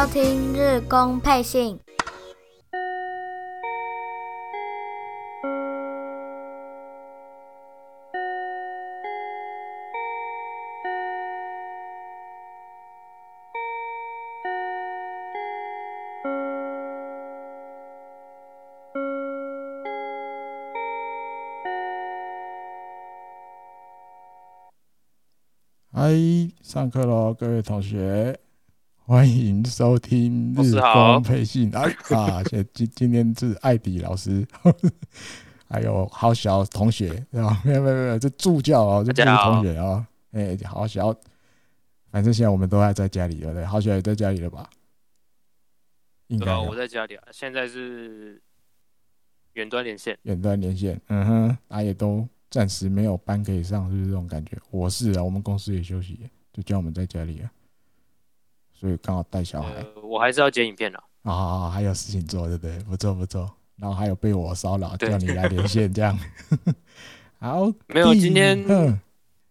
收听日工配信。嗨，上课喽，各位同学，欢迎收听日光培训啊啊，今今天是艾迪老师，还有好小同学？没有没有没有，这助教哦，这同学哦。哎，好小，反正现在我们都还在家里，对不对？好小也在家里了吧？应该我在家里啊，现在是远端连线，远端连线，嗯哼，大家也都。暂时没有班可以上，是不是这种感觉？我是啊，我们公司也休息，就叫我们在家里啊，所以刚好带小孩。呃、我还是要剪影片了啊、哦，还有事情做，对不对？不错不错。然后还有被我骚扰，叫你来连线这样。好，没有今天，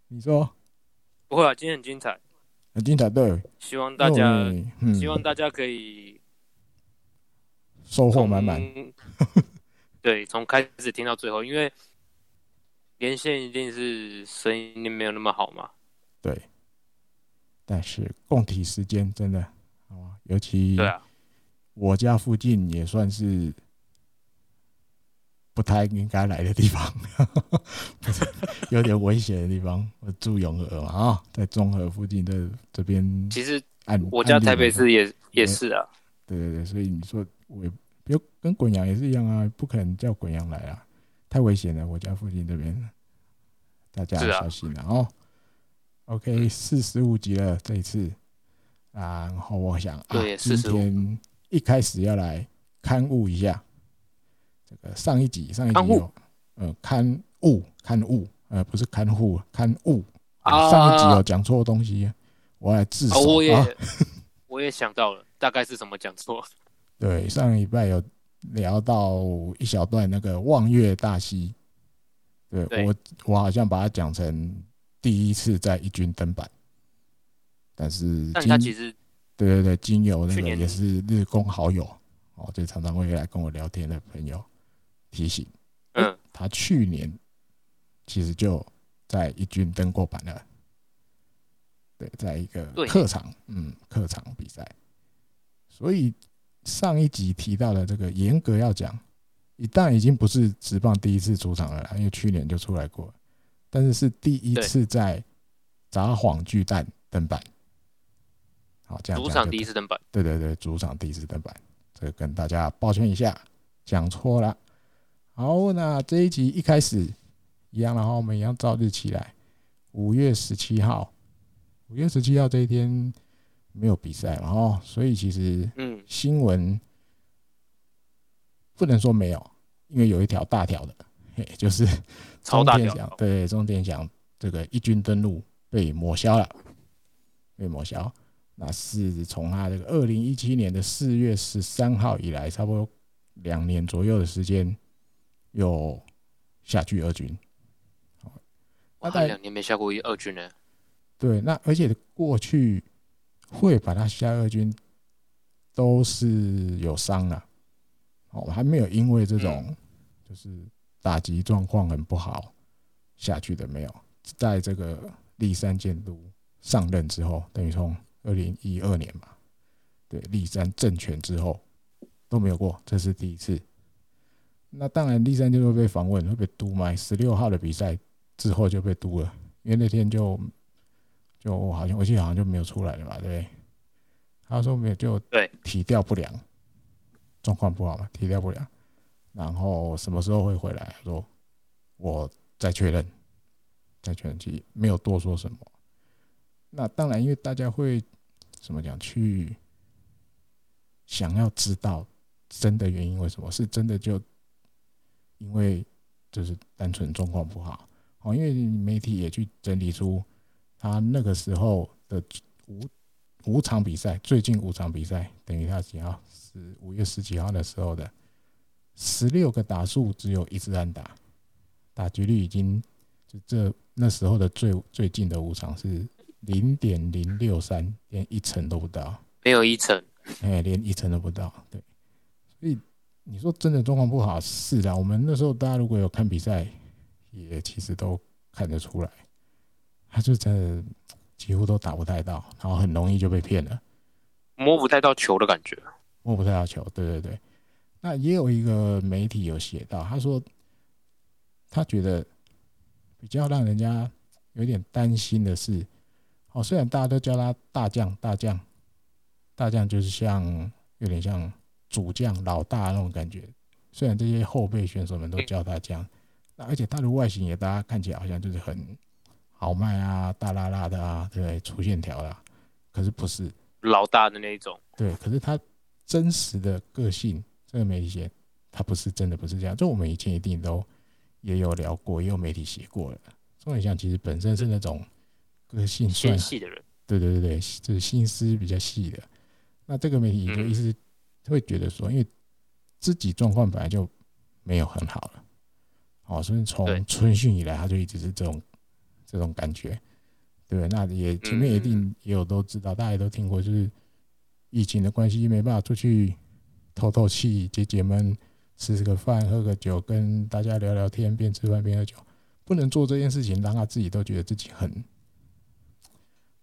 你说不会啊？今天很精彩，很精彩，对。希望大家，嗯、希望大家可以收获满满。对，从开始听到最后，因为。连线一定是声音没有那么好嘛？对，但是共体时间真的，尤其我家附近也算是不太应该来的地方，有点危险的地方。我住永和嘛，啊，在中和附近的这边。其实，我家台北市也也是啊。对对对，所以你说我，比如跟滚阳也是一样啊，不可能叫滚阳来啊。太危险了，我家附近这边，大家小心了哦。OK，四十五集了这一次，然后我想啊，今天一开始要来勘误一下这个上一集，上一集有呃勘误勘误呃不是看护勘误，上一集有讲错东西，我来自首啊。我也 我也想到了，大概是什么讲错？对，上礼拜有。聊到一小段那个望月大溪，对，对我我好像把它讲成第一次在一军登板，但是但他其实对对对，经由那个也是日工好友哦，就常常会来跟我聊天的朋友提醒，嗯，他去年其实就在一军登过板了，对，在一个客场，嗯，客场比赛，所以。上一集提到的这个，严格要讲，一旦已经不是职棒第一次出场了，因为去年就出来过，但是是第一次在札幌巨蛋登板。好，这样主场第一次登板。对对对，主场第一次登板，这个跟大家抱歉一下，讲错了。好，那这一集一开始一样，然后我们一样照日期来，五月十七号，五月十七号这一天。没有比赛嘛？哦，所以其实，嗯，新闻不能说没有，因为有一条大条的，嘿，就是中电响，对，中电响这个一军登陆被抹消了，被抹消，那是从他这个二零一七年的四月十三号以来，差不多两年左右的时间，又下去二军。大概两年没下过一二军呢。对，那而且过去。会把他下二军，都是有伤了，哦，还没有因为这种就是打击状况很不好下去的没有，在这个立山监督上任之后，等于从二零一二年嘛，对立山政权之后都没有过，这是第一次。那当然立山监督被访问会被督吗？十六号的比赛之后就被督了，因为那天就。就好像我记得好像就没有出来了嘛，对不对？他说没有，就对体调不良，状况不好嘛，体调不良。然后什么时候会回来？他说我再确认，再确认，其没有多说什么。那当然，因为大家会怎么讲，去想要知道真的原因，为什么是真的就因为就是单纯状况不好哦，因为媒体也去整理出。他那个时候的五五场比赛，最近五场比赛等于他几号？是五月十几号的时候的十六个打数，只有一次安打，打局率已经就这那时候的最最近的五场是零点零六三，连一成都不到，没有一成，哎，连一成都不到。对，所以你说真的状况不好，是的。我们那时候大家如果有看比赛，也其实都看得出来，他就真的几乎都打不太到，然后很容易就被骗了，摸不太到球的感觉，摸不太到球。对对对，那也有一个媒体有写到，他说他觉得比较让人家有点担心的是，哦，虽然大家都叫他大将，大将，大将就是像有点像主将、老大那种感觉。虽然这些后辈选手们都叫他这样，那而且他的外形也大家看起来好像就是很豪迈啊、大剌剌的啊，对不对？粗线条啦，可是不是老大的那一种。对，可是他真实的个性，这个媒体写他不是真的不是这样。就我们以前一定都也有聊过，也有媒体写过了。钟伟翔其实本身是那种。个性算细的人，对对对对，就是心思比较细的。那这个媒体就一直会觉得说，因为自己状况本来就没有很好了，哦，所以从春训以来他就一直是这种这种感觉，对，那也前面一定也有都知道，大家也都听过，就是疫情的关系没办法出去透透气、解解闷，吃个饭、喝个酒，跟大家聊聊天，边吃饭边喝酒，不能做这件事情，让他自己都觉得自己很。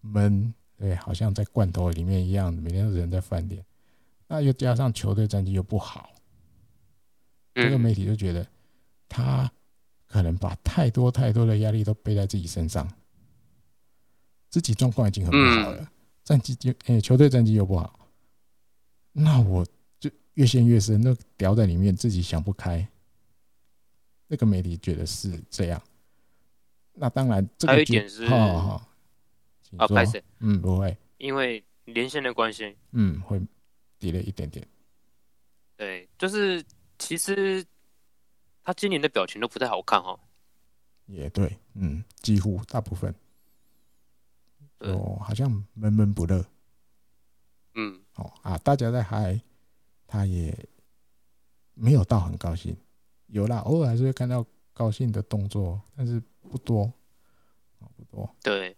闷，对，好像在罐头里面一样，每天都人在饭店，那又加上球队战绩又不好，这个媒体就觉得他可能把太多太多的压力都背在自己身上，自己状况已经很不好了，战绩就诶，球队战绩又不好，那我就越陷越深，那掉在里面自己想不开，那个媒体觉得是这样，那当然这个还有一点是，好好。啊，不是，嗯，不会，因为连线的关系，嗯，会低了一点点。对，就是其实他今年的表情都不太好看哈。也对，嗯，几乎大部分，哦，好像闷闷不乐。嗯，哦啊，大家在嗨，他也没有到很高兴，有啦，偶尔还是会看到高兴的动作，但是不多，不多。对。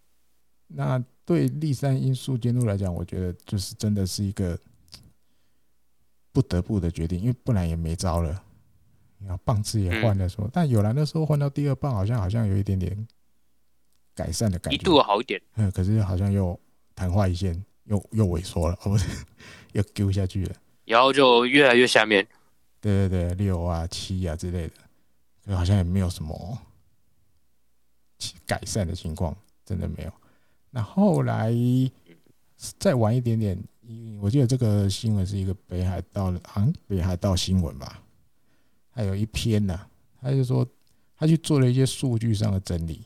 那对立三因素监督来讲，我觉得就是真的是一个不得不的决定，因为不然也没招了。然后棒次也换了，说，但有来的时候换到第二棒，好像好像有一点点改善的感觉，一度好一点。嗯，可是好像又昙花一现，又又萎缩了，哦不是，又丢下去了。然后就越来越下面。对对对，六啊七啊之类的，就好像也没有什么改善的情况，真的没有。那后来再晚一点点，我记得这个新闻是一个北海道的，好像北海道新闻吧，还有一篇呢，他就说他去做了一些数据上的整理，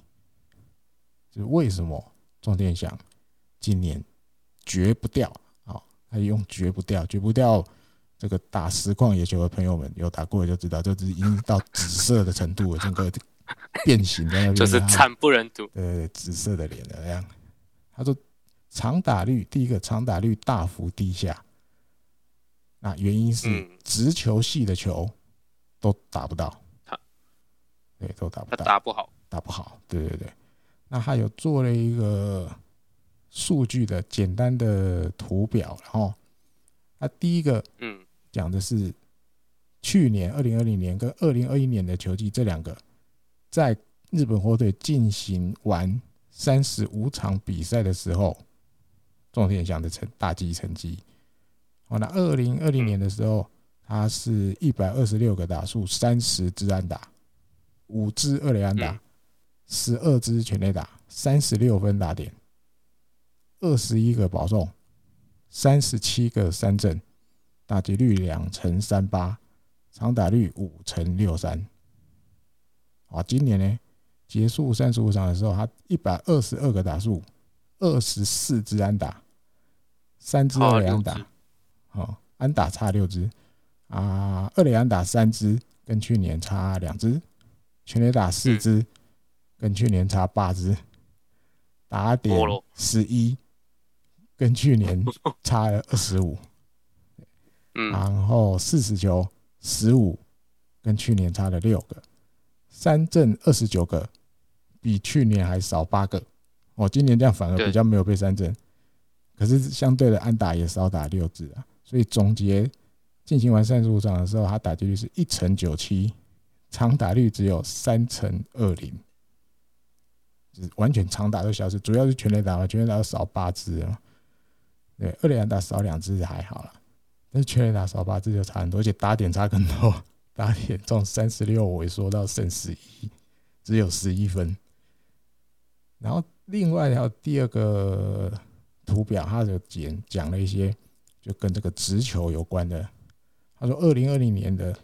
就是为什么钟天祥今年绝不掉啊？他用绝不掉，绝不掉。这个打实况野球的朋友们有打过的就知道，这是已经到紫色的程度了，整个变形在那边，就是惨不忍睹，对，紫色的脸的那样。他说：“长打率，第一个长打率大幅低下，那原因是直球系的球都打不到，对，都打不到，打不好，打不好，对对对。那他有做了一个数据的简单的图表，然后那第一个，嗯，讲的是去年二零二零年跟二零二一年的球季这两个在日本火腿进行完。”三十五场比赛的时候，钟天祥的成打击成绩。哦，那二零二零年的时候，他是一百二十六个打数，三十支安打，五支二垒安打，十二支全垒打，三十六分打点，二十一个保送，三十七个三振，打击率两成三八，长打率五成六三。啊，今年呢？结束三十五场的时候，他一百二十二个打数，二十四支安打，三支二垒安打，哦，安打差六支。啊，二垒安打三支，跟去年差两支，全垒打四支，跟去年差八支，打点十一，跟去年差了二十五，然后四十球十五，跟去年差了六个，三振二十九个。比去年还少八个，哦，今年这样反而比较没有被三振，可是相对的安打也少打六支啊，所以总结进行完三十五场的时候，他打击率是一成九七，长打率只有三成二零，就是完全长打都消失，主要是全垒打嘛，全垒打少八支啊，对，二连打少两支还好了，但是全垒打少八只就差很多，而且打点差更多，打点从三十六萎缩到剩十一，只有十一分。然后另外还有第二个图表，他就讲讲了一些就跟这个直球有关的。他说，二零二零年的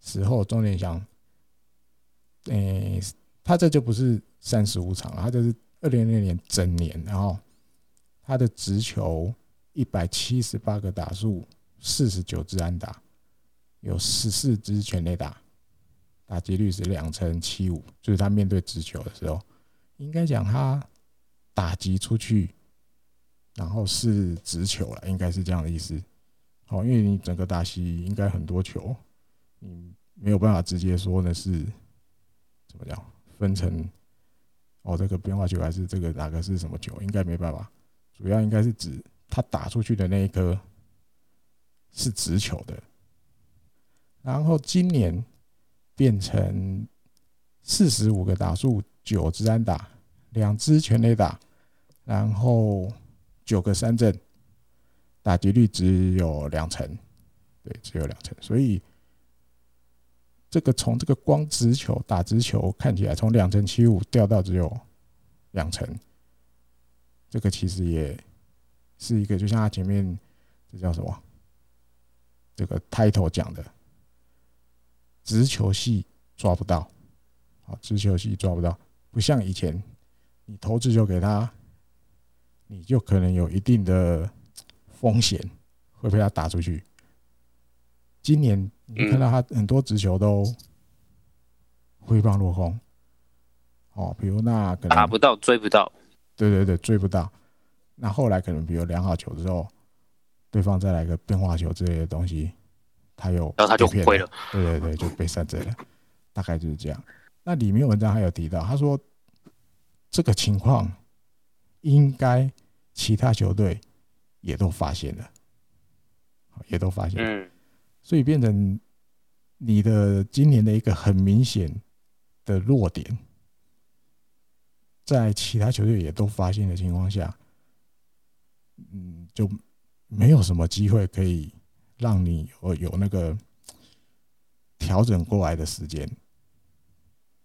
时候，钟联翔，诶，他这就不是三十五场了，他这是二零二零年整年，然后他的直球一百七十八个打数，四十九支安打，有十四支全垒打，打击率是两成七五，就是他面对直球的时候。应该讲他打击出去，然后是直球了，应该是这样的意思。哦，因为你整个打席应该很多球，你没有办法直接说呢是怎么讲分成哦，这个变化球还是这个哪个是什么球，应该没办法。主要应该是指他打出去的那一颗是直球的，然后今年变成四十五个打数。九支安打，两支全垒打，然后九个三振，打击率只有两成，对，只有两成。所以这个从这个光直球打直球看起来，从两成七五掉到只有两成，这个其实也是一个，就像他前面这叫什么？这个 title 讲的，直球系抓不到，好，直球系抓不到。不像以前，你投直球给他，你就可能有一定的风险会被他打出去。今年你看到他很多直球都挥棒落空，哦，比如那可能打不到，追不到，对对对，追不到。那后来可能比如两好球之后，对方再来个变化球之类的东西，他又然后他就亏了，对对对，就被三振了，大概就是这样。那里面文章还有提到，他说这个情况应该其他球队也都发现了，也都发现了，所以变成你的今年的一个很明显的弱点，在其他球队也都发现的情况下，嗯，就没有什么机会可以让你有有那个调整过来的时间。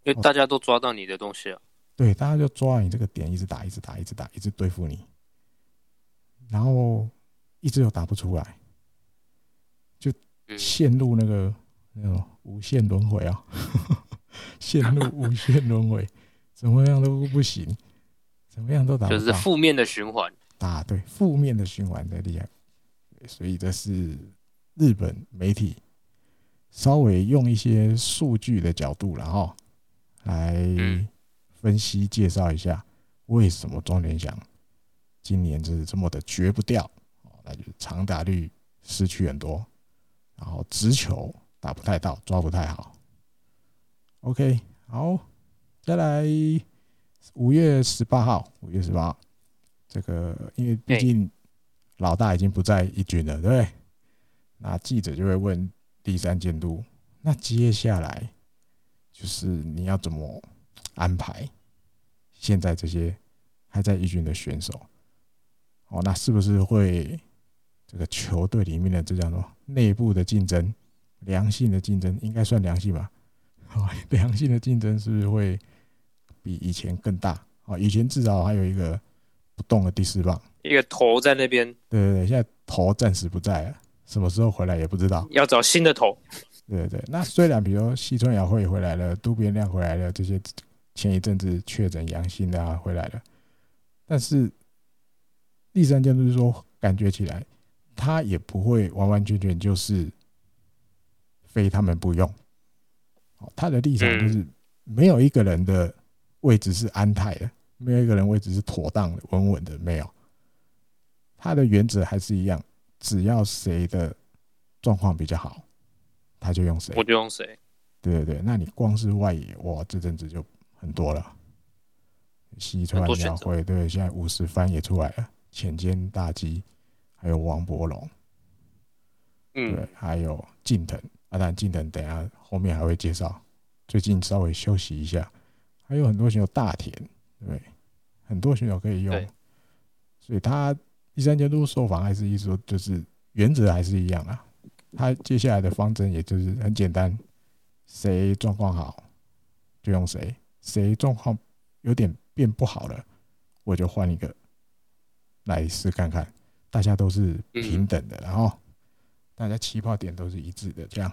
因为大家都抓到你的东西啊，对，大家就抓你这个点，一直打，一直打，一直打，一直对付你，然后一直又打不出来，就陷入那个那种无限轮回啊，陷入无限轮回，怎么样都不行，怎么样都打不，就是负面的循环，啊对负面的循环的厉害，所以这是日本媒体稍微用一些数据的角度，然后。来分析介绍一下为什么中联翔今年就是这么的绝不掉，那就是长打率失去很多，然后直球打不太到，抓不太好。OK，好，再来五月十八号，五月十八号，这个因为毕竟老大已经不在一军了，对不对？那记者就会问第三监督，那接下来。就是你要怎么安排现在这些还在一军的选手？哦，那是不是会这个球队里面的这叫做内部的竞争，良性的竞争应该算良性吧？哦，良性的竞争是不是会比以前更大？啊，以前至少还有一个不动的第四棒，一个头在那边。对对对，现在头暂时不在了，什么时候回来也不知道。要找新的头。对对，那虽然比如说西村雅惠回来了，渡边亮回来了，这些前一阵子确诊阳性的啊回来了，但是第三件就是说，感觉起来他也不会完完全全就是非他们不用。他的立场就是没有一个人的位置是安泰的，没有一个人位置是妥当的、稳稳的，没有。他的原则还是一样，只要谁的状况比较好。他就用谁，我就用谁。对对对，那你光是外野，哇，这阵子就很多了。西川遥辉，对，现在五十番也出来了，浅间大基，还有王柏龙，嗯，对，还有近藤，啊，但近藤等下后面还会介绍。最近稍微休息一下，还有很多选手大田，对，很多选手可以用，所以他第三监督受访还是一说，就是原则还是一样啊。他接下来的方针也就是很简单，谁状况好就用谁，谁状况有点变不好了，我就换一个来试看看。大家都是平等的，然后大家起跑点都是一致的，这样。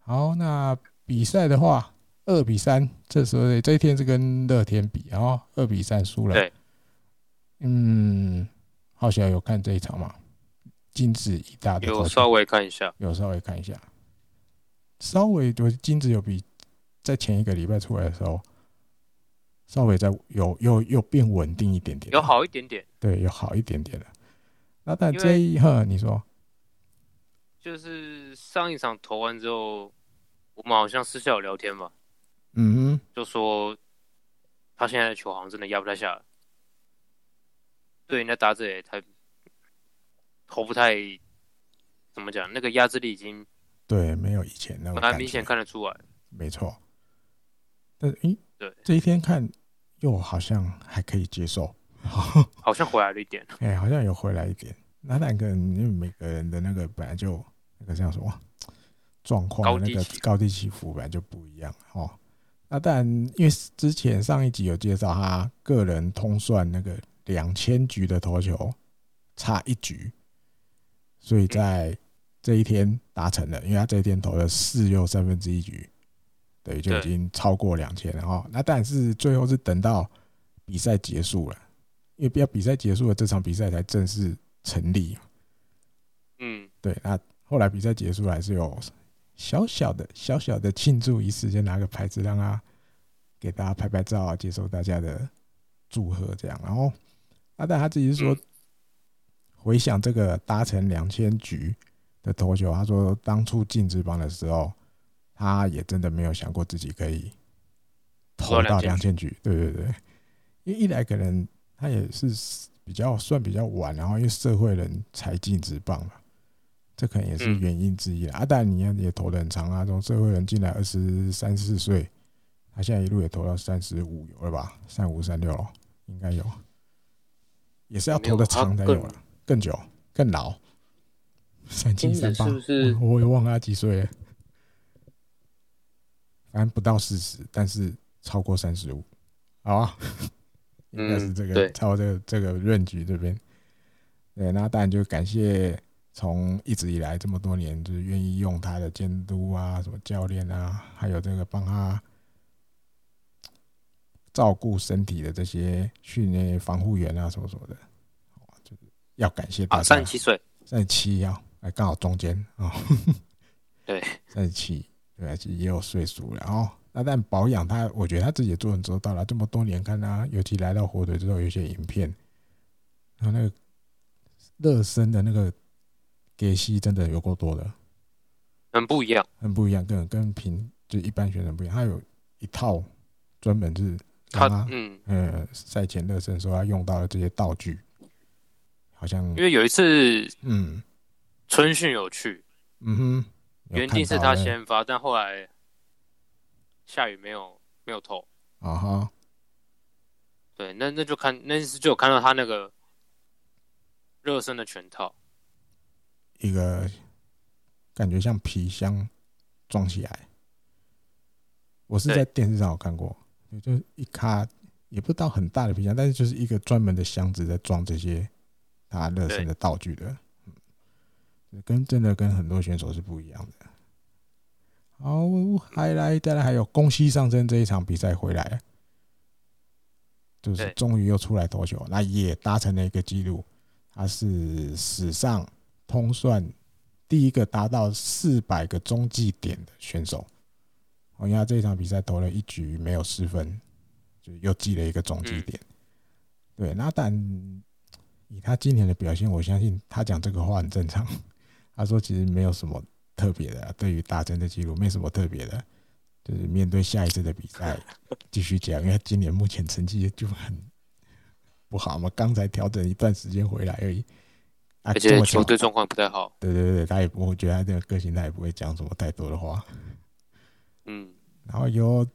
好，那比赛的话，二比三，这时候这一天是跟乐天比，然后二比三输了。对，嗯，好像有看这一场吗？金子一大的，有稍微看一下，有稍微看一下，稍微就是金子有比在前一个礼拜出来的时候，稍微在有又又变稳定一点点，有好一点点，对，有好一点点的。那但这一刻，你说，就是上一场投完之后，我们好像私下有聊天吧？嗯哼，就说他现在的球好像真的压不太下来，对，那打者也太投不太，怎么讲？那个压制力已经对，没有以前那么，蛮明显看得出来。没错，但是诶，对，这一天看又好像还可以接受。好像回来了一点，哎、欸，好像有回来一点。那两个人，因为每个人的那个本来就那个叫什么，状况那个高低起伏本来就不一样哦。那当然，因为之前上一集有介绍他个人通算那个两千局的投球差一局，所以在这一天达成了，因为他这一天投了四又三分之一局，对，就已经超过两千了哦。那但是最后是等到比赛结束了。因为比较比赛结束了，这场比赛才正式成立。嗯，对。那后来比赛结束了，还是有小小的小小的庆祝仪式，先拿个牌子让他给大家拍拍照啊，接受大家的祝贺这样。然后，阿但他自己说，回想这个达成两千局的投球，他说当初进职棒的时候，他也真的没有想过自己可以投到两千局。对对对，因为一来可能。他也是比较算比较晚，然后因为社会人才进职棒嘛，这可能也是原因之一啊。当然，你看也投的很长啊，从社会人进来二十三四岁，他现在一路也投到三十五有了吧？三五三六应该有，也是要投的长才有了，更久更老，三七三八，我也忘了他几岁了，反正不到四十，但是超过三十五，好啊。应该是这个，超这个这个润局这边，对，那当然就感谢从一直以来这么多年，就是愿意用他的监督啊，什么教练啊，还有这个帮他照顾身体的这些训练防护员啊，什么什么的，就是要感谢大家。三十七岁，三十七要，哎，刚好中间啊，对，三十七，对，其实也有岁数了哦。那但保养他，我觉得他自己也做很周到了。这么多年看他，尤其来到火腿之后，有些影片，然后那个热身的那个给息真的有够多的，很不一样，很不一样，跟跟平就一般选手不一样。他有一套专门是他，他嗯。呃赛前热身时候他用到的这些道具，好像因为有一次嗯。春训有去，嗯哼，原定是他先发，但后来。下雨没有没有投。啊哈，对，那那就看那次就有看到他那个热身的全套，一个感觉像皮箱装起来，我是在电视上有看过，就是一卡也不到很大的皮箱，但是就是一个专门的箱子在装这些他热身的道具的，嗯，跟真的跟很多选手是不一样的。好，还来再来，还有宫西上升这一场比赛回来。了，就是终于又出来投球，那也达成了一个记录，他是史上通算第一个达到四百个中继点的选手。因为他这一场比赛投了一局没有失分，就又记了一个中继点。对，那但以他今年的表现，我相信他讲这个话很正常。他说其实没有什么。特别的，对于打针的记录没什么特别的，就是面对下一次的比赛 继续讲，因为今年目前成绩就很不好嘛，刚才调整一段时间回来而已，啊，而且球队状况不太好。对对对，他也不会觉得他这个个性，他也不会讲什么太多的话。嗯，然后由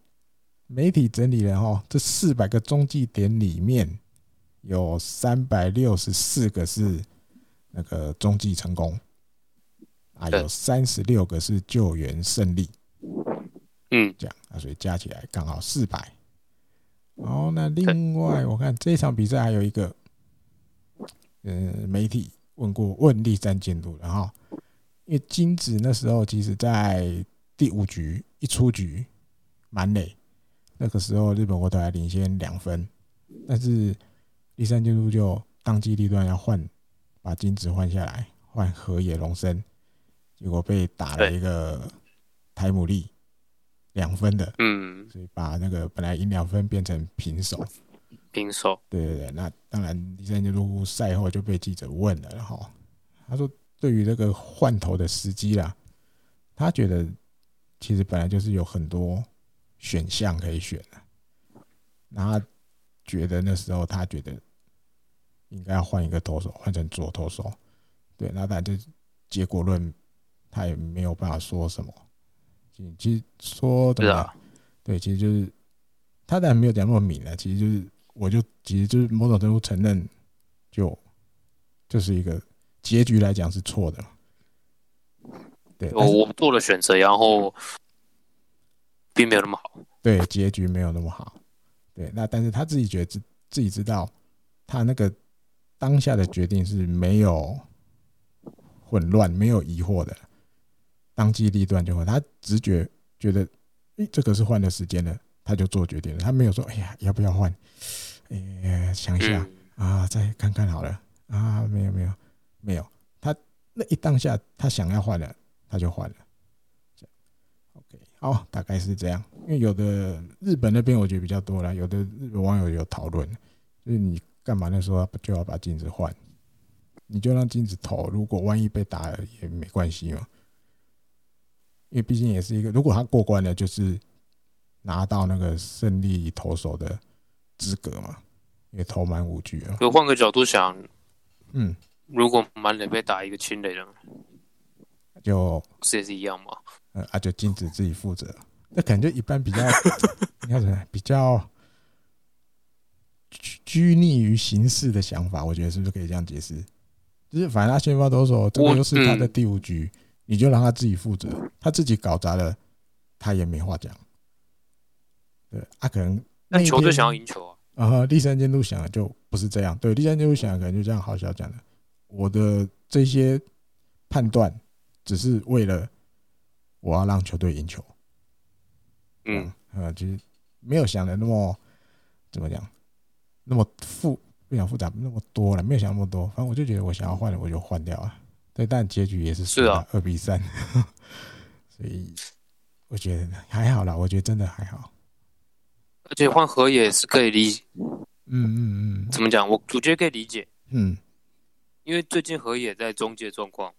媒体整理了哈，这四百个中继点里面有三百六十四个是那个中继成功，啊，有三十六个是救援胜利。嗯，这样啊，所以加起来刚好四百。好，那另外我看这场比赛还有一个，呃，媒体问过问立山监督，然后因为金子那时候其实在第五局一出局满垒，那个时候日本国队还领先两分，但是立山监督就当机立断要换，把金子换下来，换河野龙生，结果被打了一个台姆利。两分的，嗯，所以把那个本来赢两分变成平手，平手，对对对。那当然，第三节入赛后就被记者问了，然后他说，对于这个换头的时机啦，他觉得其实本来就是有很多选项可以选的，然后他觉得那时候他觉得应该要换一个投手，换成左投手，对，那但就结果论，他也没有办法说什么。其实说的啊，对，其实就是他当然没有讲那么明了。其实就是，我就其实就是某种程度承认，就就是一个结局来讲是错的。对，我我做了选择，然后并没有那么好。对，结局没有那么好。对，那但是他自己觉得自自己知道，他那个当下的决定是没有混乱、没有疑惑的。当机立断就会，他直觉觉得，诶，这个是换了时间了，他就做决定了。他没有说，哎呀，要不要换？哎，想一下啊，再看看好了啊，没有没有没有，他那一当下他想要换了，他就换了。OK，好，大概是这样。因为有的日本那边我觉得比较多了，有的日本网友有讨论，就是你干嘛那时候就要把镜子换？你就让镜子投，如果万一被打了也没关系嘛。因为毕竟也是一个，如果他过关了，就是拿到那个胜利投手的资格嘛，因为投满五局啊。就换个角度想，嗯，如果满垒被打一个清垒了，就不是也是一样吗？嗯，啊，就禁止自己负责。那可能就一般比较，你看什么？比较拘泥于形式的想法，我觉得是不是可以这样解释？就是反正他先发投手，这个又是他的第五局。你就让他自己负责，他自己搞砸了，他也没话讲。对，他、啊、可能那，那球队想要赢球啊。啊，第三监督想的就不是这样。对，第三监督想的可能就这样，好小讲的。我的这些判断只是为了我要让球队赢球。嗯，呃、嗯，其实没有想的那么怎么讲，那么复不想复杂那么多了，没有想那么多。反正我就觉得我想要换的，我就换掉了。对，但结局也是输了二比三，所以我觉得还好啦。我觉得真的还好，而且换河野是可以理解。嗯嗯嗯，怎么讲？我我觉得可以理解。嗯，因为最近河野在中介状况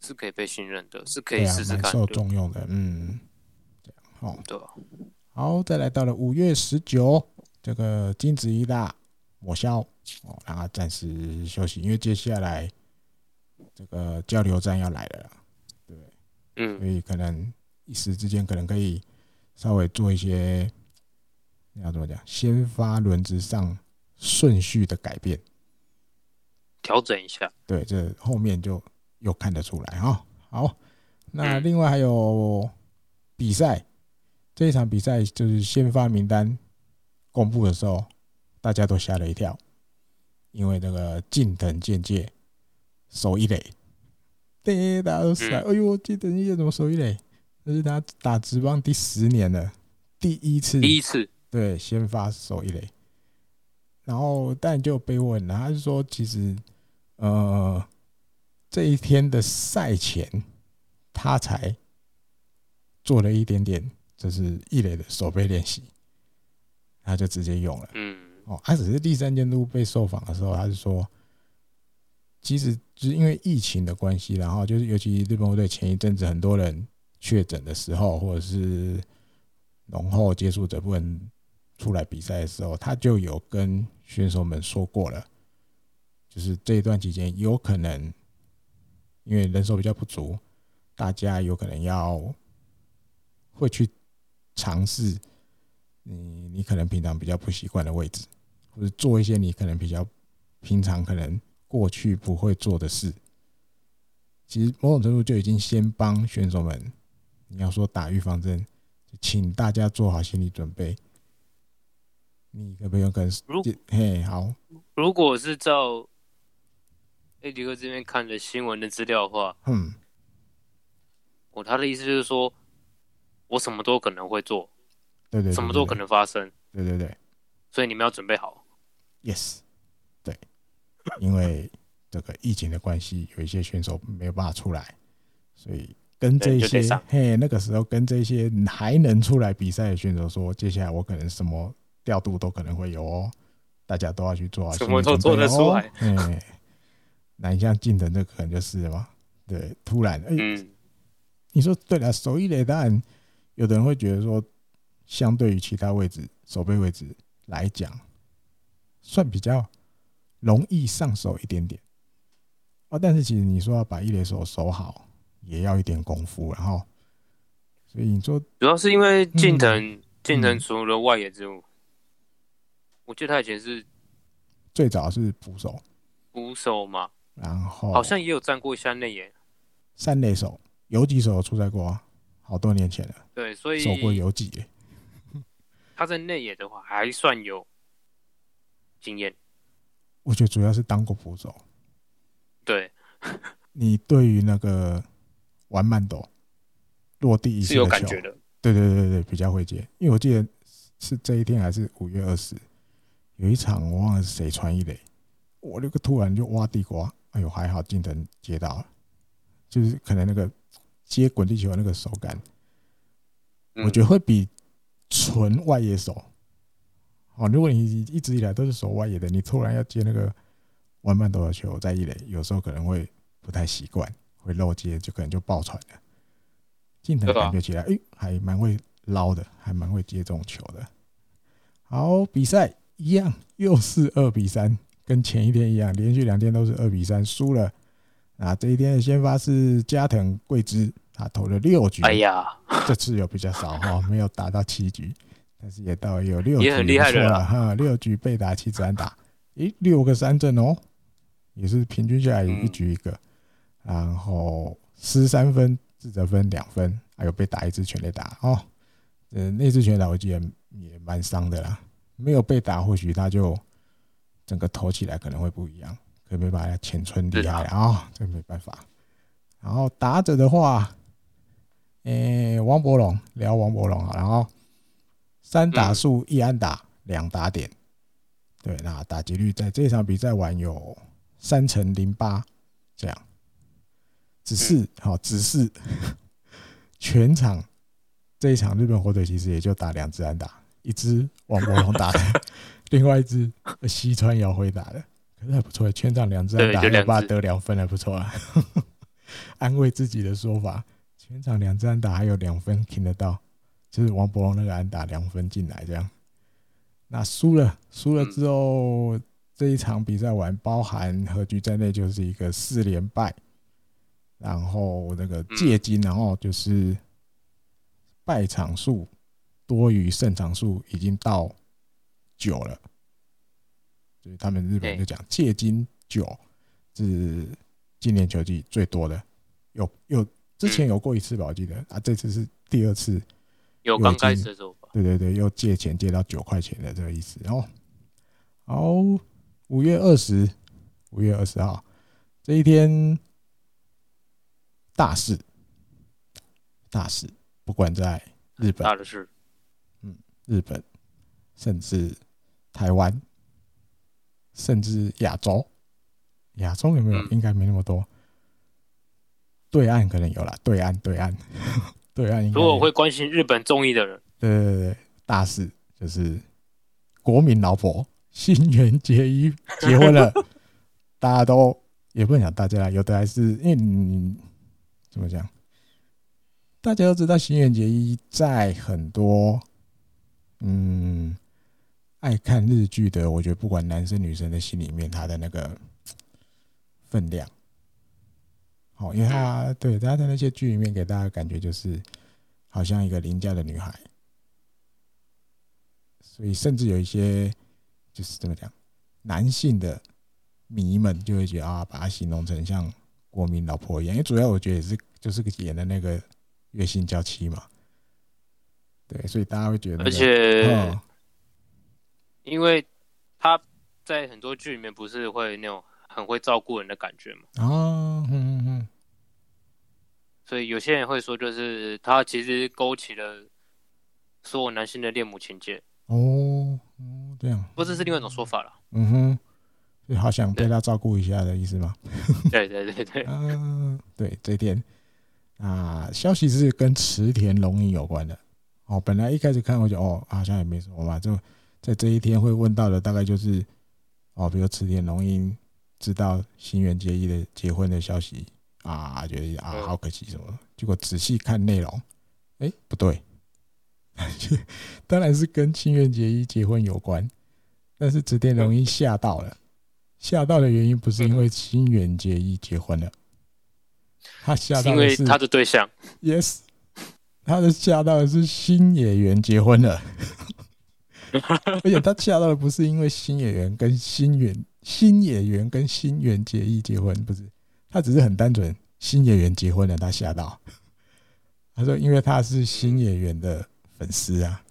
是可以被信任的，是可以试试看，受重用的。嗯，这样好。对。好，再来到了五月十九，这个金子一大抹消哦，让他暂时休息，因为接下来。这个交流站要来了，对，嗯，所以可能一时之间可能可以稍微做一些，你要怎么讲？先发轮值上顺序的改变，调整一下。对，这后面就又看得出来哈。好，那另外还有比赛，这一场比赛就是先发名单公布的时候，大家都吓了一跳，因为那个近藤健介。守一垒，对，大家都是哎呦，近藤健介怎么守一垒？这是他打职棒第十年了，第一次，第一次，对，先发守一垒。然后，但就被问了，他是说，其实，呃，这一天的赛前，他才做了一点点，就是一垒的守备练习，他就直接用了。嗯，哦，他只是第三监督被受访的时候，他是说。其实就是因为疫情的关系，然后就是尤其日本队前一阵子很多人确诊的时候，或者是浓厚接触者不能出来比赛的时候，他就有跟选手们说过了，就是这一段期间有可能因为人手比较不足，大家有可能要会去尝试你你可能平常比较不习惯的位置，或者做一些你可能比较平常可能过去不会做的事。其实某种程度就已经先帮选手们，你要说打预防针，请大家做好心理准备。你可不可以跟如嘿好，如果是照 AD 哥这边看的新闻的资料的话，嗯，我他的意思就是说，我什么都可能会做，对对，对，对，什么都可能发生，对对对，所以你们要准备好。Yes，对，因为这个疫情的关系，有一些选手没有办法出来，所以跟这些嘿那个时候跟这些还能出来比赛的选手说，接下来我可能什么。调度都可能会有哦，大家都要去做。什么都做得出来。嗯，那你像近藤这个可能就是嘛，对，突然，哎、欸，你说对了，手一垒当然，有的人会觉得说，相对于其他位置，守备位置来讲，算比较容易上手一点点。哦，但是其实你说要把一垒手守好，也要一点功夫，然后，所以你说，主要是因为近藤，近藤除了外野之外。我记得他以前是最早是捕手，捕手嘛，然后好像也有站过一下内野，三垒手，游击手有出赛过啊，好多年前了。对，所以守过游击。他在内野的话还算有经验。我觉得主要是当过捕手。对，你对于那个玩慢斗落地一是有感觉的。对对对对，比较会接，因为我记得是这一天还是五月二十。有一场我忘了是谁传一垒，我那个突然就挖地瓜，哎呦还好近藤接到了，就是可能那个接滚地球的那个手感，我觉得会比纯外野手，哦，如果你一直以来都是守外野的，你突然要接那个弯半投的球在一垒，有时候可能会不太习惯，会漏接，就可能就爆传了。近藤感觉起来，哎，还蛮会捞的，还蛮会接这种球的。好，比赛。一样，又是二比三，跟前一天一样，连续两天都是二比三输了。啊，这一天的先发是加藤贵之，他投了六局，哎呀，这次有比较少哈，没有打到七局，但是也到有六局，也很厉害了哈，六局被打七支安打，诶，六个三振哦，也是平均下来一局一个，然后失三分，自责分两分，还有被打一支全垒打哦，呃，那支全垒打我记得也蛮伤的啦。没有被打，或许他就整个投起来可能会不一样，可没把他前村厉害啊，这没办法。然后打者的话，诶，王柏融聊王柏融啊，然后三打数一安打两打点，对，那打击率在这场比赛完有三成零八这样，只是好，只是 全场这一场日本火腿其实也就打两支安打。一只王柏融打的，另外一只西川遥辉打的，可是还不错，全场两支安打，要把得两分还不错啊。安慰自己的说法，全场两支安打还有两分听得到，就是王柏融那个安打两分进来这样。那输了，输了之后这一场比赛完，包含和局在内，就是一个四连败，然后那个借金，然后就是败场数。多于胜场数已经到九了，所以他们日本就讲借金九是今年球季最多的，有有之前有过一次吧，我记得。啊，这次是第二次，有刚开始的时候，对对对，又借钱借到九块钱的这个意思。然后，好，五月二十，五月二十号。这一天大事，大事，不管在日本，大的事。日本，甚至台湾，甚至亚洲，亚洲有没有？应该没那么多。对岸可能有啦，对岸，对岸，对岸。如果会关心日本综艺的人，对对对，大事就是国民老婆新垣结衣 结婚了，大家都也不能讲大家，有的还是因为你怎么讲？大家都知道新垣结衣在很多。嗯，爱看日剧的，我觉得不管男生女生的心里面，他的那个分量。好，因为他对他在那些剧里面给大家感觉就是好像一个邻家的女孩，所以甚至有一些就是怎么讲，男性的迷们就会觉得啊，把他形容成像国民老婆一样，因为主要我觉得也是就是演的那个月薪娇妻嘛，对，所以大家会觉得、那个，而且、哦、因为他在很多剧里面不是会那种。很会照顾人的感觉嘛？哦，嗯嗯嗯。所以有些人会说，就是他其实勾起了所有男性的恋母情结。哦，哦，这样。不，这是另外一种说法了。嗯哼，就好想被他照顾一下的意思吗？对对对对。嗯，对，这一点啊，消息是跟池田龙一有关的。哦，本来一开始看我就哦，好像也没什么吧，就在这一天会问到的，大概就是哦，比如池田龙英。知道新垣结衣的结婚的消息啊，觉得啊好可惜什么？结果仔细看内容，哎、欸，不对，当然是跟新垣结衣结婚有关。但是池田龙一吓到了，吓到的原因不是因为新垣结衣结婚了，他吓到的是，是因为他的对象。Yes，他的吓到的是新演员结婚了，而且他吓到的不是因为新演员跟新垣。新演员跟新垣结衣结婚不是，他只是很单纯，新演员结婚了，他吓到。他说，因为他是新演员的粉丝啊，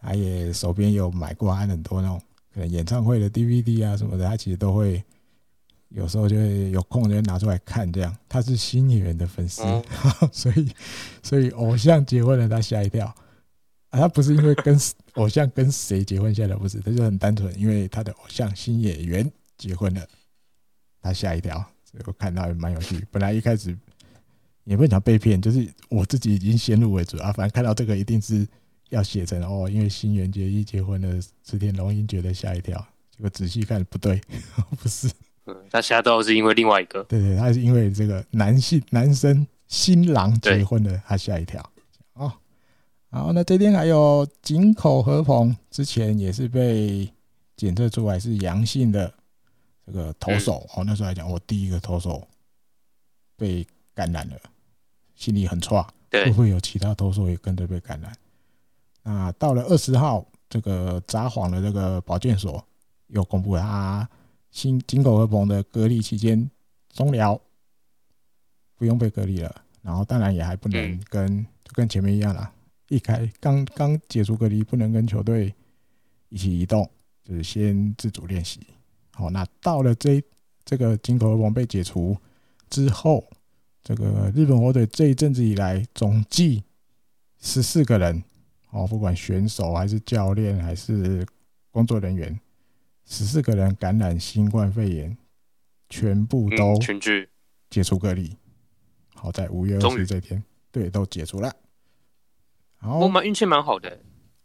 他也手边有买过他很多那种可能演唱会的 DVD 啊什么的，他其实都会有时候就会有空就会拿出来看这样。他是新演员的粉丝，所以所以偶像结婚了，他吓一跳啊。他不是因为跟 偶像跟谁结婚吓的，不是，他就很单纯，因为他的偶像新演员。结婚了，他吓一跳，所以我看到也蛮有趣。本来一开始也不想被骗，就是我自己已经先入为主啊。反正看到这个一定是要写成哦，因为新垣结衣结婚了，池田龙英觉得吓一跳。结果仔细看不对，不是，他吓到是因为另外一个，对对，他是因为这个男性男生新郎结婚了，他吓一跳。哦，然后呢，这边还有井口和鹏，之前也是被检测出来是阳性的。这个投手哦，那时候来讲，我第一个投手被感染了，心里很差，会不会有其他投手也跟着被感染？那到了二十号，这个札幌的这个保健所又公布了他新金口和鹏的隔离期间终了，不用被隔离了。然后当然也还不能跟就跟前面一样啦，一开刚刚解除隔离，不能跟球队一起移动，就是先自主练习。好，那到了这这个金口和朋被解除之后，这个日本火腿这一阵子以来总计十四个人，哦，不管选手还是教练还是工作人员，十四个人感染新冠肺炎，全部都全聚解除隔离。好在五月二十这天，对，都解除了。然后我们运气蛮好的。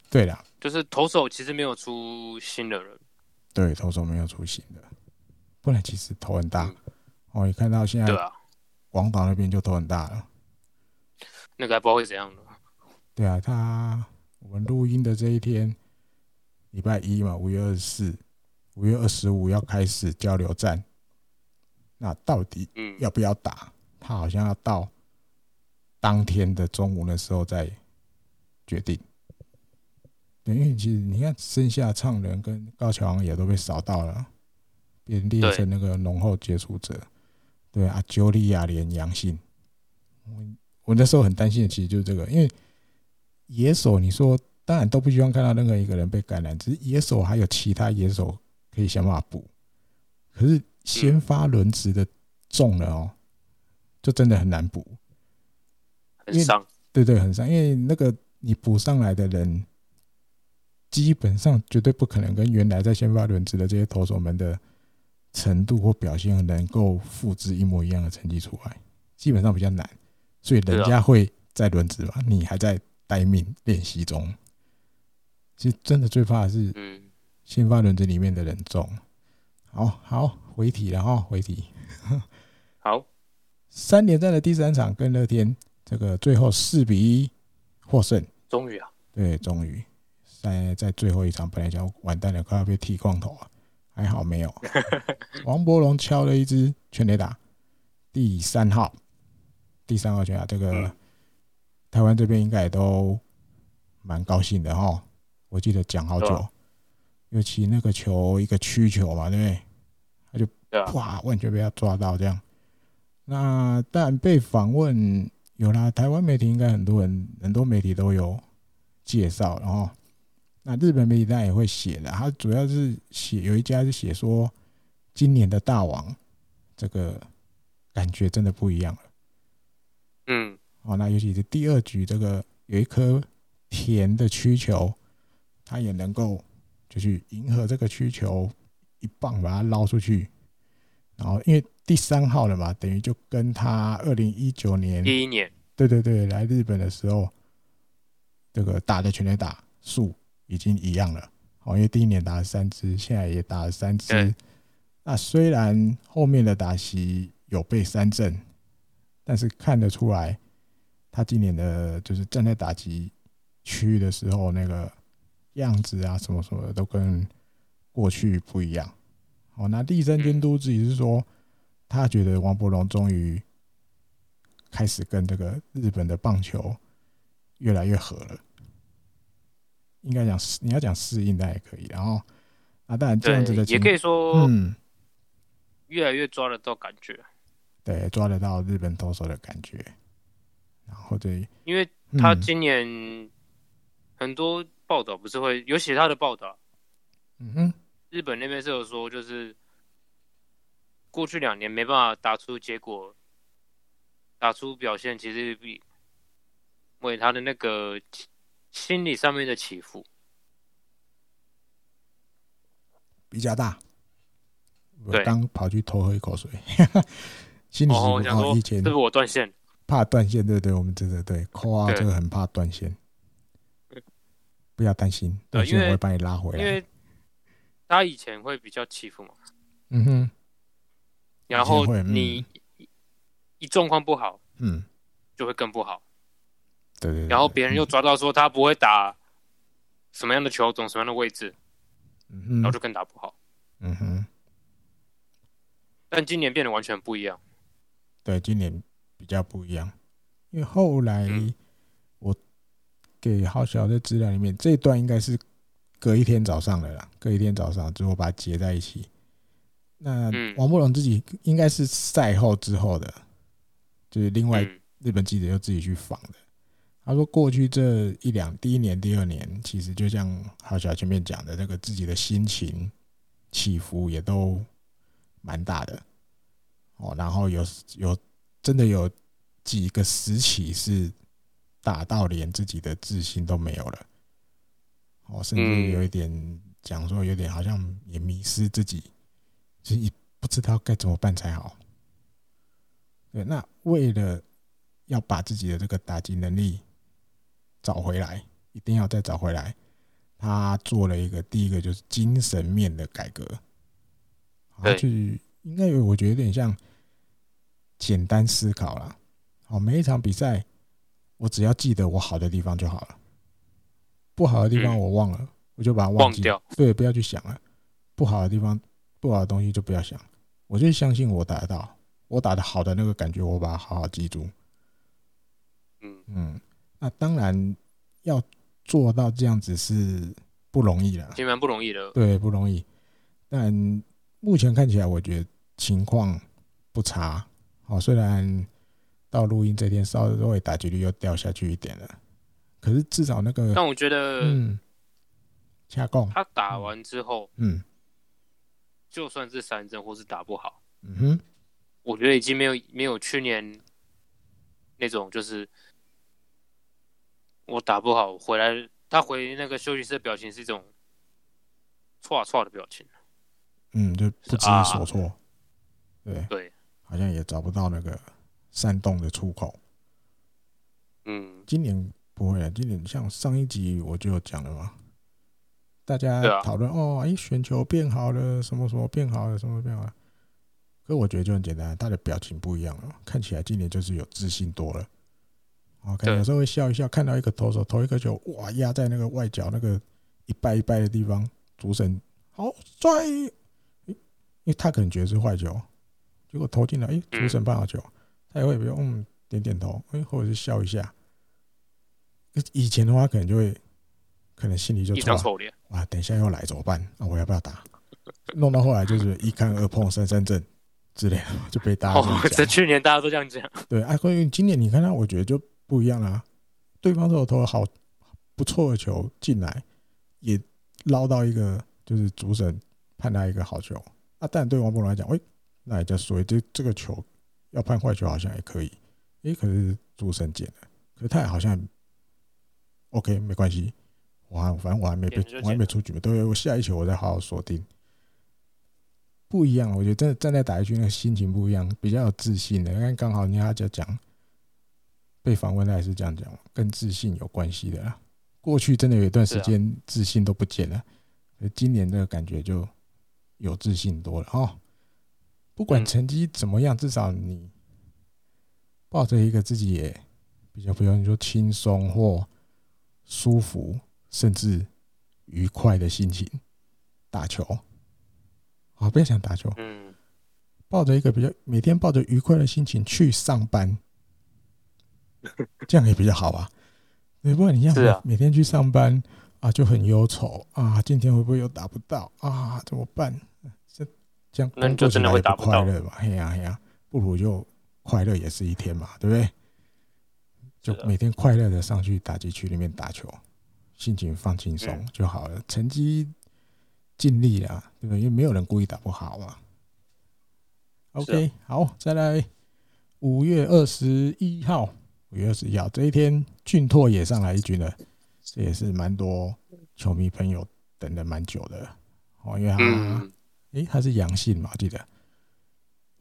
对的，就是投手其实没有出新的人。对，投手没有出新的，不然其实头很大。我一看到现在，对啊广岛那边就头很大了。那个还不知道会怎样呢？对啊，他我们录音的这一天，礼拜一嘛，五月二十四，五月二十五要开始交流战。那到底要不要打？他好像要到当天的中午的时候再决定。因为其实你看，剩下唱人跟高桥昂也都被扫到了，变列成那个浓厚接触者。对，对啊，九里亚连阳性。我我那时候很担心的，其实就是这个，因为野手你说当然都不希望看到任何一个人被感染，只是野手还有其他野手可以想办法补。可是先发轮值的中了哦，就真的很难补，很伤。对对，很伤，因为那个你补上来的人。基本上绝对不可能跟原来在先发轮值的这些投手们的程度或表现能够复制一模一样的成绩出来，基本上比较难，所以人家会在轮值嘛，你还在待命练习中。其实真的最怕的是，先发轮子里面的人中。好好回题了哈，回题。好，三连战的第三场跟乐天，这个最后四比一获胜，终于啊，对，终于。在在最后一场，本来想完蛋了，快要被剃光头了！还好没有。王柏融敲了一支全垒打，第三号，第三号全垒打，这个、嗯、台湾这边应该也都蛮高兴的哈。我记得讲好久，尤其那个球一个曲球嘛，对不对？他就哇，完全被他抓到这样。那但被访问有啦，台湾媒体应该很多人，很多媒体都有介绍，然后那日本媒体当然也会写的，他主要是写有一家是写说今年的大王这个感觉真的不一样了，嗯，哦，那尤其是第二局这个有一颗甜的曲球，他也能够就去迎合这个需求，一棒把它捞出去，然后因为。第三号了嘛，等于就跟他二零一九年第一年，对对对，来日本的时候，这个打的全垒打数已经一样了。哦，因为第一年打了三支，现在也打了三支。那虽然后面的打席有被三振，但是看得出来，他今年的就是站在打击区域的时候那个样子啊，什么什么的都跟过去不一样。哦，那立山监督自己是说。他觉得王柏融终于开始跟这个日本的棒球越来越合了，应该讲适，你要讲适应那也可以。然后啊，当然这样子的也可以说，嗯，越来越抓得到感觉，对，抓得到日本投手的感觉。然后对，因为他今年很多报道不是会有写他的报道，嗯哼，日本那边是有说就是。过去两年没办法打出结果，打出表现，其实比为他的那个心理上面的起伏比较大。我，刚跑去偷喝一口水，心理起伏。哦，以前是不是我断线？怕断线，对对，我们真的对，扣啊，这个很怕断线。不要担心，断线我会把你拉回来。因为他以前会比较欺负嘛。嗯哼。然后你一状况不好，嗯，就会更不好。对对。然后别人又抓到说他不会打什么样的球种，什么样的位置，嗯，然后就更打不好。嗯哼。但今年变得完全不一样。对，今年比较不一样，因为后来我给好小的资料里面，这一段应该是隔一天早上的啦，隔一天早上之后把它结在一起。那王柏融自己应该是赛后之后的，就是另外日本记者又自己去访的。他说，过去这一两第一年、第二年，其实就像好小前面讲的那个自己的心情起伏也都蛮大的哦。然后有有真的有几个时期是打到连自己的自信都没有了，哦，甚至有一点讲说有点好像也迷失自己。其实不知道该怎么办才好。对，那为了要把自己的这个打击能力找回来，一定要再找回来。他做了一个第一个就是精神面的改革，他去应该有我觉得有点像简单思考了。好，每一场比赛，我只要记得我好的地方就好了，不好的地方我忘了，我就把它忘记掉。对，不要去想了，不好的地方。不好的东西就不要想，我就相信我打得到，我打的好的那个感觉，我把它好好记住。嗯嗯，那当然要做到这样子是不容易的，其实蛮不容易的。对，不容易。但目前看起来，我觉得情况不差。好，虽然到录音这天稍微打击率又掉下去一点了，可是至少那个……但我觉得，嗯，恰共。他打完之后，嗯。就算是三针或是打不好，嗯哼，我觉得已经没有没有去年那种就是我打不好回来，他回那个休息室的表情是一种错错的表情，嗯，就不知所措，啊、对。对，好像也找不到那个煽动的出口，嗯，今年不会啊，今年像上一集我就讲了嘛。大家讨论哦，哎，选球变好了，什么什么变好了，什么变好了。可我觉得就很简单，他的表情不一样了，看起来今年就是有自信多了。OK，有时候会笑一笑，看到一个投手投一个球，哇，压在那个外角那个一掰一掰的地方，主审好帅，因为他可能觉得是坏球，结果投进来，哎，主审判好球，他也会不用嗯点点头，哎，或者是笑一下。以前的话，可能就会可能心里就一张臭脸，哇，等一下又来怎么办？啊，我要不要打？弄到后来就是一看二碰三三振之类的，就被大家这去年大家都这样讲。对，哎，关于今年你看他，我觉得就不一样了。对方这投了好不错的球进来，也捞到一个，就是主审判他一个好球啊。但对王博龙来讲，喂，那也就所谓这这个球要判坏球好像也可以。哎，可是主审捡了，可是他也好像 OK 没关系。我还反正我还没被我还没出局嘛，对，我下一球我再好好锁定。不一样，我觉得真的站在打一局那个心情不一样，比较有自信的。因为刚好你他就讲被访问，他也是这样讲，跟自信有关系的啦。过去真的有一段时间自信都不见了，今年这个感觉就有自信多了哦。不管成绩怎么样，至少你抱着一个自己也比较不用说轻松或舒服，甚至愉快的心情打球。啊，不要想打球。嗯，抱着一个比较每天抱着愉快的心情去上班，这样也比较好啊。对，不管你这样每天去上班啊，就很忧愁啊。今天会不会又打不到啊？怎么办？这这样工作起来也不快乐吧？嘿呀嘿呀，不如就快乐也是一天嘛，对不对？就每天快乐的上去打击区里面打球，心情放轻松就好了。成绩。尽力了，对不对？因为没有人故意打不好嘛。OK，好，再来五月二十一号，五月二十一号这一天，俊拓也上来一军了，这也是蛮多球迷朋友等的蛮久的哦，因为他，诶、欸，他是阳性嘛，我记得，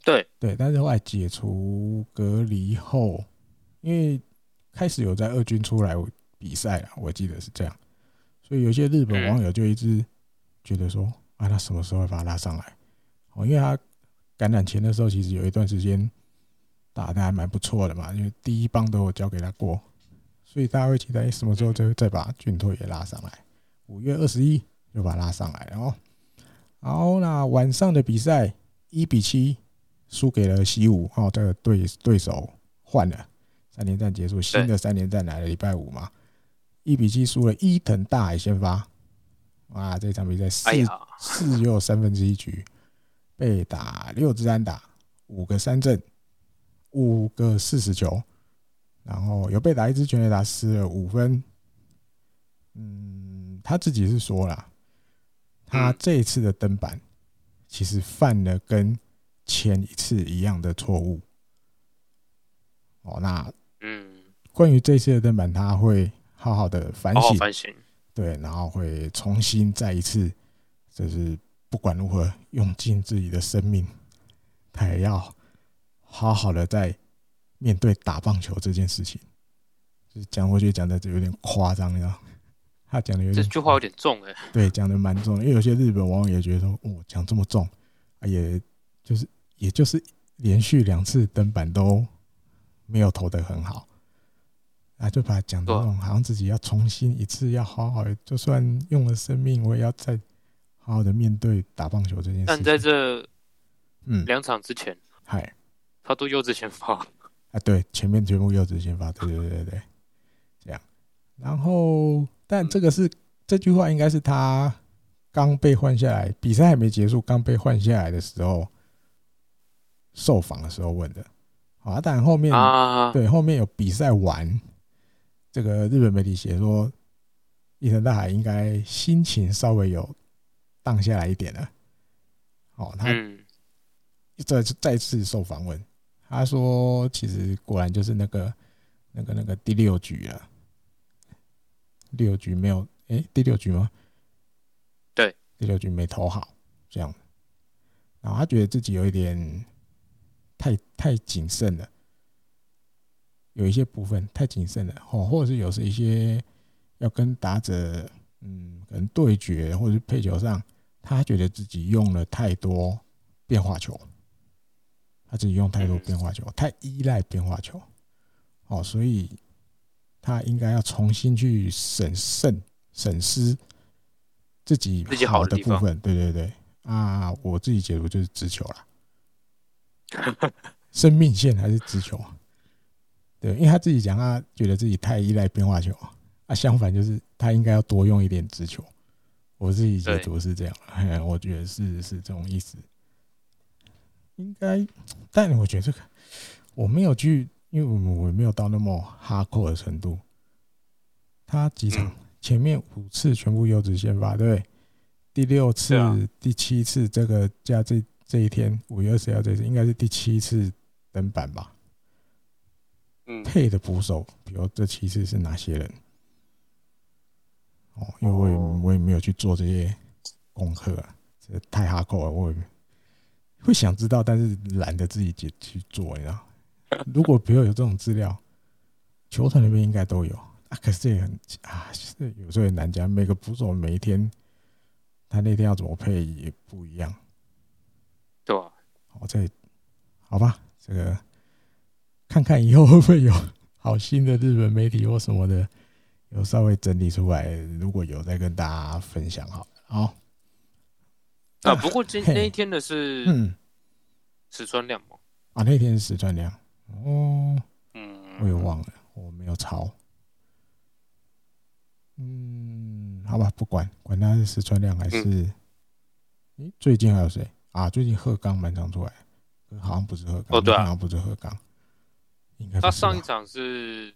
对对，但是后来解除隔离后，因为开始有在二军出来比赛了，我记得是这样，所以有些日本网友就一直。觉得说啊，他什么时候会把他拉上来？哦，因为他感染前的时候，其实有一段时间打的还蛮不错的嘛，因为第一棒都有交给他过，所以大家会期待什么时候再再把俊拓也拉上来。五月二十一就把他拉上来了哦。好，那晚上的比赛一比七输给了西武哦，这个对对手换了，三连战结束，新的三连战来了，礼拜五嘛，一比七输了，伊藤大海先发。哇！这场比赛四四又三分之一局被打六支安打，五个三振，五个四十球，然后有被打一支全垒打，失了五分。嗯，他自己是说了，他这一次的登板其实犯了跟前一次一样的错误。哦，那嗯，关于这次的登板，他会好好的反省。反省对，然后会重新再一次，就是不管如何用尽自己的生命，他也要好好的在面对打棒球这件事情。就是讲，我觉得讲的就有点夸张，你知道？他讲的有点这句话有点重哎。对，讲的蛮重的，因为有些日本网友也觉得说，哦，讲这么重，也就是也就是连续两次登板都没有投得很好。啊，就把他讲的那种，好像自己要重新一次，要好好的，就算用了生命，我也要再好好的面对打棒球这件事。但在这嗯两场之前，嗨、嗯，他都优质先发啊，对，前面全部优质先发，对对对对对，这样。然后，但这个是这句话应该是他刚被换下来，比赛还没结束，刚被换下来的时候受访的时候问的。啊，但后面对后面有比赛完。这个日本媒体写说，伊藤大海应该心情稍微有荡下来一点了。哦，他再再次受访问，他说：“其实果然就是那个那个那个第六局了，六局没有，哎，第六局吗？对，第六局没投好，这样。然后他觉得自己有一点太太谨慎了。”有一些部分太谨慎了，哦，或者是有时一些要跟打者，嗯，可能对决或者是配球上，他觉得自己用了太多变化球，他自己用太多变化球，太依赖变化球，哦，所以他应该要重新去审慎审视自己自己好的部分，对对对，啊，我自己解读就是直球啦，生命线还是直球？对，因为他自己讲，他觉得自己太依赖变化球啊，相反就是他应该要多用一点直球。我自己解读是这样，我觉得是是这种意思。应该，但我觉得这个我没有去，因为我们我没有到那么哈扣的程度。他几场前面五次全部优质先发，对，第六次、第七次这个加这这一天五月二十号这次应该是第七次登板吧？嗯，配的捕手，比如这七次是哪些人？哦，因为我也我也没有去做这些功课啊，这太哈扣了，我也会想知道，但是懒得自己去去做，你知道？如果比如有这种资料，球团那边应该都有啊。可是这也很啊，是有时候也难讲。每个捕手每一天，他那天要怎么配也不一样。对啊，好，这好吧，这个看看以后会不会有好新的日本媒体或什么的，有稍微整理出来，如果有再跟大家分享好。好。啊，不过今那一天的是嗯，石川亮吗？啊，那天是石川亮。哦，嗯，我也忘了，我没有抄。嗯，好吧，不管管他是石川亮还是，诶、嗯，最近还有谁啊？最近鹤冈蛮常出来，好像不是鹤冈，哦对啊，好像不是鹤冈，应该他上一场是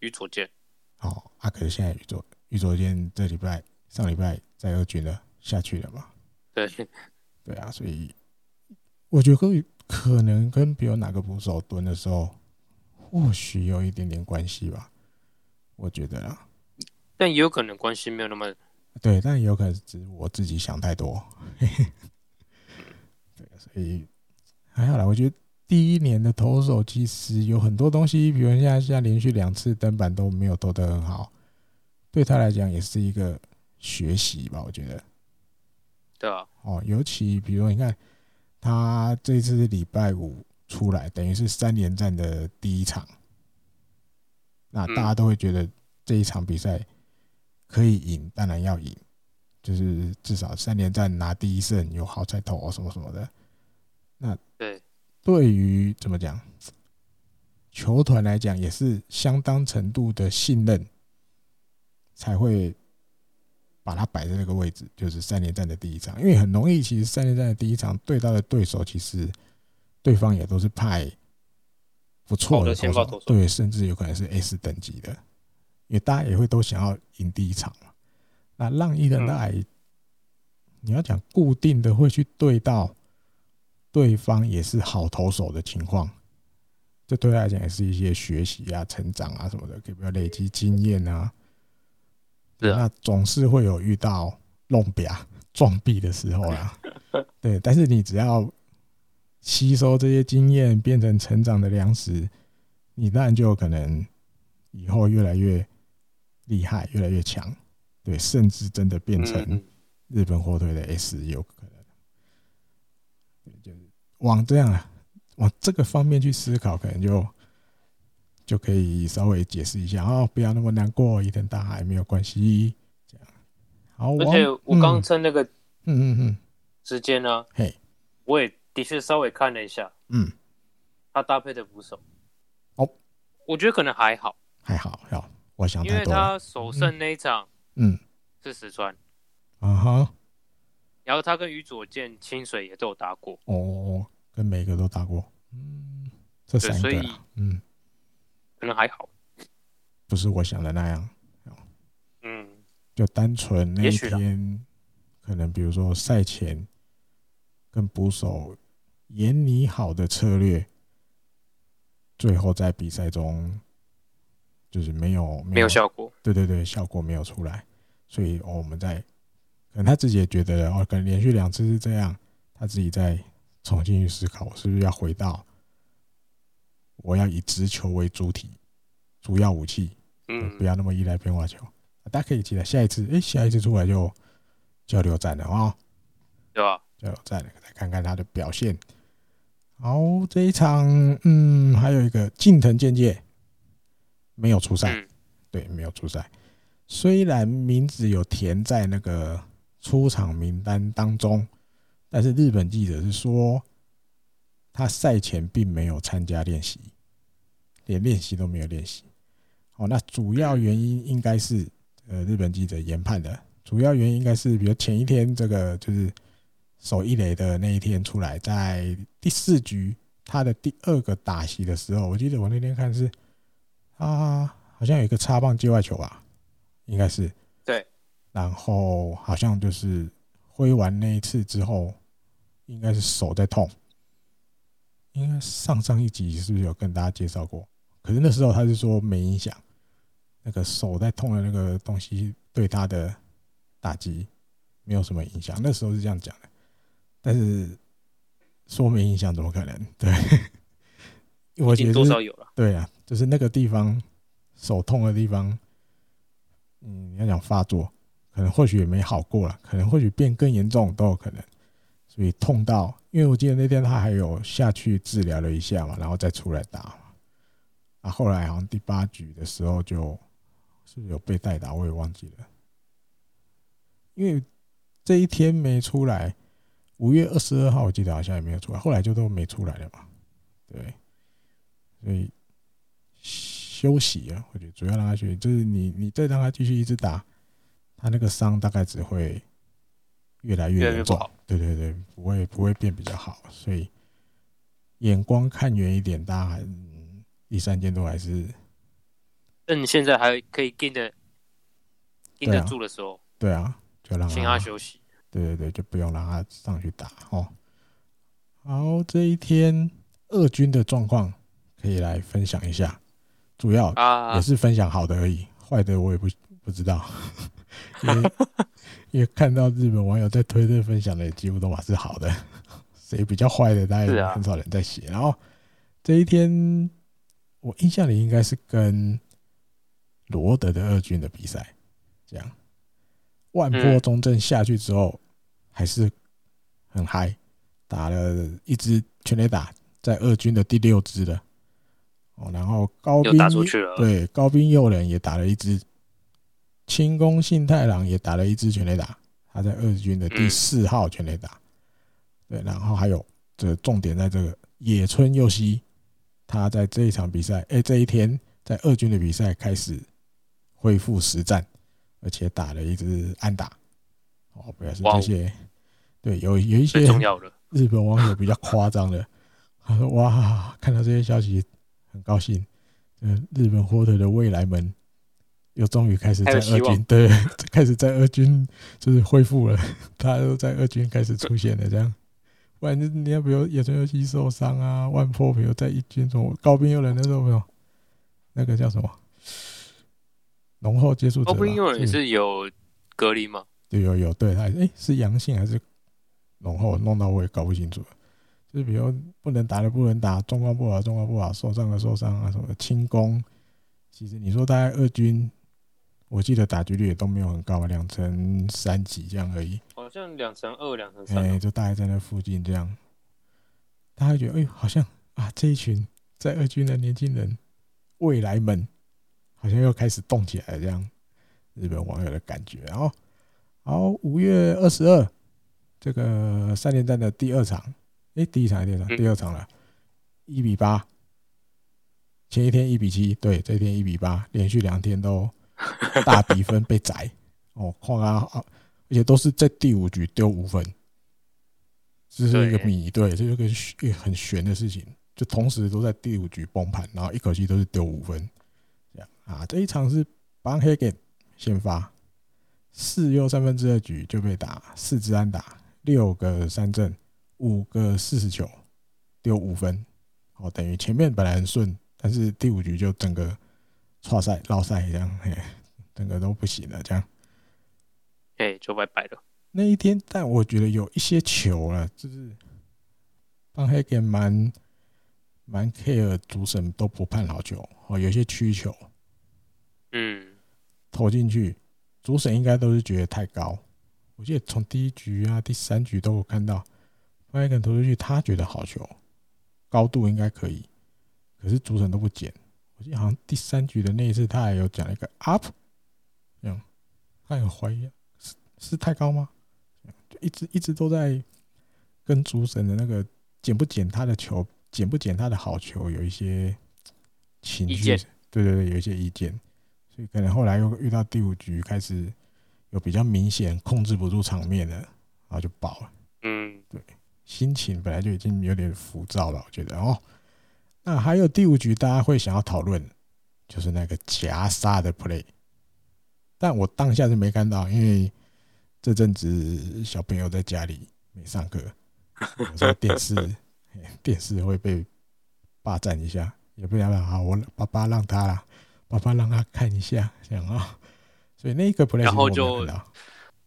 宇佐健。哦，啊，可是现在宇佐宇佐健这礼拜上礼拜在二军了，下去了嘛？对，对啊，所以我觉得可能跟比如哪个捕手蹲的时候，或许有一点点关系吧，我觉得啦。但也有可能关系没有那么对，但也有可能只是我自己想太多。对，所以还好啦。我觉得第一年的投手其实有很多东西，比如现在现在连续两次登板都没有投得很好，对他来讲也是一个学习吧。我觉得，对啊。哦，尤其比如你看。他这次是礼拜五出来，等于是三连战的第一场。那大家都会觉得这一场比赛可以赢，当然要赢，就是至少三连战拿第一胜，有好彩头啊什么什么的。那对，对于怎么讲，球团来讲也是相当程度的信任，才会。把它摆在那个位置，就是三连战的第一场，因为很容易，其实三连战的第一场对到的对手，其实对方也都是派不错的投手，对，甚至有可能是 S 等级的，因为大家也会都想要赢第一场嘛。那让一人来，你要讲固定的会去对到对方也是好投手的情况，这对他来讲也是一些学习啊、成长啊什么的，可以不要累积经验啊。是啊，那总是会有遇到弄瘪撞壁的时候啦。对，但是你只要吸收这些经验，变成成长的粮食，你当然就有可能以后越来越厉害，越来越强。对，甚至真的变成日本火腿的 S 有可能。对，就是往这样啊，往这个方面去思考，可能就。就可以稍微解释一下哦，不要那么难过，伊藤大海没有关系。这样，好。而且我刚趁那个嗯嗯嗯。时间呢，嘿，我也的确稍微看了一下，嗯，他搭配的捕手，哦，我觉得可能还好，还好，好，我想因为他首胜那一场，嗯，是石川，啊哈，然后他跟宇佐健、清水也都有搭过，哦，跟每个都搭过，嗯，这三个，嗯。可能还好，不是我想的那样。嗯，就单纯那一天，可能比如说赛前跟捕手演拟好的策略，最后在比赛中就是没有没有，没有效果。对对对，效果没有出来，所以我们在可能他自己也觉得哦，可能连续两次是这样，他自己在重新去思考，我是不是要回到。我要以直球为主体，主要武器，嗯，不要那么依赖变化球。大家可以期待下一次，哎，下一次出来就交流战了啊，对吧？交流战了，来看看他的表现。好，这一场，嗯，还有一个近藤健介没有出赛，对，没有出赛。虽然名字有填在那个出场名单当中，但是日本记者是说，他赛前并没有参加练习，连练习都没有练习。哦，那主要原因应该是呃，日本记者研判的，主要原因应该是，比如前一天这个就是守一垒的那一天出来，在第四局他的第二个打席的时候，我记得我那天看是啊，好像有一个插棒界外球吧，应该是对，然后好像就是。挥完那一次之后，应该是手在痛。应该上上一集是不是有跟大家介绍过？可是那时候他是说没影响，那个手在痛的那个东西对他的打击没有什么影响。那时候是这样讲的，但是说没影响怎么可能？对，我觉得多少有了。对啊，就是那个地方手痛的地方，嗯，你要讲发作。可能或许也没好过了，可能或许变更严重都有可能，所以痛到，因为我记得那天他还有下去治疗了一下嘛，然后再出来打，啊，后来好像第八局的时候就是不是有被代打，我也忘记了，因为这一天没出来，五月二十二号我记得好像也没有出来，后来就都没出来了嘛，对，所以休息啊，我觉得主要让他休息，就是你你再让他继续一直打。他那个伤大概只会越来越严重，对对对，不会不会变比较好，所以眼光看远一点，大家还第三件都还是，趁现在还可以盯得盯得住的时候，对啊，就让他请他休息，对对对，就不用让他上去打哦。好，这一天二军的状况可以来分享一下，主要也是分享好的而已，坏的我也不不知道。因为因为看到日本网友在推特分享的，几乎都还是好的，谁比较坏的，大家也很少人在写。然后这一天，我印象里应该是跟罗德的二军的比赛，这样万波中正下去之后还是很嗨，打了一支全垒打，在二军的第六支的哦，然后高滨对高兵诱人也打了一支。清宫信太郎也打了一支全垒打，他在二军的第四号全垒打。对，然后还有这个重点在这个野村佑希，他在这一场比赛，哎，这一天在二军的比赛开始恢复实战，而且打了一支安打。哦，不要是这些，对，有有一些日本网友比较夸张的，他说：“哇，看到这些消息很高兴，嗯，日本火腿的未来们。”又终于 开始在二军，对，开始在二军就是恢复了，他都在二军开始出现了，这样。不然你你要比如野村佑希受伤啊，万波比如在一军中，高滨祐人的时候没有，那个叫什么？浓厚接触者。高滨祐人是有隔离吗？对，有有，对他哎、欸、是阳性还是浓厚？弄到我也搞不清楚了。就是比如不能打的不能打，状况不好状况不好，受伤的受伤啊什么的。清宫，其实你说大概二军。我记得打击率也都没有很高，两成三几这样而已。好像两成二、两成三。哎，就大概在那附近这样。大家觉得，哎，好像啊，这一群在二军的年轻人，未来们，好像又开始动起来了这样。日本网友的感觉。然后，好，五月二十二，这个三连战的第二场，哎，第一场还是第二场？第二场了，一比八。前一天一比七，对，这一天一比八，连续两天都。大比分被宰。哦，况啊，而且都是在第五局丢五分，这是一个谜，对，这是个很悬的事情，就同时都在第五局崩盘，然后一口气都是丢五分，这样啊，这一场是邦黑给先发，四又三分之二局就被打四支安打，六个三振，五个四十球，丢五分，哦，等于前面本来很顺，但是第五局就整个。挫赛、绕赛这样，嘿，整个都不行了，这样，哎，就拜拜了。那一天，但我觉得有一些球了，就是邦黑给蛮蛮 care 主审都不判好球哦，有些曲球，嗯，投进去，主审应该都是觉得太高。我记得从第一局啊、第三局都有看到邦黑给投出去，他觉得好球，高度应该可以，可是主审都不捡。我记得好像第三局的那一次，他还有讲一个 up，这样，他很怀疑是是太高吗？就一直一直都在跟主审的那个捡不捡他的球，捡不捡他的好球有一些情绪，对对对，有一些意见，所以可能后来又遇到第五局开始有比较明显控制不住场面的，然后就爆了。嗯，对，心情本来就已经有点浮躁了，我觉得哦。那还有第五局大家会想要讨论，就是那个夹杀的 play，但我当下是没看到，因为这阵子小朋友在家里没上课，有时候电视 电视会被霸占一下，也不要好，我爸爸让他啦，爸爸让他看一下，这样啊，所以那个 play 然后就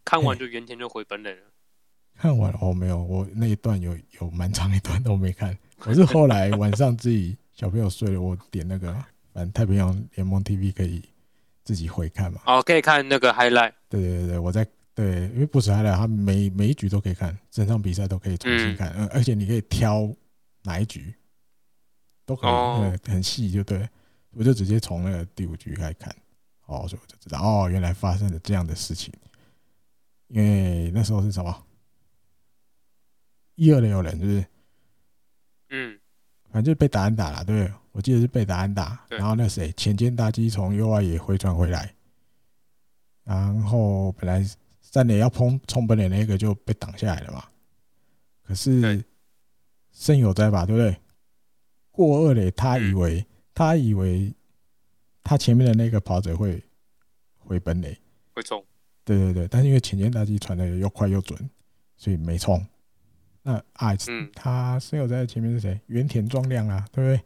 看完就原田就回本垒了，看完哦没有，我那一段有有蛮长一段都没看，我是后来晚上自己小朋友睡了，我点那个 反正太平洋联盟 TV 可以自己回看嘛，哦可以看那个 highlight，对对对，我在。对，因为不止 highlight，，他每每一局都可以看，整场比赛都可以重新看，嗯，而且你可以挑哪一局都可以，哦、很细，就对。我就直接从那个第五局开始看，哦，所以我就知道，哦，原来发生了这样的事情。因为那时候是什么？一二垒有人，就是？嗯，反正就被打安打了，对，我记得是被打安打，然后那谁浅间大基从右外野回传回来，然后本来。三垒要碰冲本垒那个就被挡下来了嘛？可是胜有哉吧，对不对？过二垒，他以为他以为他前面的那个跑者会回本垒，会冲。对对对，但是因为浅间大基传的又快又准，所以没冲。那啊，他森友哉的前面是谁？原田壮亮啊，对不对？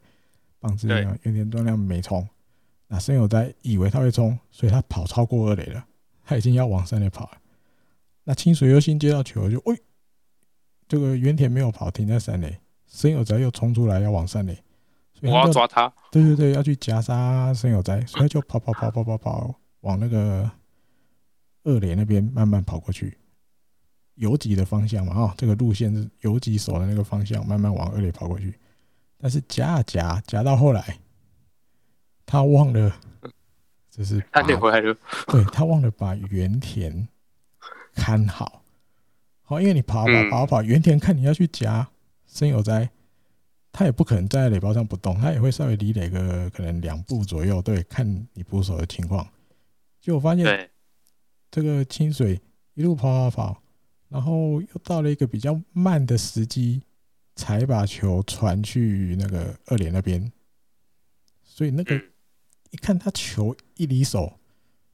棒子原田壮亮没冲。那森友哉以为他会冲，所以他跑超过二垒了，他已经要往三垒跑了。那清水优心接到球就，喂，这个原田没有跑，停在三垒，森友哉又冲出来要往三垒，我要抓他，对对对，要去夹杀森友哉，所以就跑跑跑跑跑跑往那个二垒那边慢慢跑过去，游击的方向嘛，啊，这个路线是游击手的那个方向，慢慢往二垒跑过去，但是夹啊夹夹到后来，他忘了，就是他点回来了，对他忘了把原田。看好，好，因为你跑跑跑跑，原田看你要去夹森友哉，他也不可能站在垒包上不动，他也会稍微离垒个可能两步左右，对，看你捕手的情况。就我发现，这个清水一路跑跑跑，然后又到了一个比较慢的时机，才把球传去那个二连那边。所以那个一看他球一离手，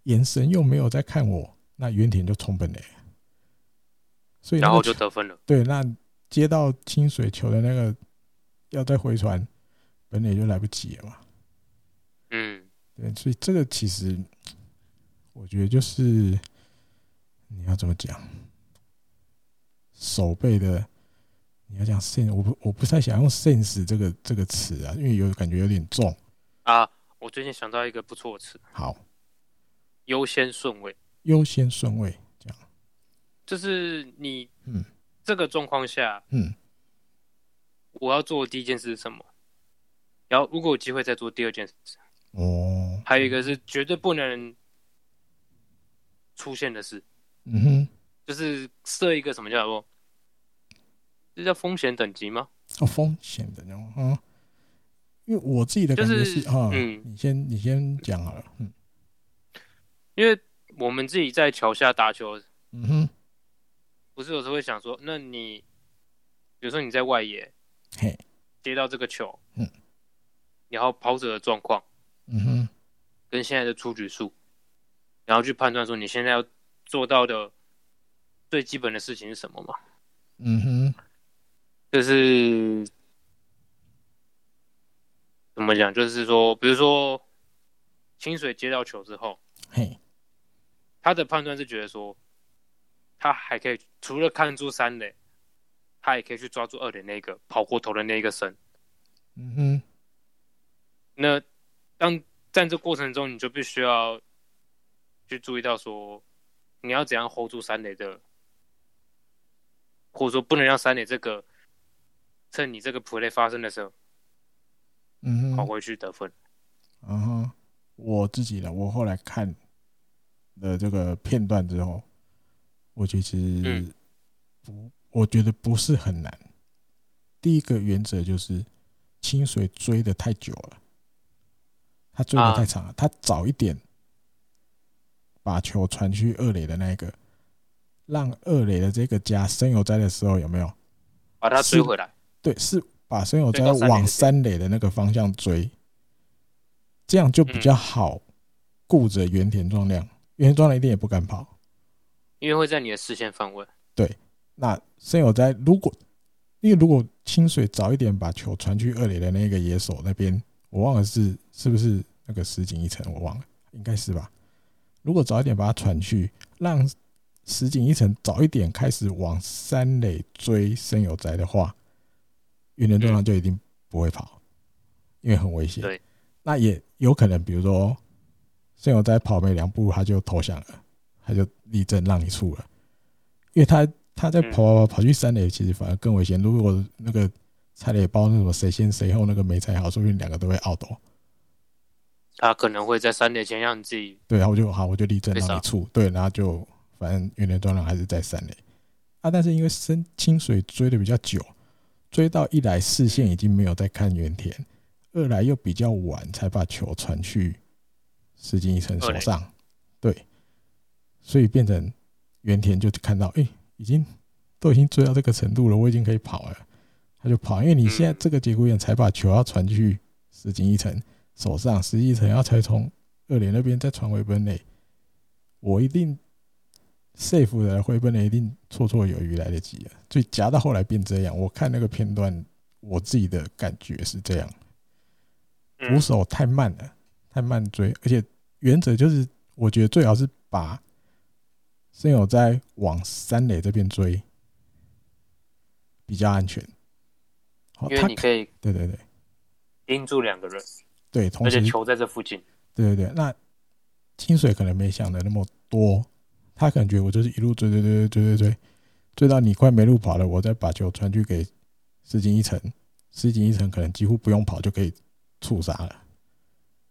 眼神又没有在看我。那原田就冲本垒，所以然后就得分了。对，那接到清水球的那个要再回传，本垒就来不及了嘛。嗯，对，所以这个其实我觉得就是你要怎么讲，守备的你要讲 sense，我不我不太想用 sense 这个这个词啊，因为有感觉有点重。啊。我最近想到一个不错的词，好，优先顺位。优先顺位，这样，就是你，嗯，这个状况下，嗯，我要做的第一件事是什么？然后，如果有机会再做第二件事，哦，还有一个是绝对不能出现的事，嗯哼，就是设一个什么叫做，这叫风险等级吗？哦，风险的，嗯，因为我自己的感觉是，啊，嗯，你先，你先讲好了，嗯，因为。我们自己在桥下打球，嗯哼，不是有时候会想说，那你，比如说你在外野，嘿，接到这个球，嗯，然后跑者的状况，嗯哼，跟现在的出局数，然后去判断说你现在要做到的最基本的事情是什么嘛？嗯哼，就是怎么讲？就是说，比如说清水接到球之后，嘿。他的判断是觉得说，他还可以除了看住三垒，他也可以去抓住二垒那个跑过头的那一个身。嗯哼。那当在这过程中，你就必须要去注意到说，你要怎样 hold 住三垒的，或者说不能让三垒这个趁你这个 play 发生的时候，嗯哼，跑回去得分。嗯哼，我自己的，我后来看。的这个片段之后，我其实不我觉得不是很难。第一个原则就是清水追的太久了，他追的太长了，他早一点把球传去二垒的那个，让二垒的这个家生有灾的时候有没有把他追回来？对，是把森友哉往三垒的那个方向追，这样就比较好顾着原田壮亮，原田壮亮一定也不敢跑，因为会在你的视线范围。对，那森友哉如果。因为如果清水早一点把球传去二垒的那个野手那边，我忘了是是不是那个石井一成，我忘了，应该是吧。如果早一点把它传去，让石井一成早一点开始往三垒追森友哉的话，原田壮亮就一定不会跑，因为很危险。对，那也有可能，比如说森友在跑没两步他就投降了，他就立正让你出了，因为他。他在跑跑去三垒，其实反而更危险。如果那个踩垒包那什么谁先谁后那个没踩好，说不定两个都会 out。他可能会在三垒前让你自己对，然后我就好，我就立正让你出对，然后就反正原田壮亮还是在三垒啊。但是因为深清水追的比较久，追到一来视线已经没有在看原田，二来又比较晚才把球传去石井一成手上，对，所以变成原田就看到哎。欸已经都已经追到这个程度了，我已经可以跑了，他就跑。因为你现在这个节骨眼才把球要传去石井一成手上，石井一成要才从二连那边再传回本垒，我一定 safe 的回本的，一定绰绰有余来得及啊。所以夹到后来变这样，我看那个片段，我自己的感觉是这样：扶手太慢了，太慢追，而且原则就是，我觉得最好是把。森友在往三垒这边追，比较安全。因为你可以对对对盯住两个人，对，同时而且球在这附近。对对对，那清水可能没想的那么多，他感觉我就是一路追追追追追追追，追到你快没路跑了，我再把球传去给石井一成，石井一成可能几乎不用跑就可以触杀了。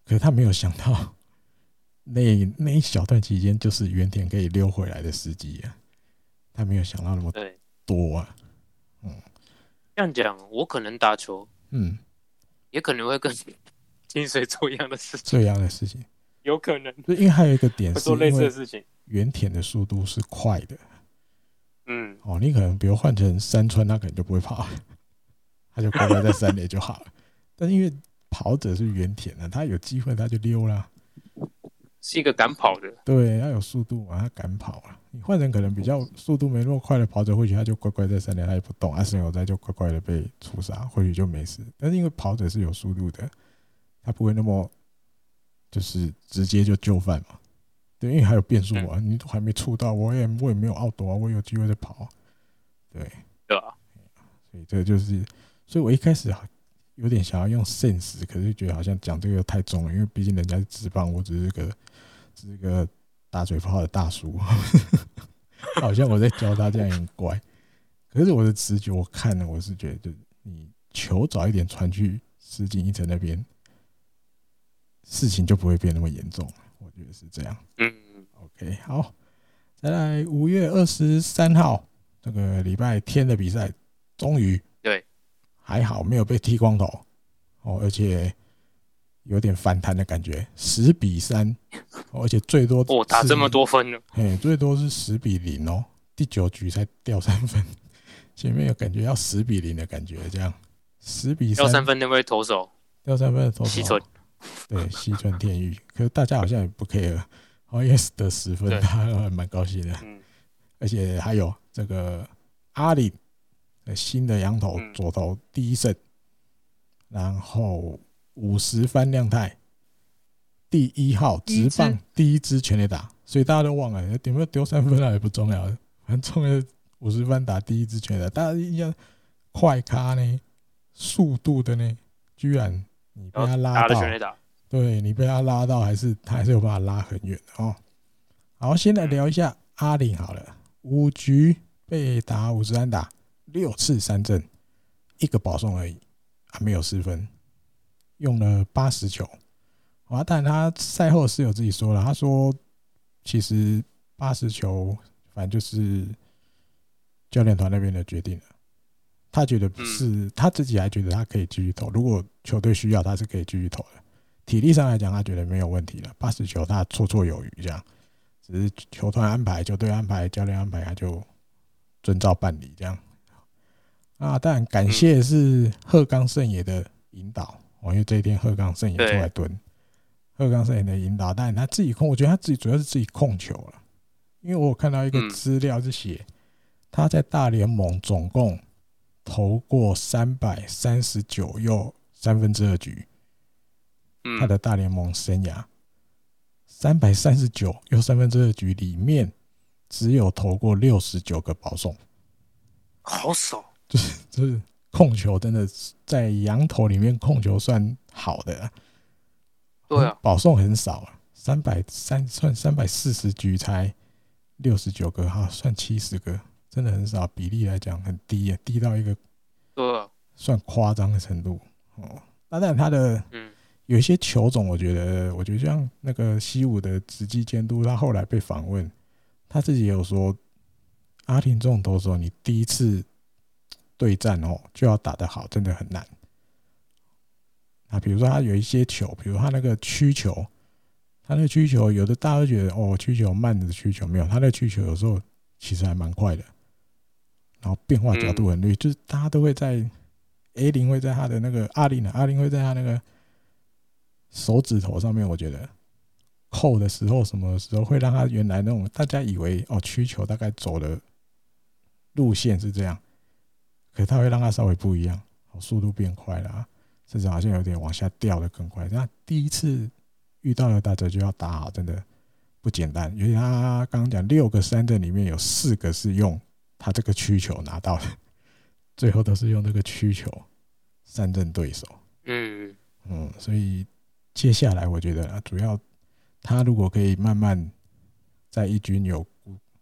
可是他没有想到。那 那一小段期间，就是原田可以溜回来的时机啊，他没有想到那么多啊。嗯，这样讲，我可能打球，嗯，也可能会跟 金水做一样的事情，做一样的事情，有可能。因为还有一个点是，做类似的事情，原田的速度是快的。嗯，哦，你可能比如换成山川，他可能就不会跑，他就乖乖在山里就好了。但是因为跑者是原田啊，他有机会他就溜啦。是一个敢跑的，对，要有速度嘛，他敢跑啊。你换成可能比较速度没那么快的跑者，或许他就乖乖在山里，他也不动，阿神有在就乖乖的被屠杀，或许就没事。但是因为跑者是有速度的，他不会那么就是直接就就范嘛。对，因为还有变数啊，你都还没触到，我也我也没有 out 啊，我也有机会再跑。对，对啊，所以这就是，所以我一开始有点想要用 sense，可是觉得好像讲这个又太重了，因为毕竟人家是职棒，我只是个只。是个打嘴炮的大叔，好像我在教他这样很怪。可是我的直觉，我看了，我是觉得，就你球早一点传去石井一成那边，事情就不会变那么严重。我觉得是这样。嗯，OK，好，再来五月二十三号这个礼拜天的比赛，终于对，还好没有被剃光头哦，而且。有点反弹的感觉，十比三，而且最多哦打这么多分了，哎，最多是十比零哦，第九局才掉三分，前面有感觉要十比零的感觉，这样十比三掉三分那位投手，掉三分的投手。西村，对 西村天玉，可是大家好像也不 care，好像是得十分，他 还蛮高兴的，嗯，而且还有这个阿里新的羊头左头第一胜，然后。五十番亮太，第一号直棒第一支全垒打，所以大家都忘了有没有丢三分啊，也不重要，很重要。五十番打第一支全垒打，大家印象快咖呢，速度的呢，居然你被他拉到，对你被他拉到，还是他还是有办法拉很远哦。好，先来聊一下阿林好了，五局被打五十三打，六次三振，一个保送而已，还没有失分。用了八十球，啊，但他赛后是有自己说了，他说其实八十球，反正就是教练团那边的决定了。他觉得不是，嗯、他自己还觉得他可以继续投。如果球队需要，他是可以继续投的。体力上来讲，他觉得没有问题了。八十球他绰绰有余，这样。只是球团安排、球队安排、教练安排，他就遵照办理这样。啊，但感谢是鹤冈胜也的引导哦，因为这一天鹤冈胜也出来蹲。鹤冈胜也的引导，但他自己控，我觉得他自己主要是自己控球了。因为我有看到一个资料是写他在大联盟总共。投过三百三十九又三分之二局，他的大联盟生涯。三百三十九又三分之二局里面，只有投过六十九个保送，好少，就是就是控球真的在羊头里面控球算好的，对啊，保送很少啊，三百三算三百四十局才六十九个哈，算七十个。真的很少，比例来讲很低，低到一个算夸张的程度哦。当然，他的有一些球种，我觉得，我觉得像那个西武的直击监督，他后来被访问，他自己也有说，阿廷这种投手，你第一次对战哦，就要打得好，真的很难。啊，比如说他有一些球，比如他那个曲球，他那个曲球，有的大家都觉得哦，曲球慢的曲球没有，他那个曲球有时候其实还蛮快的。然后变化角度很锐，就是大家都会在 A 零会在他的那个阿林的阿林会在他那个手指头上面，我觉得扣的时候什么时候会让他原来那种大家以为哦曲球大概走的路线是这样，可是他会让他稍微不一样，速度变快了，啊甚至好像有点往下掉的更快。那第一次遇到了打折就要打好，真的不简单。因为他刚刚讲六个三振里面有四个是用。他这个曲球拿到了，最后都是用这个曲球三振对手。嗯嗯，所以接下来我觉得主要他如果可以慢慢在一军有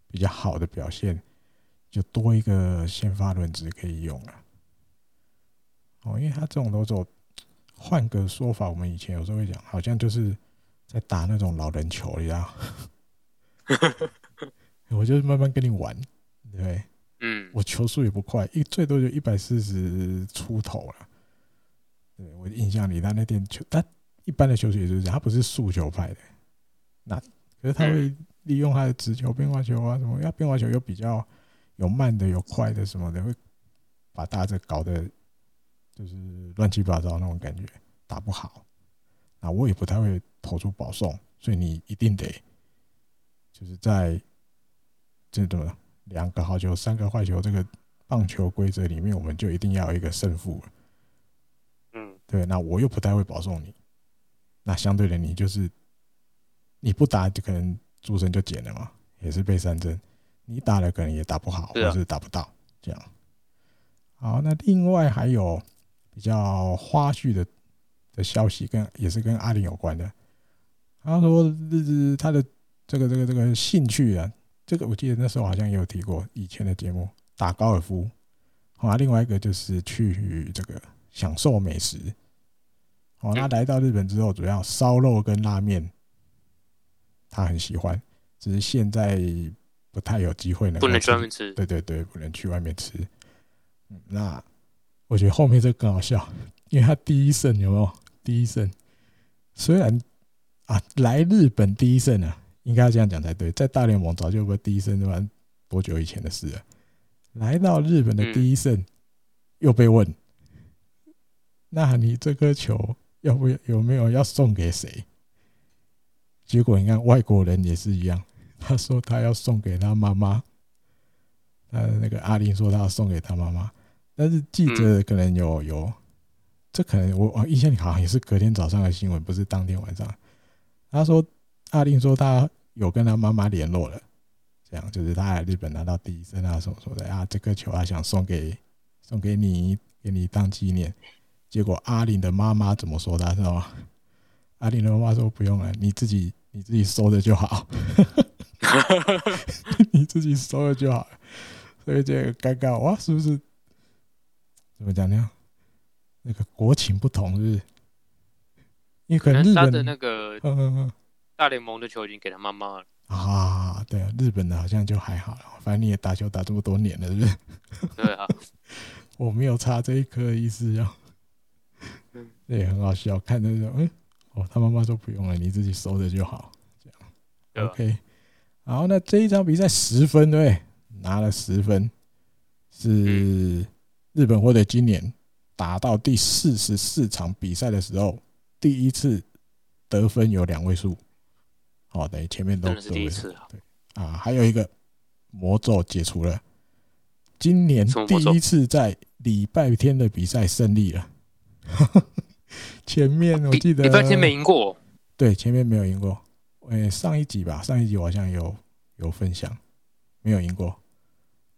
比较好的表现，就多一个先发轮值可以用了。哦，因为他这种都走，换个说法，我们以前有时候会讲，好像就是在打那种老人球一样。我就是慢慢跟你玩。对，嗯，我球速也不快，一最多就一百四十出头了。对，我印象里，他那天球，他一般的球速也就是这样，他不是速球派的。那可是他会利用他的直球、变化球啊什么，要变化球又比较有慢的、有快的什么的，会把大家这搞得就是乱七八糟那种感觉，打不好。那我也不太会投出保送，所以你一定得就是在这种。两个好球，三个坏球，这个棒球规则里面，我们就一定要有一个胜负。嗯，对。那我又不太会保送你，那相对的，你就是你不打，就可能主审就减了嘛，也是被三针。你打了，可能也打不好，或者是打不到。这样。好，那另外还有比较花絮的的消息，跟也是跟阿林有关的。他说，日他的这个这个这个兴趣啊。这个我记得那时候好像也有提过，以前的节目打高尔夫，好啊，另外一个就是去这个享受美食。哦，那来到日本之后，主要烧肉跟拉面，他很喜欢，只是现在不太有机会能不能去外面吃。对对对，不能去外面吃。那我觉得后面这个更好笑，因为他第一胜有没有？第一胜虽然啊，来日本第一胜啊。应该要这样讲才对，在大联盟早就不第一胜，对吧？多久以前的事了？来到日本的第一胜，又被问：那你这颗球要不要有没有要送给谁？结果你看外国人也是一样，他说他要送给他妈妈。他那个阿林说他要送给他妈妈，但是记者可能有有，这可能我我印象里好像也是隔天早上的新闻，不是当天晚上。他说阿令说他。有跟他妈妈联络了，这样就是他来日本拿到第一胜啊，什么什么的啊，这个球啊想送给送给你，给你当纪念。结果阿林的妈妈怎么说他？知道吗？阿林的妈妈说不用了，你自己你自己收着就好，你自己收着就好。所以这个尴尬哇，是不是？怎么讲呢？那个国情不同是，是？因为可能日本的那个。大联盟的球已经给他妈妈了啊，对啊，日本的好像就还好，反正你也打球打这么多年了，是不是？对啊，我没有差这一颗的意思啊。嗯，对，很好笑，看那种，嗯，哦，他妈妈说不用了，你自己收着就好，这样。OK，好，那这一场比赛十分对，拿了十分，是日本获得今年打到第四十四场比赛的时候第一次得分有两位数。好，等于前面都是第一次。对啊，还有一个魔咒解除了，今年第一次在礼拜天的比赛胜利了。前面我记得礼拜天没赢过，对，前面没有赢过。诶，上一集吧，上一集我好像有有分享，没有赢过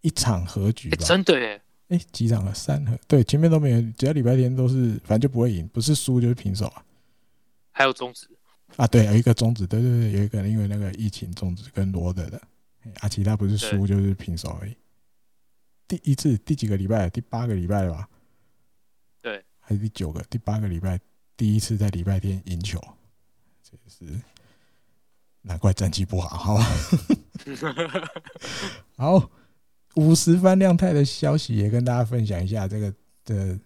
一场和局吧？真的耶？诶，几场了？三和？对，前面都没有，只要礼拜天都是，反正就不会赢，不是输就是平手啊。还有中止。啊，对，有一个终止，对对对，有一个因为那个疫情终止跟罗德的，啊，其他不是输就是平手而已。第一次第几个礼拜？第八个礼拜了吧？对，还是第九个？第八个礼拜第一次在礼拜天赢球，这是难怪战绩不好，好吧？好，五十番亮太的消息也跟大家分享一下，这个的，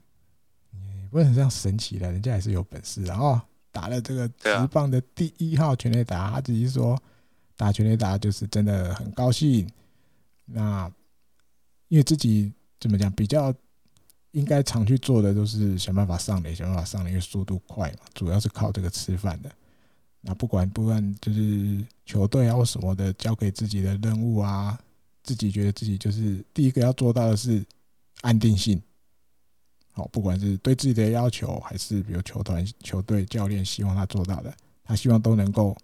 不能这样神奇的，人家也是有本事，然后。打了这个直棒的第一号全垒打，他只是说打全垒打就是真的很高兴。那因为自己怎么讲，比较应该常去做的都是想办法上垒，想办法上垒，因为速度快嘛，主要是靠这个吃饭的。那不管不管就是球队啊或什么的，交给自己的任务啊，自己觉得自己就是第一个要做到的是安定性。好，不管是对自己的要求，还是比如球团、球队、教练希望他做到的，他希望都能够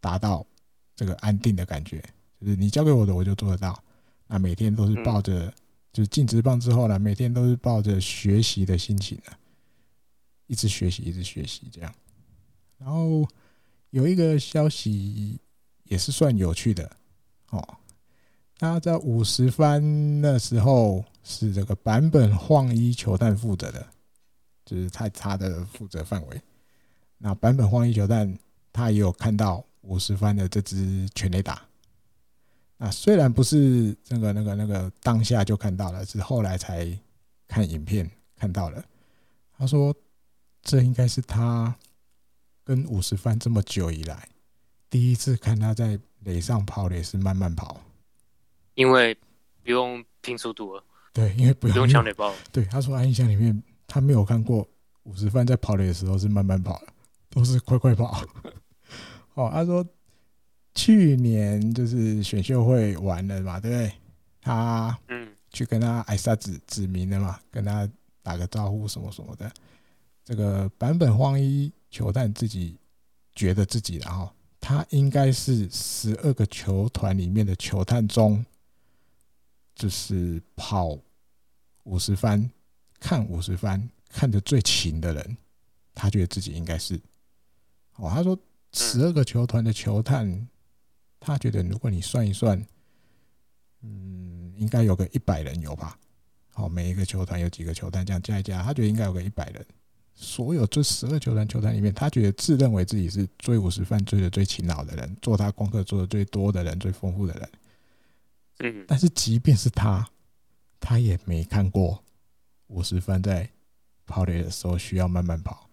达到这个安定的感觉。就是你交给我的，我就做得到。那每天都是抱着，就是进职棒之后呢，每天都是抱着学习的心情啊，一直学习，一直学习这样。然后有一个消息也是算有趣的哦。他在五十番的时候是这个版本晃一球探负责的，就是他他的负责范围。那版本晃一球探他也有看到五十番的这支全垒打。那虽然不是那个那个那个当下就看到了，是后来才看影片看到了。他说这应该是他跟五十番这么久以来第一次看他在垒上跑垒是慢慢跑。因为不用拼速度了，对，因为不用抢垒包。对，他说他印象里面他没有看过五十番在跑垒的时候是慢慢跑，都是快快跑。哦，他说去年就是选秀会完了嘛，对不对？他嗯，去跟他艾萨指指名了嘛，跟他打个招呼什么什么的。这个版本荒一球探自己觉得自己，然后他应该是十二个球团里面的球探中。就是跑五十番，看五十番看得最勤的人，他觉得自己应该是。哦，他说十二个球团的球探，他觉得如果你算一算，嗯，应该有个一百人有吧？好，每一个球团有几个球探，这样加一加，他觉得应该有个一百人。所有这十二球团球团里面，他觉得自认为自己是追五十番追的最勤劳的人，做他功课做的最多的人，最丰富的人。但是即便是他，他也没看过五十番在跑垒的时候需要慢慢跑。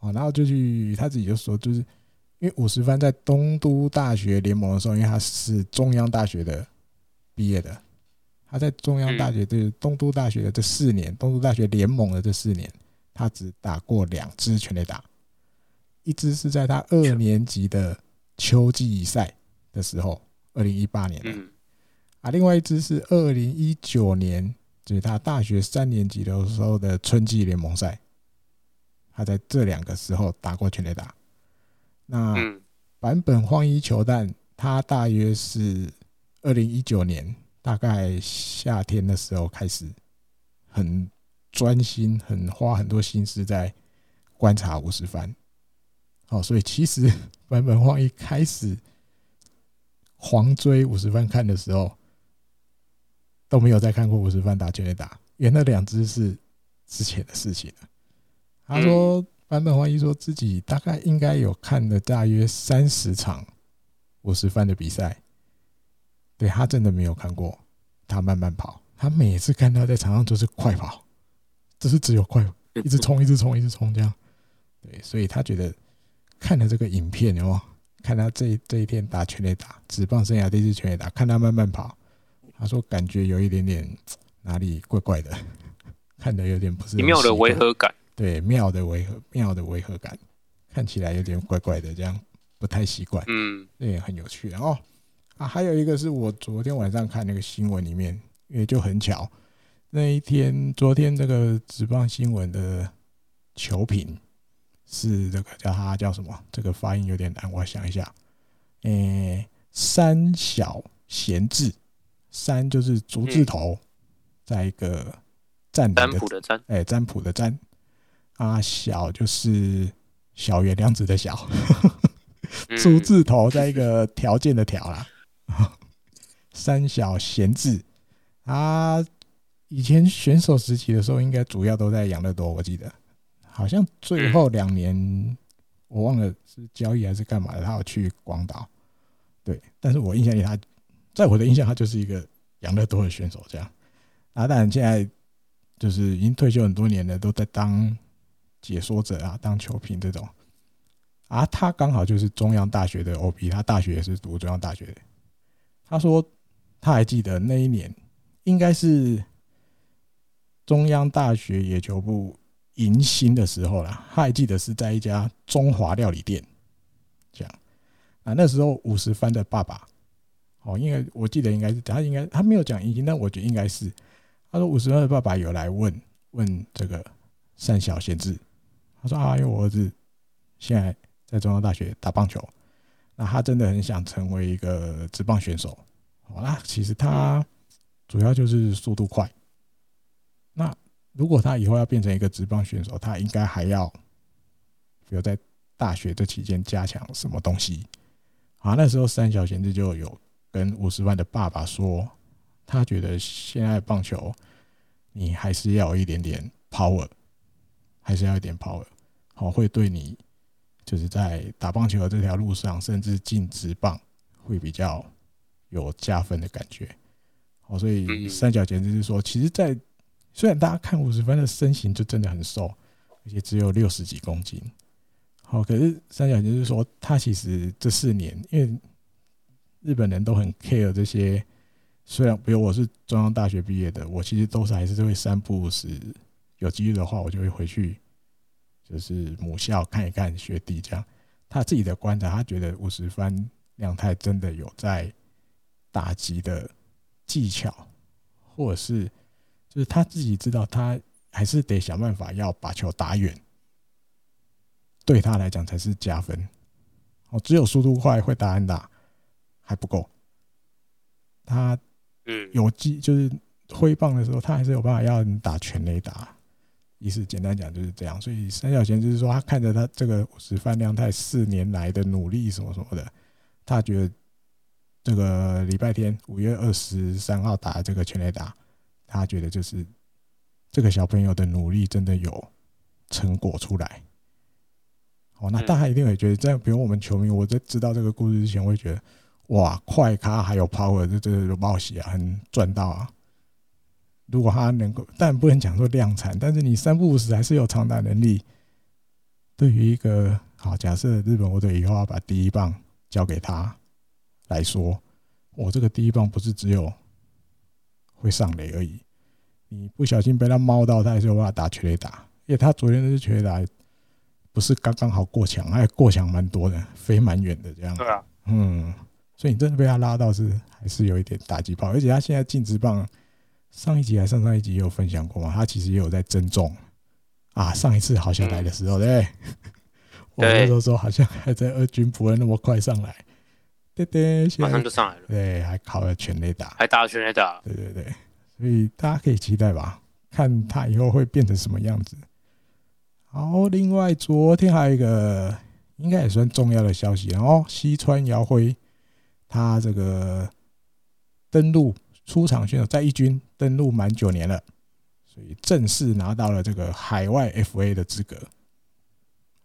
哦，然后就去他自己就说，就是因为五十番在东都大学联盟的时候，因为他是中央大学的毕业的，他在中央大学就是东都大学的这四年，东都大学联盟的这四年，他只打过两支全垒打，一支是在他二年级的秋季赛的时候，二零一八年的。啊，另外一支是二零一九年，就是他大学三年级的时候的春季联盟赛，他在这两个时候打过全垒打。那版本荒一球探，他大约是二零一九年大概夏天的时候开始，很专心，很花很多心思在观察五十番。好，所以其实版本晃一开始狂追五十番看的时候。都没有再看过五十番打全垒打，因为那两只是之前的事情。他说坂本晃一说自己大概应该有看了大约三十场五十番的比赛，对，他真的没有看过。他慢慢跑，他每次看他在场上都是快跑，就是只有快，一直冲，一直冲，一直冲这样。对，所以他觉得看了这个影片哦，看他这这一天打全垒打，只棒生涯第一次全垒打，看他慢慢跑，他说感觉有一点点 哪里怪怪的，看的有点不是妙的违和感，对，妙的违和妙的违和感，看起来有点怪怪的，这样不太习惯，嗯，那也很有趣哦。啊，还有一个是我昨天晚上看那个新闻里面，因为就很巧，那一天昨天这个职棒新闻的球评。是这个叫他叫什么？这个发音有点难，我想一下。诶、欸，山小贤治，山就是竹字头，在一个占卜的占，哎，占卜的占。啊，小就是小原良子的小，竹字头在一个条件的条啦。三小闲置啊以前选手时期的时候，应该主要都在养乐多，我记得。好像最后两年，我忘了是交易还是干嘛的，他要去广岛，对。但是我印象里，他在我的印象，他就是一个养乐多的选手这样。啊，当然现在就是已经退休很多年了，都在当解说者啊，当球评这种。啊，他刚好就是中央大学的 OB，他大学也是读中央大学的。他说他还记得那一年，应该是中央大学野球部。迎新的时候啦，他还记得是在一家中华料理店，这样啊。那时候五十番的爸爸，哦，因为我记得应该是他应该他没有讲已经，但我觉得应该是他说五十番的爸爸有来问问这个山小贤治，他说啊，因为我儿子现在在中央大学打棒球，那他真的很想成为一个职棒选手。哦，那其实他主要就是速度快，那。如果他以后要变成一个职棒选手，他应该还要，比如在大学这期间加强什么东西？啊，那时候三小贤治就有跟五十万的爸爸说，他觉得现在棒球你还是要有一点点 power，还是要一点 power，好，会对你就是在打棒球的这条路上，甚至进职棒会比较有加分的感觉。好，所以山小贤治是说，其实，在虽然大家看五十番的身形就真的很瘦，而且只有六十几公斤，好，可是三角就是说，他其实这四年，因为日本人都很 care 这些，虽然比如我是中央大学毕业的，我其实都是还是会三不五时，有机会的话，我就会回去，就是母校看一看学弟这样。他自己的观察，他觉得五十番亮太真的有在打击的技巧，或者是。就是他自己知道，他还是得想办法要把球打远，对他来讲才是加分。哦，只有速度快会打安打还不够。他嗯有机就是挥棒的时候，他还是有办法要你打全垒打。意思简单讲就是这样。所以三小贤就是说，他看着他这个五十范亮太四年来的努力什么什么的，他觉得这个礼拜天五月二十三号打这个全垒打。他觉得就是这个小朋友的努力真的有成果出来。哦，那大家一定会觉得，这样，比如我们球迷，我在知道这个故事之前，我会觉得哇，快咖还有 power，这这个冒险啊，很赚到啊。如果他能够，但不能讲说量产，但是你三不五时还是有长打能力。对于一个好，假设日本国队以后要把第一棒交给他来说，我这个第一棒不是只有。会上垒而已，你不小心被他猫到，他还是有办法打全垒打。因为他昨天那支全垒打不是刚刚好过墙，还过墙蛮多的，飞蛮远的这样。对啊，嗯，所以你真的被他拉到是还是有一点打击炮。而且他现在进职棒，上一集还上上一集也有分享过嘛，他其实也有在增重啊。上一次好像来的时候，对，我那时候说好像还在二军，不会那么快上来。对对，马上就上来了。对，还考了全垒打，还打了全垒打。对对对，所以大家可以期待吧，看他以后会变成什么样子。好，另外昨天还有一个应该也算重要的消息，然后西川遥辉他这个登陆出场选手在一军登陆满九年了，所以正式拿到了这个海外 FA 的资格。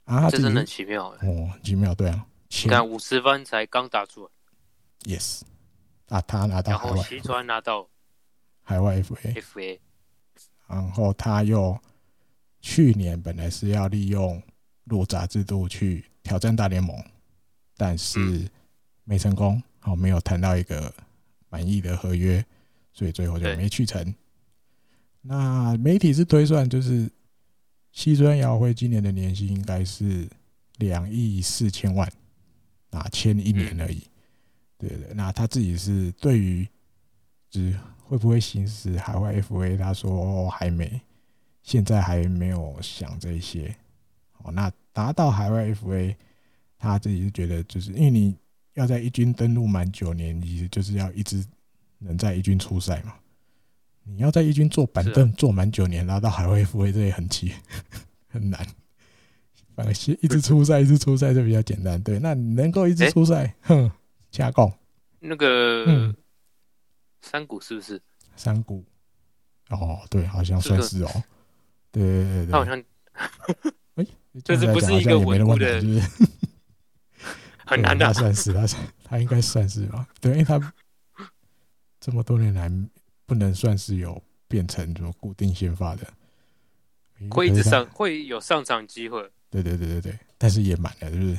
啊，这真的很奇妙哦，奇妙，对啊。你看五十分才刚打出来，，yes，啊，他拿到海外，然后西川拿到海外 FA FA，然后他又去年本来是要利用入闸制度去挑战大联盟，但是没成功，好，没有谈到一个满意的合约，所以最后就没去成。那媒体是推算，就是西村遥辉今年的年薪应该是两亿四千万，啊，签一年而已。对对，那他自己是对于，只会不会行使海外 FA，他说还没，现在还没有想这些。哦，那达到海外 FA，他自己是觉得，就是因为你要在一军登陆满九年，其实就是要一直能在一军出赛嘛。你要在一军坐板凳坐满九年，拿到海外复位这也很奇 很难。反正一直出赛，一直出赛就比较简单。对，那你能够一直出赛，哼，加工。那个，嗯，山谷是不是？山谷，哦，对，好像算是哦。对对对对，他好像，哎，这是不是一个稳固的？就是很难的，他算是他，他应该算是吧？对，因为他这么多年来。不能算是有变成什么固定先发的，会一直上，会有上场机会。对对对对对，但是也满了，是不是？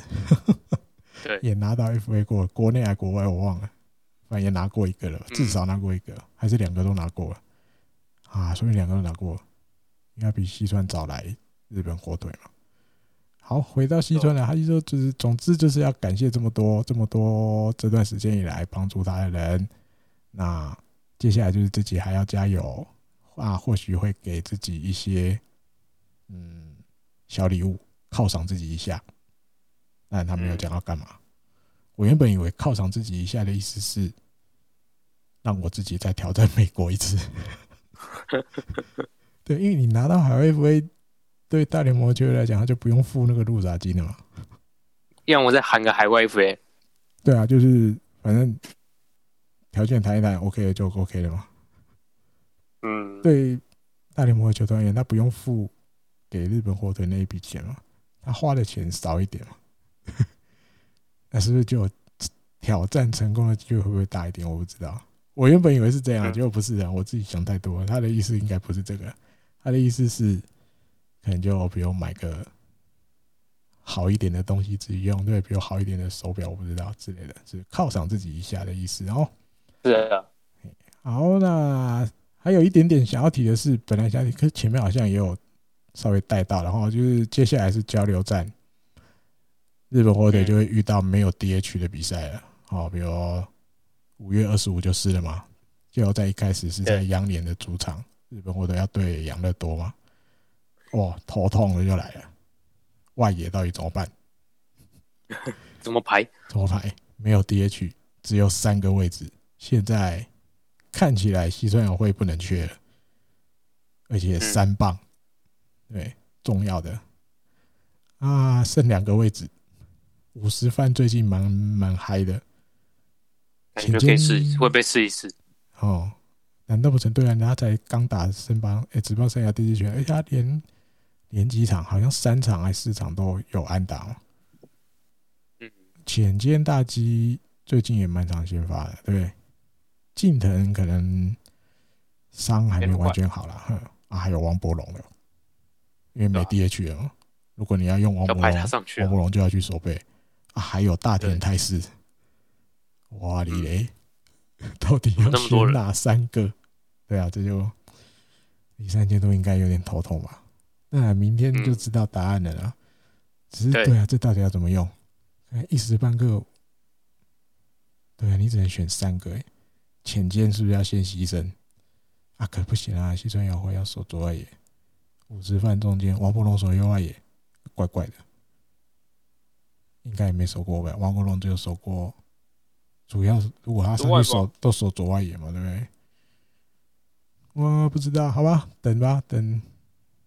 对，也拿到 FA 过，国内还国外我忘了，反正也拿过一个了，至少拿过一个，还是两个都拿过了啊？说明两个都拿过，应该比西川早来日本火腿嘛。好，回到西村了，他就说，就是总之就是要感谢这么多这么多这段时间以来帮助他的人，那。接下来就是自己还要加油啊，或许会给自己一些嗯小礼物犒赏自己一下，但他没有讲要干嘛。我原本以为犒赏自己一下的意思是让我自己再挑战美国一次。对，因为你拿到海外 FA，对大联盟球队来讲，他就不用付那个入闸金了嘛。让我再喊个海外 FA。对啊，就是反正。条件谈一谈，OK 就 OK 了嘛。嗯，对大联盟的球团而言，他不用付给日本火腿那一笔钱嘛，他花的钱少一点嘛。那是不是就挑战成功的机会会不会大一点？我不知道。我原本以为是这样，结果不是这样。我自己想太多了。他的意思应该不是这个，他的意思是可能就比如买个好一点的东西自己用，对，比如好一点的手表，我不知道之类的，是犒赏自己一下的意思。然后。是啊，好，那还有一点点想要提的是，本来想提，可是前面好像也有稍微带到，然后就是接下来是交流战，日本火腿就会遇到没有 DH 的比赛了，哦，比如五月二十五就是了嘛，就在一开始是在羊年的主场，日本火腿要对养乐多嘛，哇，头痛了就来了，外野到底怎么办？怎么排？怎么排？没有 DH，只有三个位置。现在看起来西川友会不能缺了，而且三棒，对，重要的啊，剩两个位置。五十番最近蛮蛮嗨的，感觉可以试，会被试一试。哦，难道不成？对啊，他才刚打升邦，哎，职棒生涯第一拳，而且他连连几场，好像三场还是四场都有安打。嗯，浅间大基最近也蛮常先发的，对不对？近藤可能伤还没完全好了，哼啊，还有王柏融的，因为没 DH 了。如果你要用王柏融，王柏融就要去守备啊。还有大田泰示，哇你嘞，到底要选哪三个？对啊，这就李三千都应该有点头痛吧？那明天就知道答案了啦。只是对啊，这到底要怎么用？一时半刻，对啊，你只能选三个哎。浅见是不是要先牺牲？啊，可不行啊！西川遥辉要守左外野，五十番中间，王柏龙守右外野，怪怪的。应该也没守过吧？王国龙只有守过，主要是如果他上去守都守左外野嘛，对不对？我不知道，好吧，等吧，等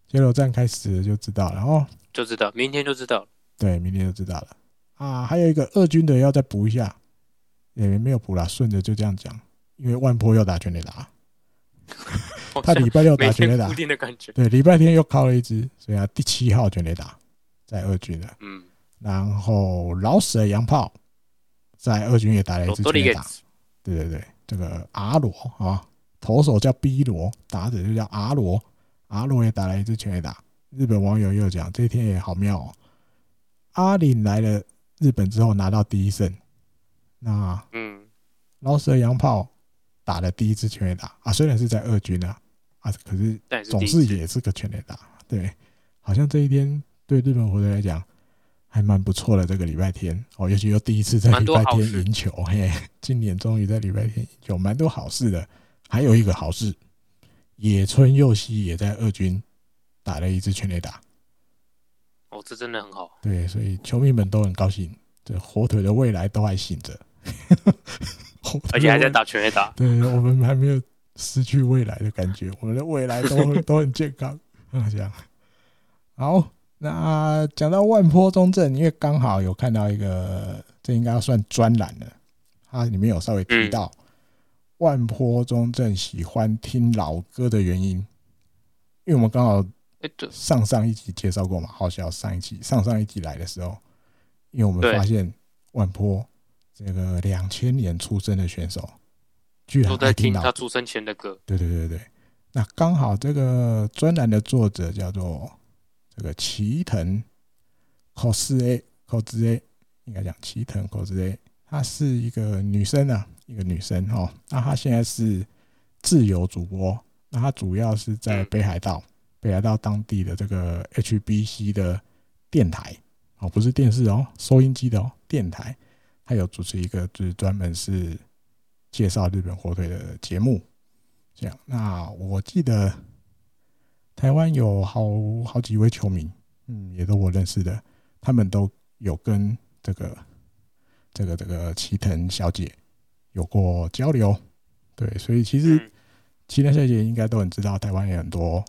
交流站开始就知道了哦。就知道，明天就知道了。对，明天就知道了。啊，还有一个二军的要再补一下，也没有补了，顺着就这样讲。因为万坡要打全垒打，他礼拜六打全垒打，对，礼拜天又靠了一支，所以啊第七号全垒打在二军的。嗯，然后老舍洋炮在二军也打了一支全垒打。对对对，这个阿罗啊，投手叫 B 罗，打者就叫阿罗，阿罗也打了一支全垒打。日本网友又讲，这一天也好妙哦。阿林来了日本之后拿到第一胜，那嗯，老舍洋炮打了第一支全垒打啊，虽然是在二军啊啊，可是总是也是个全垒打。对，好像这一天对日本火腿来讲还蛮不错的。这个礼拜天哦，尤其又第一次在礼拜天赢球，嘿，今年终于在礼拜天赢球，蛮多好事的。还有一个好事，野村佑希也在二军打了一支全垒打。哦，这真的很好。对，所以球迷们都很高兴，这火腿的未来都还醒着，而且还在打全垒打。对，我们还没有失去未来的感觉，我们的未来都 都很健康。这样，好，那讲到万坡中正，因为刚好有看到一个，这应该要算专栏了，它里面有稍微提到万坡中正喜欢听老歌的原因，因为我们刚好。上上一集介绍过嘛？好像上一集、上上一集来的时候，因为我们发现万坡这个两千年出生的选手，居然都在听他出生前的歌。对对对对，那刚好这个专栏的作者叫做这个齐藤 cos a cos a，应该讲齐藤 cos a，她是一个女生啊，一个女生哦。那她现在是自由主播，那她主要是在北海道。北海道当地的这个 HBC 的电台哦，不是电视哦，收音机的哦，电台，她有主持一个就是专门是介绍日本火腿的节目。这样，那我记得台湾有好好几位球迷，嗯，也都我认识的，他们都有跟这个这个这个齐藤小姐有过交流。对，所以其实齐藤小姐应该都很知道台湾也很多。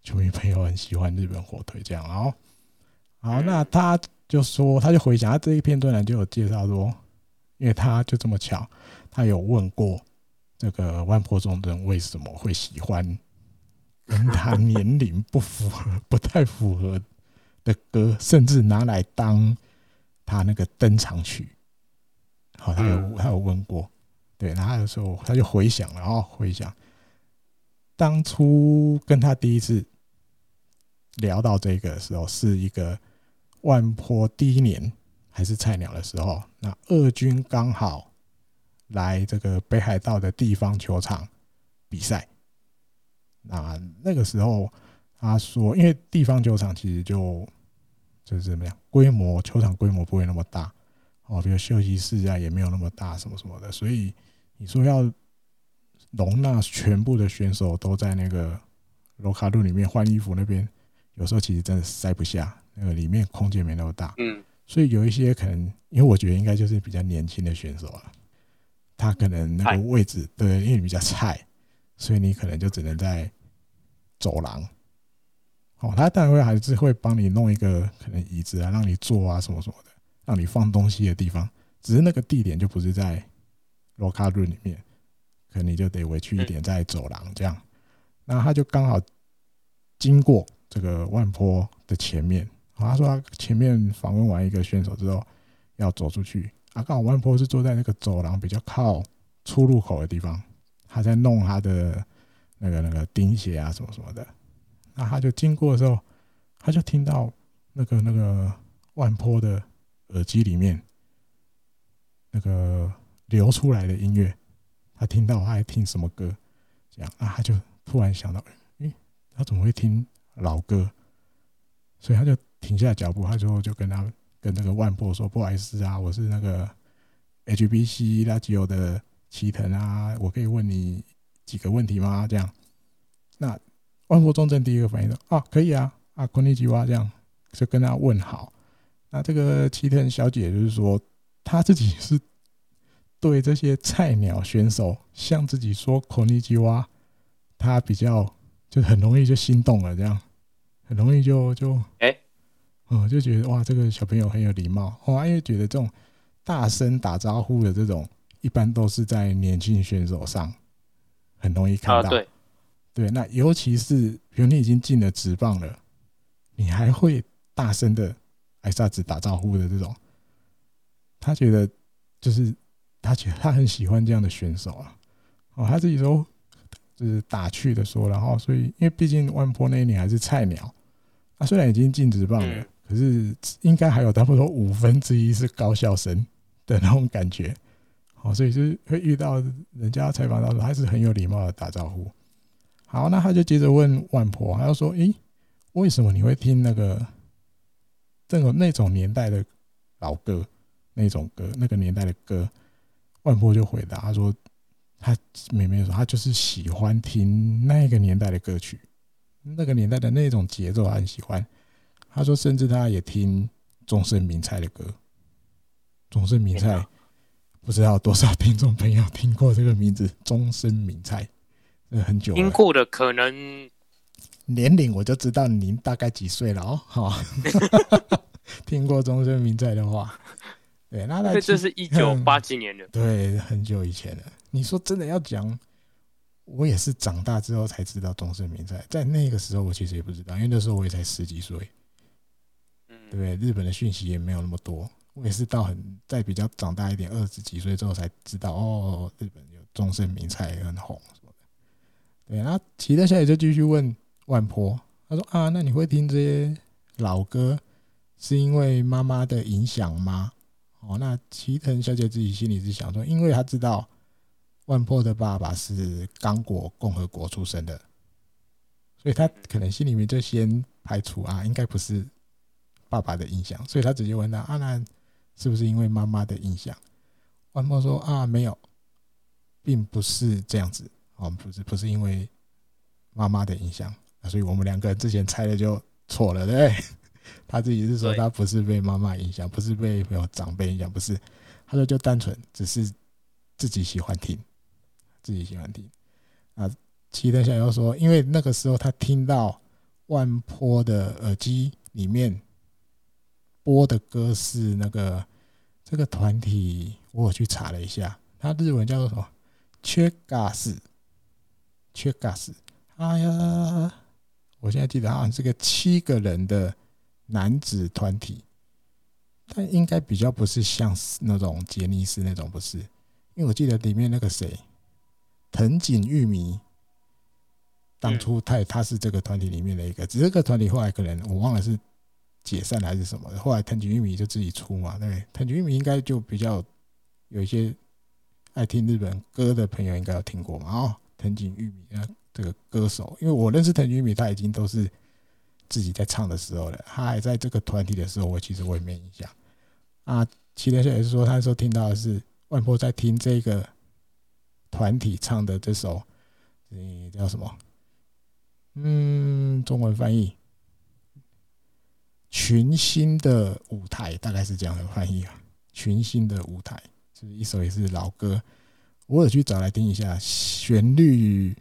球迷朋友很喜欢日本火腿，这样，然后，好，那他就说，他就回想他这一篇专栏就有介绍说，因为他就这么巧，他有问过这个万波中人为什么会喜欢跟他年龄不符合、不太符合的歌，甚至拿来当他那个登场曲。好，他有他有问过，对，然后他有时候他就回想，然后回想当初跟他第一次。聊到这个的时候，是一个万坡第一年还是菜鸟的时候，那二军刚好来这个北海道的地方球场比赛。那那个时候他说，因为地方球场其实就就是怎么样，规模球场规模不会那么大哦，比如休息室啊也没有那么大，什么什么的，所以你说要容纳全部的选手都在那个罗卡路里面换衣服那边。有时候其实真的塞不下，那个里面空间没那么大，嗯，所以有一些可能，因为我觉得应该就是比较年轻的选手啊，他可能那个位置对，因为你比较菜，所以你可能就只能在走廊。哦，他当然会还是会帮你弄一个可能椅子啊，让你坐啊什么什么的，让你放东西的地方，只是那个地点就不是在 locker room 里面，可能你就得委屈一点在走廊这样。那他就刚好经过。这个万坡的前面，他说他前面访问完一个选手之后，要走出去。啊，刚好万坡是坐在那个走廊比较靠出入口的地方，他在弄他的那个那个钉鞋啊什么什么的。那他就经过的时候，他就听到那个那个万坡的耳机里面那个流出来的音乐，他听到他在听什么歌？这样啊，他就突然想到，诶，他怎么会听？老歌，所以他就停下脚步，他就就跟他跟那个万波说：“不好意思啊，我是那个 HBC Radio 的齐藤啊，我可以问你几个问题吗？”这样，那万波中正第一个反应说：“啊，可以啊，啊，こんにちは。”这样就跟他问好。 那这个齐藤小姐就是说，她自己是对这些菜鸟选手向自己说こんにちは，她比较就很容易就心动了，这样。很容易就就哎，哦、欸，就觉得哇，这个小朋友很有礼貌哇，因为觉得这种大声打招呼的这种，一般都是在年轻选手上很容易看到。对，对，那尤其是比如你已经进了职棒了，你还会大声的 挨下子打招呼的这种，他觉得就是他觉得他很喜欢这样的选手啊。哦，他自己说就是打趣的说，然后所以因为毕竟万波那一年还是菜鸟，他虽然已经进职棒了，可是应该还有差不多五分之一是高校生的那种感觉。哦，所以就是会遇到人家采访到说，还是很有礼貌的打招呼。好，那他就接着问万婆，他就说：“诶，为什么你会听那个这种那种年代的老歌，那种歌，那个年代的歌？”万波就回答他说：“他妹妹说，他就是喜欢听那个年代的歌曲，那个年代的那种节奏，他很喜欢。他说，甚至他也听中森明菜的歌，中森明菜。”不知道多少听众朋友听过这个名字“终身名菜”，这很久了。听过的可能年龄我就知道您大概几岁了哦。哈，听过中森明在的话，对，那他这是一九八几年的，嗯，对，很久以前了。你说真的要讲，我也是长大之后才知道中森明在，在那个时候我其实也不知道，因为那时候我也才十几岁。嗯，对，日本的讯息也没有那么多。我也是到很在比较长大一点，二十几岁之后才知道哦，日本有中森明菜很红什么的。对，那齐藤小姐就继续问万坡，他说啊，那你会听这些老歌，是因为妈妈的影响吗？哦，那齐藤小姐自己心里是想说，因为她知道万破的爸爸是刚果共和国出生的，所以她可能心里面就先排除啊，应该不是爸爸的影响，所以她直接问他啊，那。是不是因为妈妈的影响？万破说啊，没有，并不是这样子哦，不是，不是因为妈妈的影响啊，所以我们两个之前猜的就错了，对不对？他自己是说他不是被妈妈影响，不是被有长辈影响，不是，他说就单纯只是自己喜欢听，自己喜欢听啊。齐藤小友说，因为那个时候他听到万坡的耳机里面。播的歌是那个这个团体，我有去查了一下，他日文叫做什么？缺嘎斯，缺嘎斯。哎呀，我现在记得好像是个七个人的男子团体，但应该比较不是像那种杰尼斯那种，不是，因为我记得里面那个谁，藤井玉米，当初他他是这个团体里面的一个，只是这个团体后来可能我忘了是。解散还是什么？后来藤井玉米就自己出嘛，对，藤井玉米应该就比较有一些爱听日本歌的朋友应该有听过嘛。哦，藤井玉米啊，这个歌手，因为我认识藤井玉米，他已经都是自己在唱的时候了。他还在这个团体的时候，我其实我也没印象。啊，齐藤小也是说，他说听到的是万波在听这个团体唱的这首，嗯，叫什么？嗯，中文翻译。群星的舞台大概是这样的翻译啊，群星的舞台就是一首也是老歌，我有去找来听一下，旋律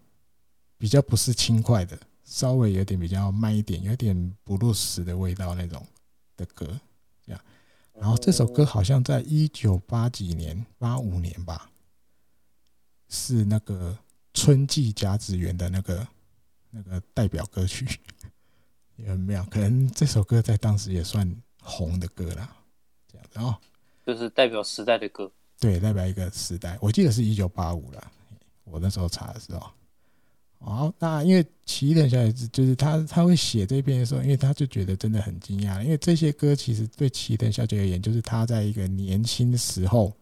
比较不是轻快的，稍微有点比较慢一点，有点布鲁斯的味道那种的歌，这样。然后这首歌好像在一九八几年、八五年吧，是那个春季甲子园的那个那个代表歌曲。也很妙，可能这首歌在当时也算红的歌啦，这样子哦，就是代表时代的歌，对，代表一个时代。我记得是一九八五了，我那时候查的时候。好，那因为齐藤小姐就是他，他会写这篇的时候，因为他就觉得真的很惊讶，因为这些歌其实对齐藤小姐而言，就是她在一个年轻的时候，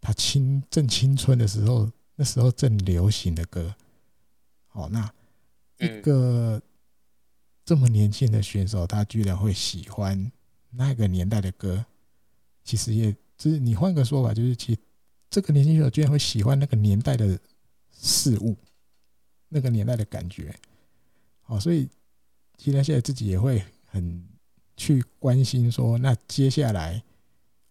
她青正青春的时候，那时候正流行的歌。好，那一个。这么年轻的选手，他居然会喜欢那个年代的歌，其实也就是你换个说法，就是其这个年轻选手居然会喜欢那个年代的事物，那个年代的感觉。好，所以齐藤现在自己也会很去关心说，那接下来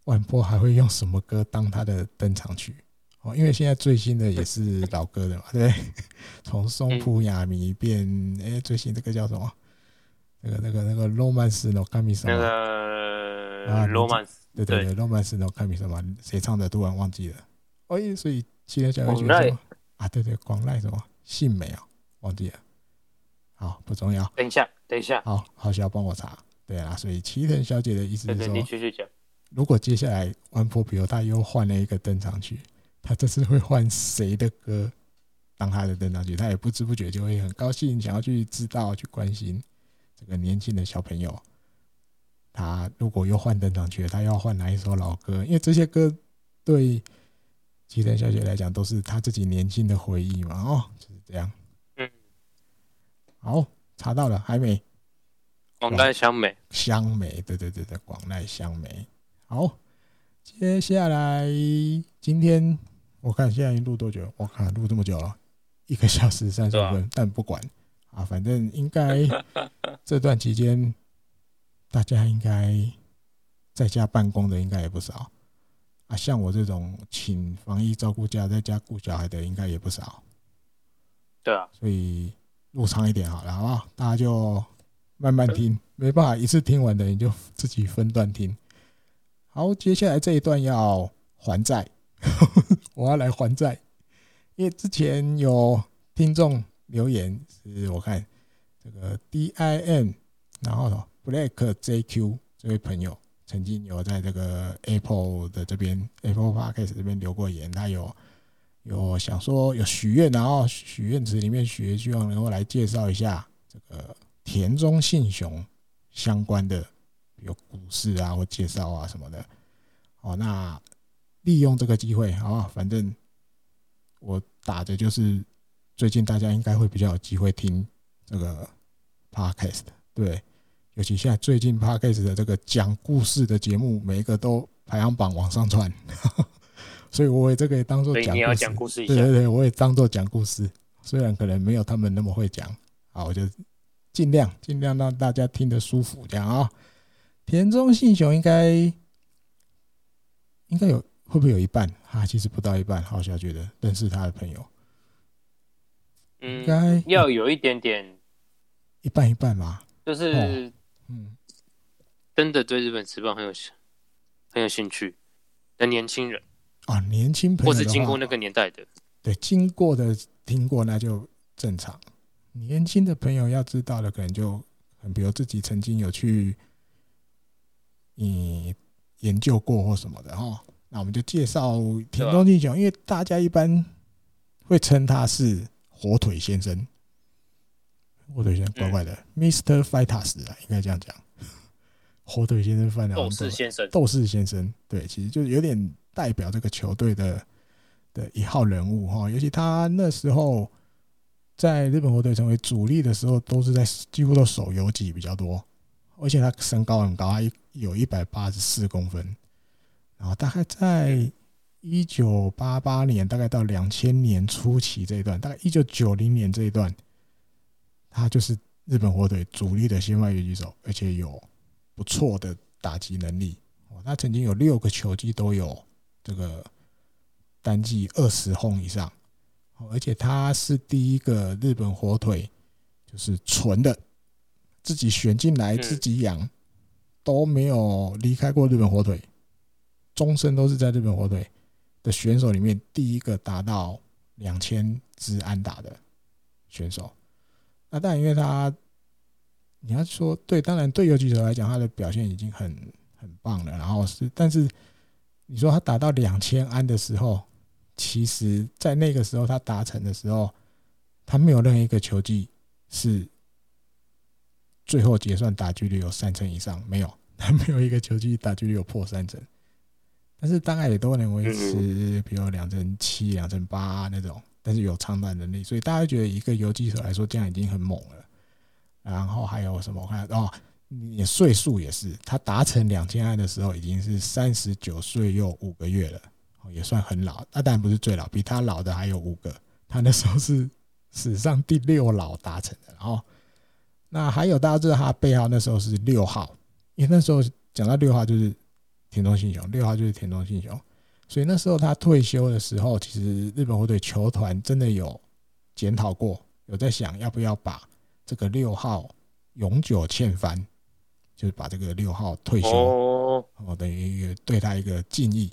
万波还会用什么歌当他的登场曲？哦，因为现在最新的也是老歌的嘛，对不对？从松浦亚弥变，哎，最新这个叫什么？那个、那个、那个罗曼斯诺卡米什么？那个罗曼斯，对对对，罗曼斯诺卡米什么？谁唱的？突然忘记了。哦，所以齐藤小姐说啊，对对，广濑什么？幸美啊，忘记了。好，不重要。等一下，等一下。好，好，需要帮我查。对啊，所以齐藤小姐的意思是说，对对，你继续讲。如果接下来玩破比如他又换了一个登场曲，他这次会换谁的歌当他的登场曲？他也不知不觉就会很高兴，想要去知道、去关心这个年轻的小朋友。他如果又换登场曲，他要换哪一首老歌？因为这些歌对齐藤小姐来讲都是她自己年轻的回忆嘛。哦，就是这样。嗯，好，查到了，还没。广濑香美，香美，对对对对，广濑香美。好，接下来今天我看现在录多久？我看录这么久了，一个小时三十分，但不管啊，反正应该 这段期间。大家应该在家办公的应该也不少啊，像我这种请防疫照顾假在家顾小孩的应该也不少。对啊，所以录长一点好了，好不好？大家就慢慢听，没办法一次听完的你就自己分段听。好，接下来这一段要还债，我要来还债，因为之前有听众留言，是我看这个 DIN，然后。Black JQ 这位朋友曾经有在这个 Apple 的这边 Apple Podcast 这边留过言，他有有想说有许愿，然后许愿池里面许希望能够来介绍一下这个田中信雄相关的有故事啊或介绍啊什么的。哦，那利用这个机会，啊，反正我打的就是最近大家应该会比较有机会听这个 Podcast，对。尤其现在最近 Podcast 的这个讲故事的节目，每一个都排行榜往上窜，所以我也这个也当做讲故事。对对对，我也当做讲故事，虽然可能没有他们那么会讲，好，我就尽量尽量让大家听得舒服，这样啊。田中信雄应该应该有会不会有一半啊？其实不到一半，好像觉得认识他的朋友，嗯，应该要有一点点，一半一半嘛，就是。嗯，真的对日本职棒很有很有兴趣的年轻人啊，年轻朋友，或是经过那个年代的，对，经过的听过那就正常。年轻的朋友要知道的，可能就很，比如自己曾经有去嗯研究过或什么的哈。那我们就介绍田中进雄，因为大家一般会称他是火腿先生。火腿先生怪怪的，Mr. Fighters 啊，应该这样讲。火腿先生犯了，斗士先生，斗士先生，对，其实就有点代表这个球队的的一号人物哈。尤其他那时候在日本火腿成为主力的时候，都是在几乎都守游击比较多，而且他身高很高，他有一百八十四公分。然后大概在一九八八年，大概到两千年初期这一段，大概一九九零年这一段。他就是日本火腿主力的先发游击手，而且有不错的打击能力。他曾经有六个球季都有这个单季二十轰以上。而且他是第一个日本火腿，就是纯的自己选进来自己养，都没有离开过日本火腿，终身都是在日本火腿的选手里面第一个达到两千支安打的选手。那当然，因为他，你要说对，当然对游击手来讲，他的表现已经很很棒了。然后是，但是你说他达到两千安的时候，其实在那个时候他达成的时候，他没有任何一个球季是最后结算打击率有三成以上，没有，他没有一个球季打击率有破三成。但是大概也都能维持，比如两成七、两成八那种。但是有长短能力，所以大家觉得一个游击手来说，这样已经很猛了。然后还有什么？我看哦，你岁数也是，他达成两千安的时候已经是三十九岁又五个月了，也算很老。那当然不是最老，比他老的还有五个。他那时候是史上第六老达成的。然后那还有大家知道他背号那时候是六号，因为那时候讲到六号就是田中信雄，六号就是田中信雄。所以那时候他退休的时候，其实日本火腿球团真的有检讨过，有在想要不要把这个六号永久欠翻，就是把这个六号退休，哦，等于对他一个敬意。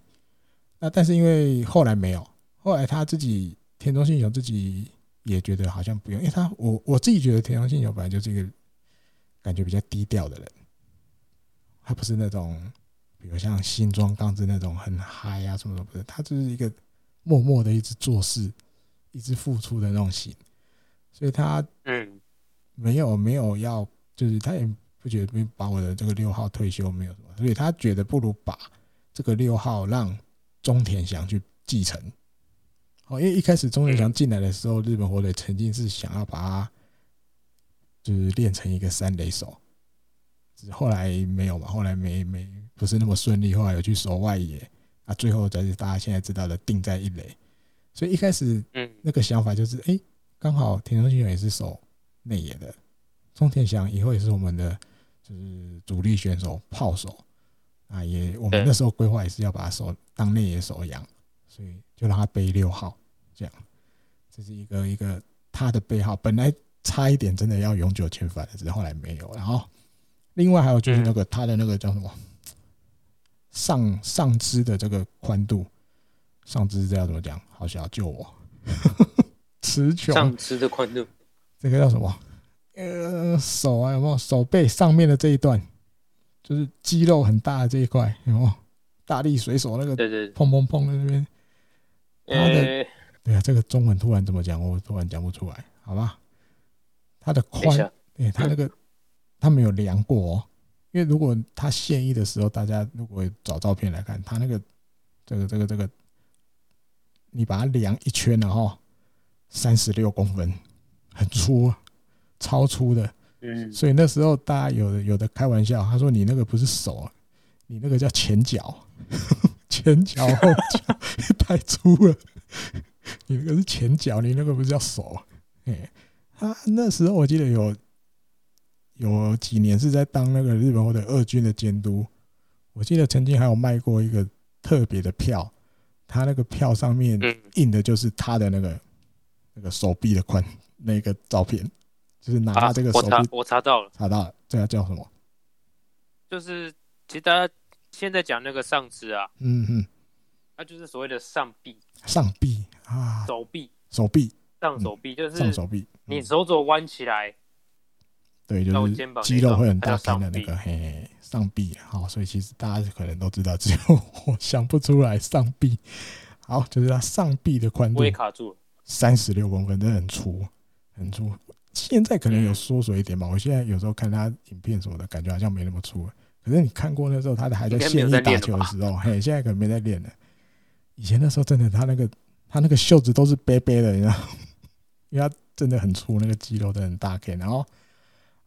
那但是因为后来没有，后来他自己田中信雄自己也觉得好像不用，因为他我我自己觉得田中信雄本来就是一个感觉比较低调的人，他不是那种。比如像新庄刚子那种很嗨啊什么什么的，他就是一个默默的一直做事，一直付出的那种型，所以他嗯没有没有要，就是他也不觉得把我的这个六号退休没有什么，所以他觉得不如把这个六号让中田祥去继承。哦，因为一开始中田祥进来的时候，日本火腿曾经是想要把他就是练成一个三垒手。后来没有嘛，后来没没不是那么顺利，后来有去守外野啊，最后才是大家现在知道的定在一垒。所以一开始，嗯，那个想法就是，哎，刚好田中信雄也是守内野的，中田翔以后也是我们的就是主力选手炮手啊，也我们那时候规划也是要把他守当内野手养，所以就让他背六号，这样，这是一个一个他的背号，本来差一点真的要永久遣返的，只是后来没有，然后。另外还有就是那个他的那个叫什么上上肢的这个宽度，上肢这要怎么讲？好想要救我，词穷。上肢的宽度，这个叫什么？呃，手啊，有没有手背上面的这一段，就是肌肉很大的这一块，有没有？大力水手那个，对对，砰砰砰的那边。他的对啊，这个中文突然怎么讲？我突然讲不出来，好吧？他的宽，对他那个。他没有量过哦，因为如果他现役的时候，大家如果找照片来看，他那个这个这个这个，你把它量一圈然后三十六公分，很粗，超粗的。嗯，所以那时候大家有的有的开玩笑，他说你那个不是手，啊你那个叫前脚，前脚后脚太粗了，你那个是前脚，你那个不是叫手。哎，他那时候我记得有。有几年是在当那个日本或者二军的监督，我记得曾经还有卖过一个特别的票，他那个票上面印的就是他的那个那个手臂的宽那个照片，就是拿他这个手我查我查到了，查到了，这个叫什么？就是其实大家现在讲那个上肢啊，嗯哼，那就是所谓的上臂，上臂啊，手臂，手臂，上手臂就是上手臂，你手肘弯起来。对，就是肌肉会很大片的那个嘿嘿上臂，好，所以其实大家可能都知道，只有我 想不出来上臂。好，就是它上臂的宽度，我也卡住了，三十六公分，真的很粗，很粗。现在可能有缩水一点吧，我现在有时候看他影片什么的，感觉好像没那么粗了。可是你看过那时候，他的还在现役打球的时候，嘿，现在可能没在练了。以前那时候真的，他那个他那个袖子都是背背的，你知道，因为他真的很粗，那个肌肉都很大片，然后。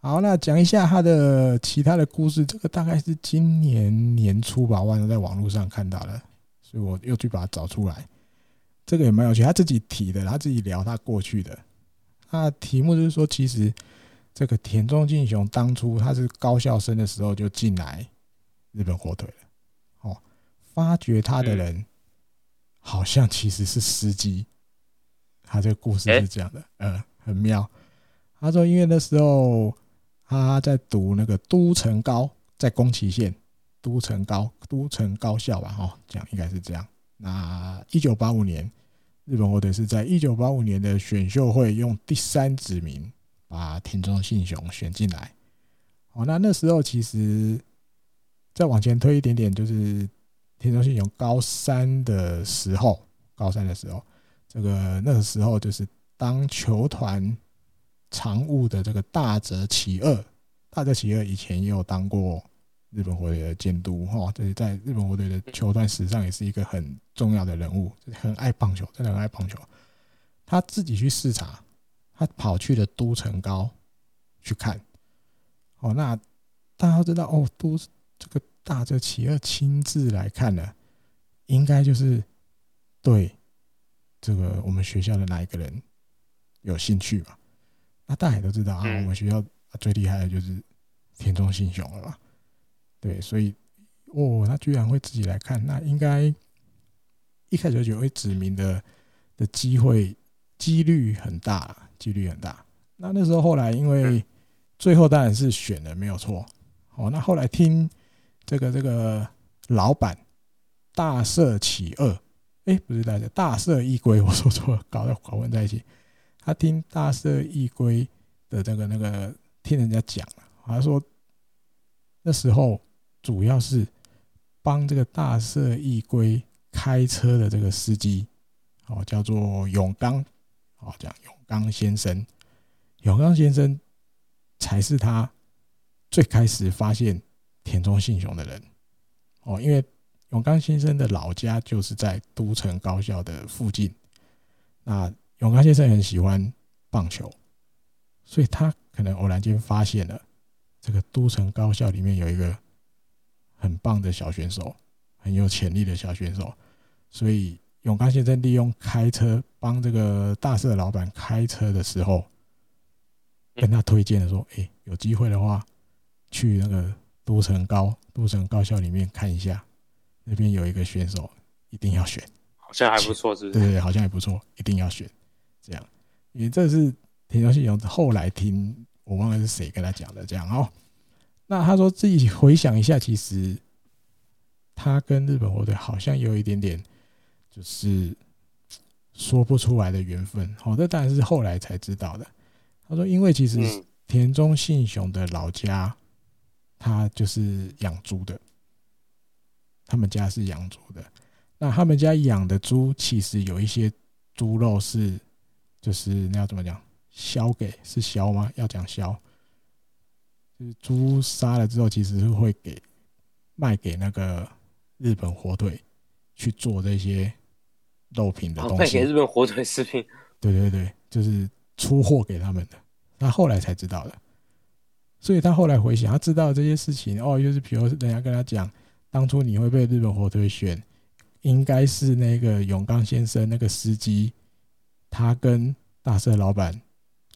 好，那讲一下他的其他的故事。这个大概是今年年初吧，我在网络上看到了，所以我又去把它找出来。这个也蛮有趣，他自己提的，他自己聊他过去的。他的题目就是说，其实这个田中进雄当初他是高校生的时候就进来日本火腿了。哦，发掘他的人好像其实是司机。他这个故事是这样的，嗯，很妙。他说，因为那时候。他在读那个都城高，在宫崎县都城高都城高校吧，哦，这样应该是这样。那一九八五年，日本火腿是在一九八五年的选秀会用第三指名把田中信雄选进来。哦，那那时候其实再往前推一点点，就是田中信雄高三的时候，高三的时候，这个那个时候就是当球团。常务的这个大泽启二，大泽启二以前也有当过日本火腿的监督哈，这是在日本火腿的球团史上也是一个很重要的人物，很爱棒球，真的很爱棒球。他自己去视察，他跑去了都城高去看。哦，那大家都知道哦，都这个大泽启二亲自来看了，应该就是对这个我们学校的哪一个人有兴趣吧？那大家也都知道啊，我们学校最厉害的就是田中信雄了吧？对，所以哦，他居然会自己来看，那应该一开始就会指名的的机会几率很大，几率很大。那那时候后来因为最后当然是选的没有错，哦，那后来听这个这个老板大赦其二，哎，不是大社大赦一归，我说错了，搞得搞混在一起。他听大赦一归的这个那个，听人家讲了，他说那时候主要是帮这个大社一龟开车的这个司机，哦，叫做永刚，哦，讲永刚先生，永刚先生才是他最开始发现田中信雄的人，哦，因为永刚先生的老家就是在都城高校的附近，那永刚先生很喜欢棒球，所以他可能偶然间发现了这个都城高校里面有一个。很棒的小选手，很有潜力的小选手，所以永刚先生利用开车帮这个大社老板开车的时候，跟他推荐的说：“哎，有机会的话，去那个都城高都城高校里面看一下，那边有一个选手，一定要选，好像还不错，是不是？对对，好像还不错，一定要选。这样，因为这是田中信雄后来听我忘了是谁跟他讲的，这样哦。”那他说自己回想一下，其实他跟日本火腿好像有一点点，就是说不出来的缘分。好，这当然是后来才知道的。他说，因为其实田中信雄的老家，他就是养猪的，他们家是养猪的。那他们家养的猪，其实有一些猪肉是，就是那要怎么讲，销给是销吗？要讲销。就是猪杀了之后，其实是会给卖给那个日本火腿去做这些肉品的东西。卖给日本火腿食品。对对对，就是出货给他们的。他后来才知道的，所以他后来回想，他知道这些事情哦，就是比如人家跟他讲，当初你会被日本火腿选，应该是那个永刚先生那个司机，他跟大社老板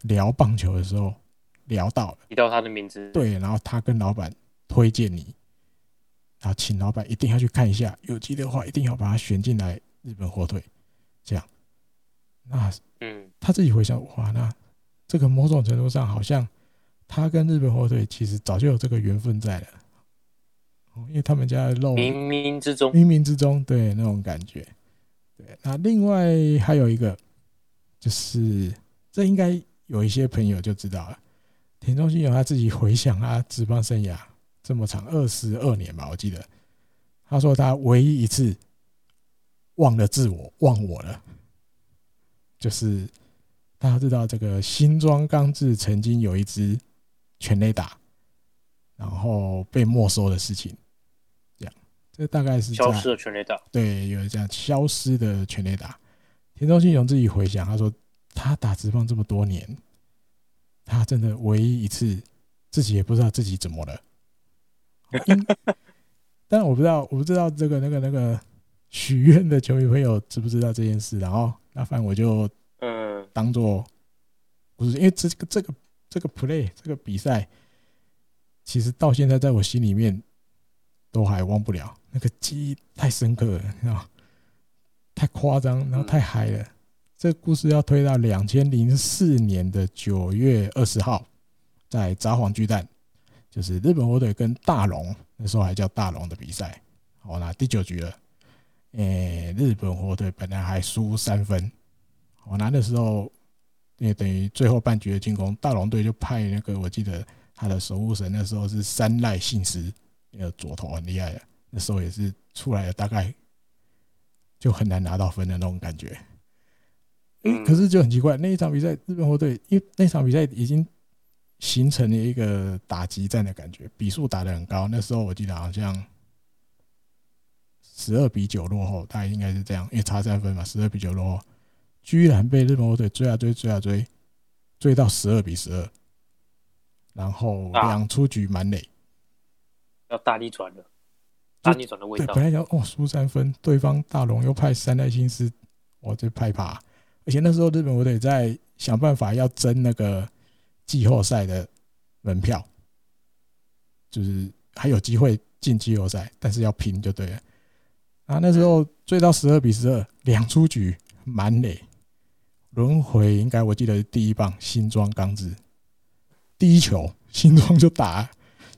聊棒球的时候。聊到了，提到他的名字，对，然后他跟老板推荐你，然后请老板一定要去看一下，有机的话一定要把他选进来日本火腿，这样，那嗯，他自己回想，哇，那这个某种程度上好像他跟日本火腿其实早就有这个缘分在了，因为他们家的肉冥冥之中，冥冥之中，对那种感觉，对，那另外还有一个就是，这应该有一些朋友就知道了。田中信雄他自己回想他职棒生涯这么长二十二年吧，我记得他说他唯一一次忘了自我忘我了，就是大家知道这个新庄刚志曾经有一支全垒打，然后被没收的事情，这样这大概是消失的全垒打，对，有这样消失的全垒打。田中信雄自己回想，他说他打职棒这么多年。他真的唯一一次，自己也不知道自己怎么了。但我不知道，我不知道这个那个那个许愿的球迷朋友知不知道这件事。然后，那反正我就嗯，当做不是，因为这个这个这个 play 这个比赛，其实到现在在我心里面都还忘不了，那个记忆太深刻了，你知道，太夸张，然后太嗨了。这故事要推到两千零四年的九月二十号，在札幌巨蛋，就是日本火腿跟大龙，那时候还叫大龙的比赛。好，那第九局了，诶，日本火腿本来还输三分，我拿的时候也等于最后半局的进攻，大龙队就派那个我记得他的守护神那时候是山濑幸司，那个左投很厉害的，那时候也是出来了，大概就很难拿到分的那种感觉。可是就很奇怪，那一场比赛日本火腿，因为那场比赛已经形成了一个打击战的感觉，比数打得很高。那时候我记得好像十二比九落后，大概应该是这样，因为差三分嘛，十二比九落后，居然被日本火腿追啊追，追啊追，追到十二比十二，然后两出局满垒，要大逆转了，大逆转的味道。本来想哦输三分，对方大龙又派三代新司，我这派怕。而且那时候日本我得在想办法要争那个季后赛的门票，就是还有机会进季后赛，但是要拼就对了。啊，那时候追到十二比十二，两出局满垒，轮回应该我记得是第一棒新庄刚子，第一球新庄就打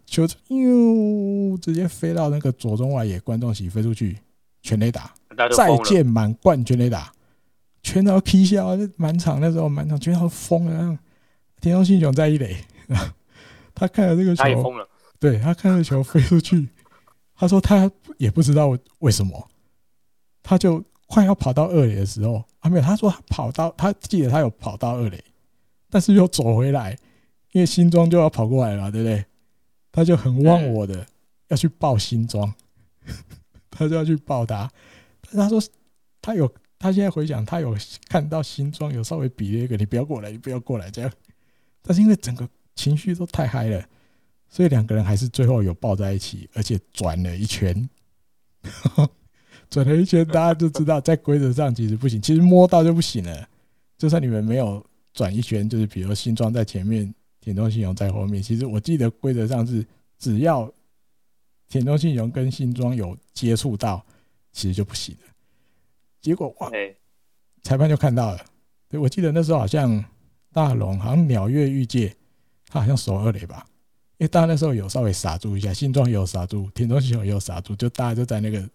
球，哟，直接飞到那个左中外野观众席飞出去，全垒打，再见满贯全垒打。全场踢笑，就满场那时候满场全场疯了。田中信雄在一垒，他看了这个球，他也疯了。对他看了球飞出去，他说他也不知道为什么，他就快要跑到二垒的时候，啊没有，他说他跑到他记得他有跑到二垒，但是又走回来，因为新庄就要跑过来了，对不对？他就很忘我的要去抱新庄，他就要去抱他，但他说他有，他现在回想他有看到新装有稍微比了一个，你不要过来，你不要过来这样，但是因为整个情绪都太嗨了。所以两个人还是最后有抱在一起，而且转了一圈，转了一圈，大家就知道在规则上其实不行，其实摸到就不行了。就算你们没有转一圈，就是比如新装在前面，田中信雄在后面，其实我记得规则上是只要田中信雄跟新装有接触到，其实就不行了。结果哇，裁判就看到了，对，我记得那时候好像大龙好像鸟月裕介，他好像守二垒吧。因为大家那时候有稍微傻住一下，新庄也有傻住，田中信雄也有傻住，就大家就在那个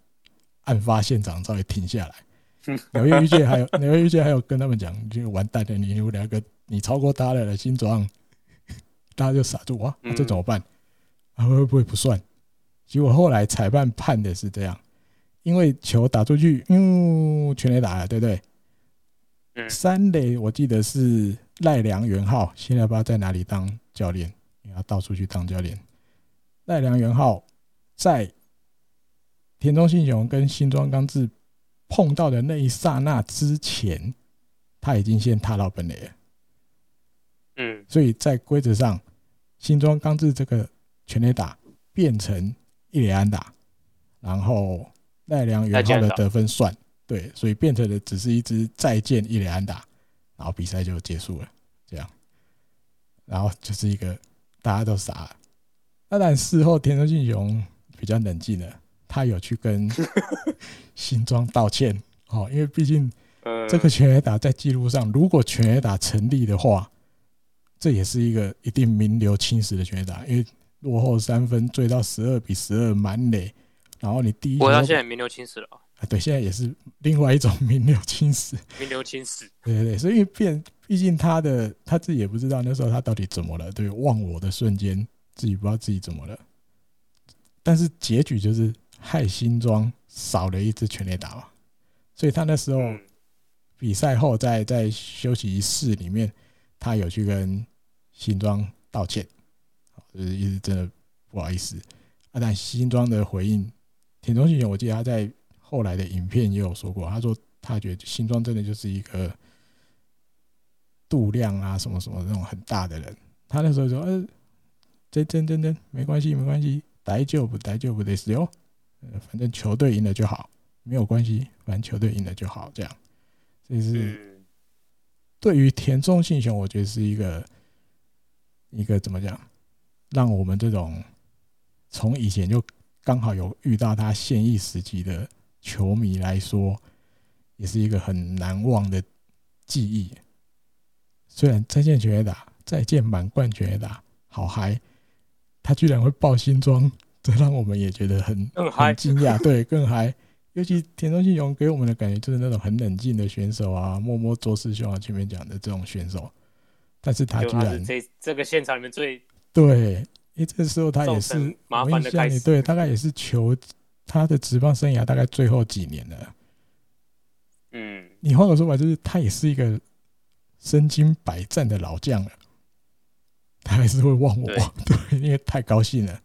案发现场稍微停下来。纽约玉界还有纽约玉界还有跟他们讲，就完蛋了，你有两个你超过他了，新庄，大家就傻住哇，这怎么办？啊会不会不算？结果后来裁判判的是这样，因为球打出去，嗯，全垒打了，对不对？三垒我记得是赖良元浩，现在不知道在哪里当教练。要到处去当教练。赖良元浩在田中信雄跟新庄刚志碰到的那一刹那之前，他已经先踏到本垒了。嗯，所以在规则上，新庄刚志这个全垒打变成一垒安打，然后赖良元浩的得分算对，所以变成的只是一支再见伊雷安达，然后比赛就结束了。这样，然后就是一个。大家都傻了。当然事后田中俊雄比较冷静了，他有去跟 新庄道歉。哦，因为毕竟这个全垒打在记录上，如果全垒打成立的话，这也是一个一定名留青史的全垒打。因为落后三分追到十二比十二满垒，然后你第一，我现在名留青史了啊。对，现在也是另外一种名留青史。名留青史。对对对，所以变。毕竟他的他自己也不知道那时候他到底怎么了，对，忘我的瞬间自己不知道自己怎么了，但是结局就是害新庄少了一支全垒打嘛，所以他那时候比赛后在在休息室里面，他有去跟新庄道歉，就是一直真的不好意思啊，但新庄的回应，田中信雄我记得他在后来的影片也有说过，他说他觉得新庄真的就是一个。度量啊，什么什么那种很大的人，他那时候说：“呃，真真真真没关系，没关系，大丈夫大丈夫的事哟，反正球队赢了就好，没有关系，反正球队赢了就好。”这样，这是对于田中信雄，我觉得是一个一个怎么讲，让我们这种从以前就刚好有遇到他现役时期的球迷来说，也是一个很难忘的记忆。虽然再见全垒打，再见满贯全垒打，好嗨！他居然会爆新装，这让我们也觉得很很惊讶。对，更嗨！尤其田中信雄给我们的感觉就是那种很冷静的选手啊，默默做师兄啊，前面讲的这种选手。但是他居然这这个现场里面最对，因为这时候他也是麻烦的开始，对，大概也是球他的职棒生涯大概最后几年了。嗯，你换个说法，就是他也是一个。身经百战的老将了，他还是会忘我，对，因为太高兴了，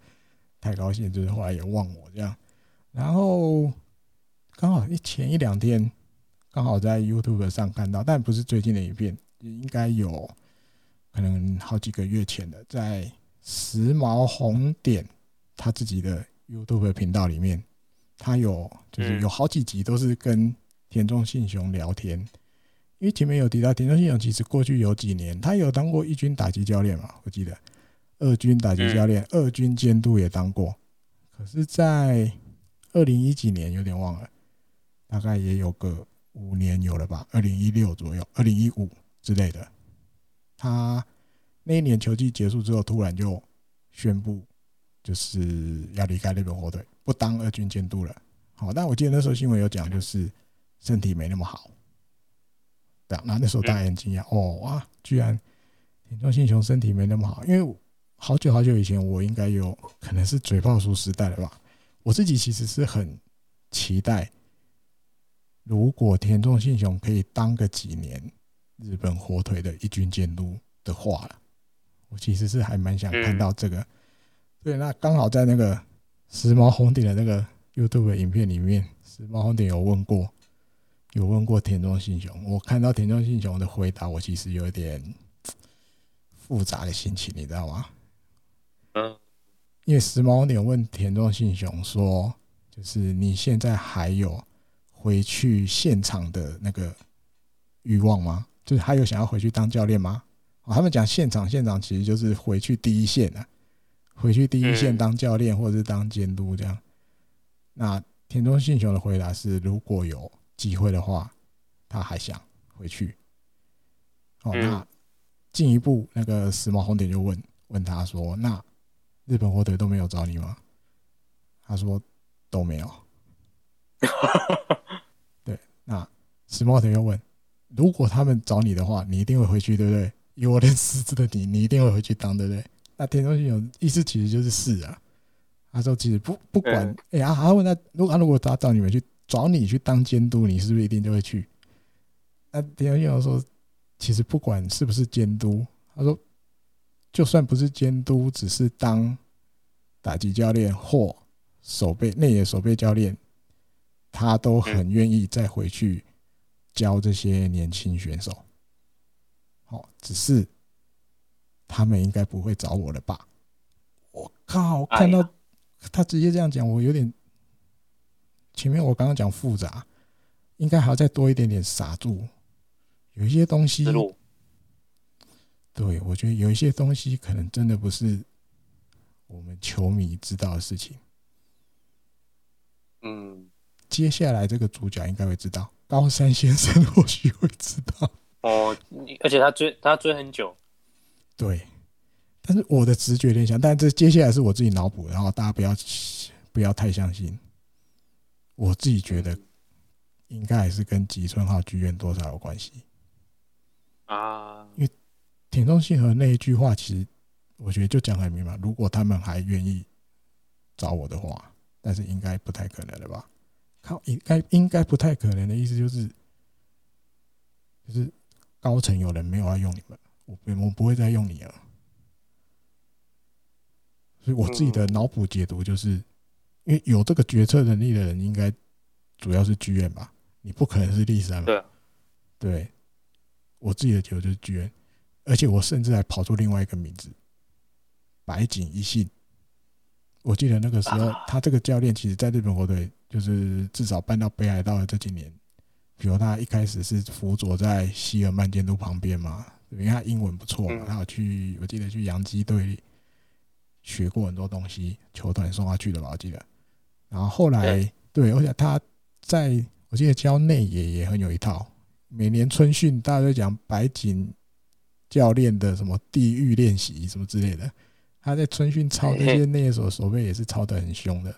太高兴，就是后来也忘我这样。然后刚好一前一两天，刚好在 YouTube 上看到，但不是最近的影片，应该有可能好几个月前的，在时髦红点他自己的 YouTube 频道里面，他有就是有好几集都是跟田中信雄聊天。因为前面有提到田中信雄，其实过去有几年他有当过一军打击教练嘛，我记得二军打击教练、二军监督也当过。可是，在二零一几年有点忘了，大概也有个五年有了吧，二零一六左右，二零一五之类的。他那一年球季结束之后，突然就宣布就是要离开日本火腿，不当二军监督了。好，但我记得那时候新闻有讲，就是身体没那么好。对啊，那那时候大家很惊讶哦哇，居然田中信雄身体没那么好，因为好久好久以前，我应该有可能是嘴炮叔时代了吧，我自己其实是很期待，如果田中信雄可以当个几年日本火腿的一军监督的话，我其实是还蛮想看到这个。嗯、对，那刚好在那个时髦红点的那个 YouTube 的影片里面，时髦红点有问过，有问过田中信雄。我看到田中信雄的回答，我其实有点复杂的心情，你知道吗？嗯，因为时髦红点问田中信雄说，就是你现在还有回去现场的那个欲望吗？就是还有想要回去当教练吗？他们讲现场，现场其实就是回去第一线啊，回去第一线当教练或者是当监督这样。那田中信雄的回答是，如果有机会的话，他还想回去。哦，那进一步，那个时髦红点就问问他说：“那日本火腿都没有找你吗？”他说：“都没有。”对，那时髦红点又问：“如果他们找你的话，你一定会回去，对不对？”以我认识的你，你一定会回去当，对不对？那田中信有意思其实就是是啊。他说其实不不管，哎、欸、啊，他问他如果他如果他找你们去找你去当监督，你是不是一定就会去？那田中信有说，其实不管是不是监督，他说就算不是监督，只是当打击教练或守备内野守备教练，他都很愿意再回去教这些年轻选手。哦，只是他们应该不会找我了吧？我靠！看到他直接这样讲，我有点前面我刚刚讲复杂，应该还要再多一点点傻住。有一些东西，对，我觉得有一些东西可能真的不是我们球迷知道的事情。嗯，接下来这个主角应该会知道，高山先生 或许会知道。哦，而且他追他追很久，对，但是我的直觉联想，但这接下来是我自己脑补，然后大家不要不要太相信，我自己觉得应该还是跟吉村号剧院多少有关系啊，因为田中信和那一句话，其实我觉得就讲很明白，如果他们还愿意找我的话，但是应该不太可能了吧？靠，应该应该不太可能的意思就是就是。高层有人没有要用你们，我不我不会再用你了。所以我自己的脑补解读就是，因为有这个决策能力的人，应该主要是剧院吧？你不可能是立山嘛？对，对，我自己的解读就是剧院，而且我甚至还跑出另外一个名字，白井一信。我记得那个时候，他这个教练其实在日本国队，就是至少搬到北海道的这几年。比如他一开始是辅佐在希尔曼监督旁边嘛，因为他英文不错嘛，他有去，我记得去洋基队学过很多东西，球团送他去的吧，我记得。然后后来对，而且他在我记得教内野也很有一套，每年春训大家都讲白井教练的什么地狱练习什么之类的，他在春训抄那些 内野手守备也是抄得很凶的。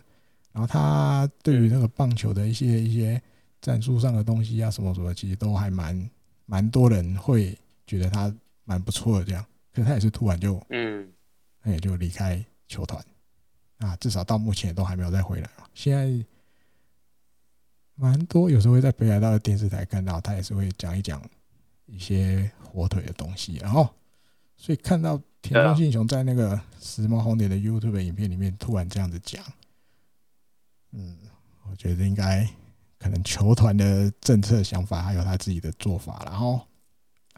然后他对于那个棒球的一些一些。战术上的东西啊，什么什么，其实都还蛮蛮多人会觉得他蛮不错的这样，可是他也是突然就，嗯，他也就离开球团，啊，至少到目前都还没有再回来。现在蛮多，有时候会在北海道的电视台看到他，也是会讲一讲一些火腿的东西。然后，所以看到田中信雄在那个时髦红点的 YouTube 影片里面突然这样子讲，嗯，我觉得应该。可能球团的政策想法，还有他自己的做法，然后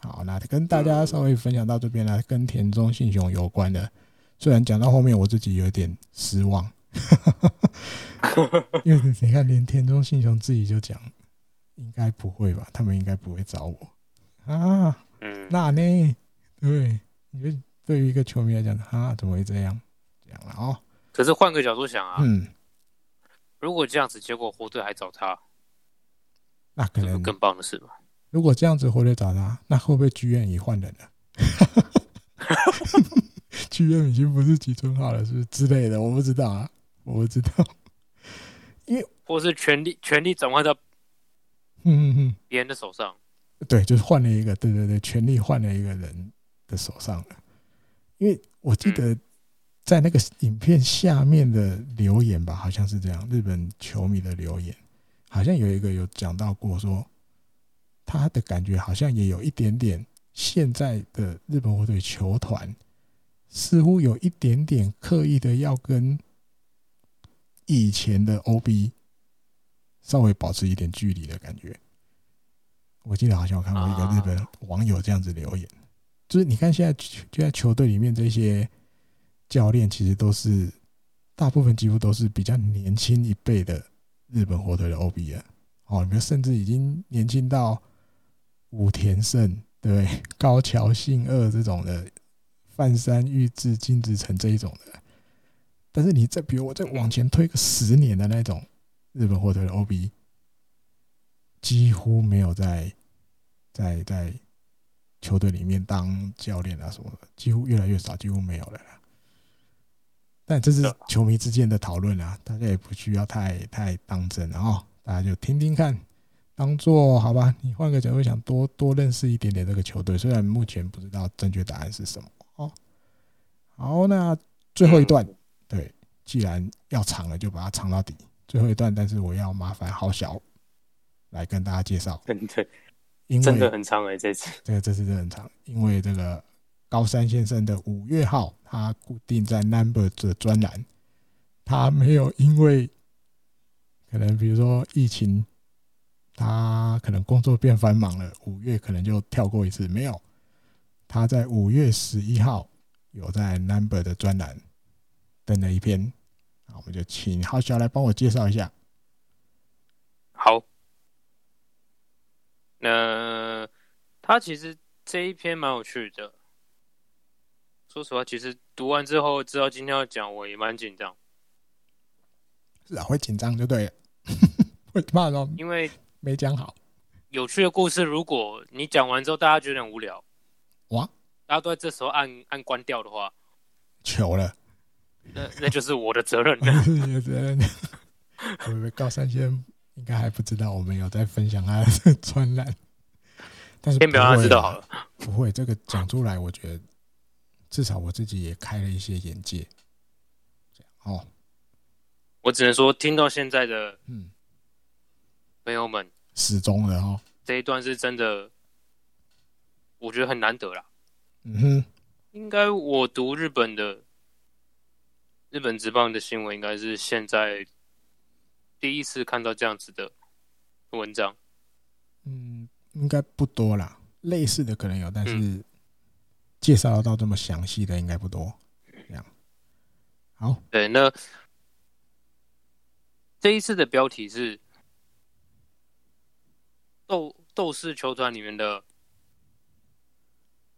好，那跟大家稍微分享到这边呢，跟田中信雄有关的。虽然讲到后面我自己有点失望，因为你看，连田中信雄自己就讲，应该不会吧？他们应该不会找我啊。那呢？对，你觉得对于一个球迷来讲，啊，怎么会这样？这样了哦。可是换个角度想啊，嗯，如果这样子，结果火队还找他。那可能更棒的是吧？如果这样子回来找他，那会不会剧院也换人了？剧院已经不是吉村浩了，是不是之类的？我不知道啊，我不知道。因为或是权力权力转换到嗯嗯嗯别人的手上，对，就是换了一个，对对对，权力换了一个人的手上了。因为我记得在那个影片下面的留言吧，好像是这样，日本球迷的留言，好像有一个有讲到过说，他的感觉好像也有一点点，现在的日本火腿球团似乎有一点点刻意的要跟以前的 OB 稍微保持一点距离的感觉。我记得好像我看过一个日本网友这样子留言，就是你看现在就在球队里面这些。教练其实都是大部分几乎都是比较年轻一辈的日本火腿的 OB 啊，哦，你们甚至已经年轻到武田胜，对，高桥幸二这种的，饭山裕志、金子成这一种的。但是你再比如我再往前推个十年的那种日本火腿的 OB，几乎没有在在在球队里面当教练啊什么的，几乎越来越少，几乎没有了。但这是球迷之间的讨论啊，大家也不需要太太当真，然后大家就听听看，当做好吧。你换个角度想，多多认识一点点这个球队，虽然目前不知道正确答案是什么哦。好，那最后一段，对，既然要长了，就把它长到底。最后一段，但是我要麻烦好小来跟大家介绍。对，因为真的很长哎，这次这个这次真的很长，因为这个。高山先生的五月号，他固定在 Number 的专栏，他没有因为可能比如说疫情，他可能工作变繁忙了，五月可能就跳过一次，没有，他在五月十一号有在 Number 的专栏登了一篇，那我们就请浩小来帮我介绍一下。好，那他其实这一篇蛮有趣的。说实话，其实读完之后知道今天要讲，我也蛮紧张。是啊，会紧张就对了，会怕哦，因为没讲好。有趣的故事，如果你讲完之后大家觉得很无聊，哇，大家都在这时候按按关掉的话，糗了。那那就是我的责任 了。你的责任。我以为高三先生应该还不知道我们有在分享他的 专栏，但是先不要让他知道好了。不会，这个讲出来，我觉得。至少我自己也开了一些眼界，这样哦。我只能说，听到现在的嗯，朋友们始终的哦，这一段是真的，我觉得很难得啦。嗯哼，应该我读日本的日本职棒的新闻，应该是现在第一次看到这样子的文章。嗯，应该不多啦，类似的可能有，但是。嗯介绍到这么详细的应该不多，这样。好，对，那这一次的标题是斗斗士球团里面的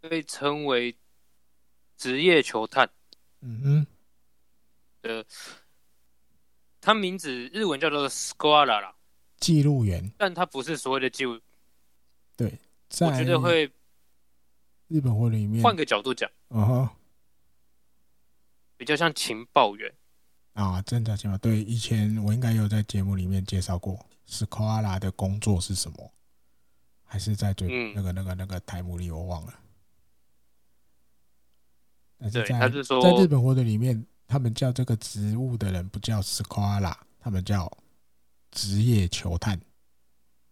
被称为职业球探，嗯哼，呃，他名字日文叫做 Squara 啦，记录员，但他不是所谓的记录，对，我觉得会。日本货里面，换个角度讲，嗯哼，比较像情报员啊，真的情报。对，以前我应该有在节目里面介绍过，斯科阿拉的工作是什么？还是在最、嗯、那个那个那个台目里我忘了。但是在是说在日本活的里面，他们叫这个职务的人不叫斯科阿拉，他们叫职业球探。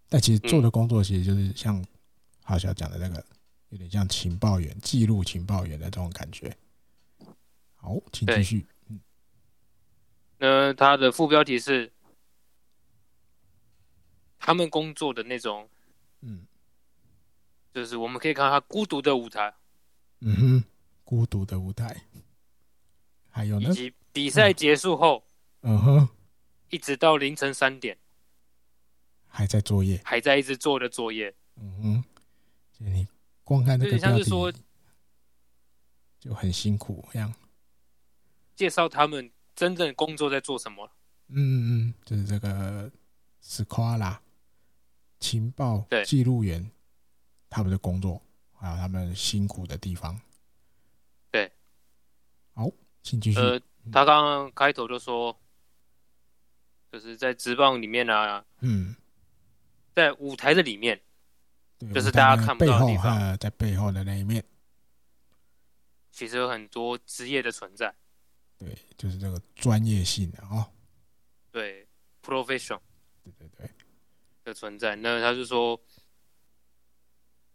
但其实做的工作其实就是像好小讲的那个。有点像情报员、记录情报员的这种感觉。好，请继续。嗯，那他的副标题是他们工作的那种，嗯，就是我们可以看到他孤独的舞台。嗯哼，孤独的舞台。还有呢？以及比赛结束后，嗯哼，一直到凌晨三点，还在作业，还在一直做的作业。嗯哼，你。光看这个标题，就很辛苦，这样介绍他们真正工作在做什么？嗯嗯嗯，就是这个斯夸拉情报记录员他们的工作，还有他们辛苦的地方。对，好，请继续。呃，他刚刚开头就说，就是在职棒里面啊，嗯，在舞台的里面。就是大家看不到的地方，呃，在背后的那一面，其实有很多职业的存在。对，就是这个专业性的哦。对，professional，对对对。的存在。那他就说，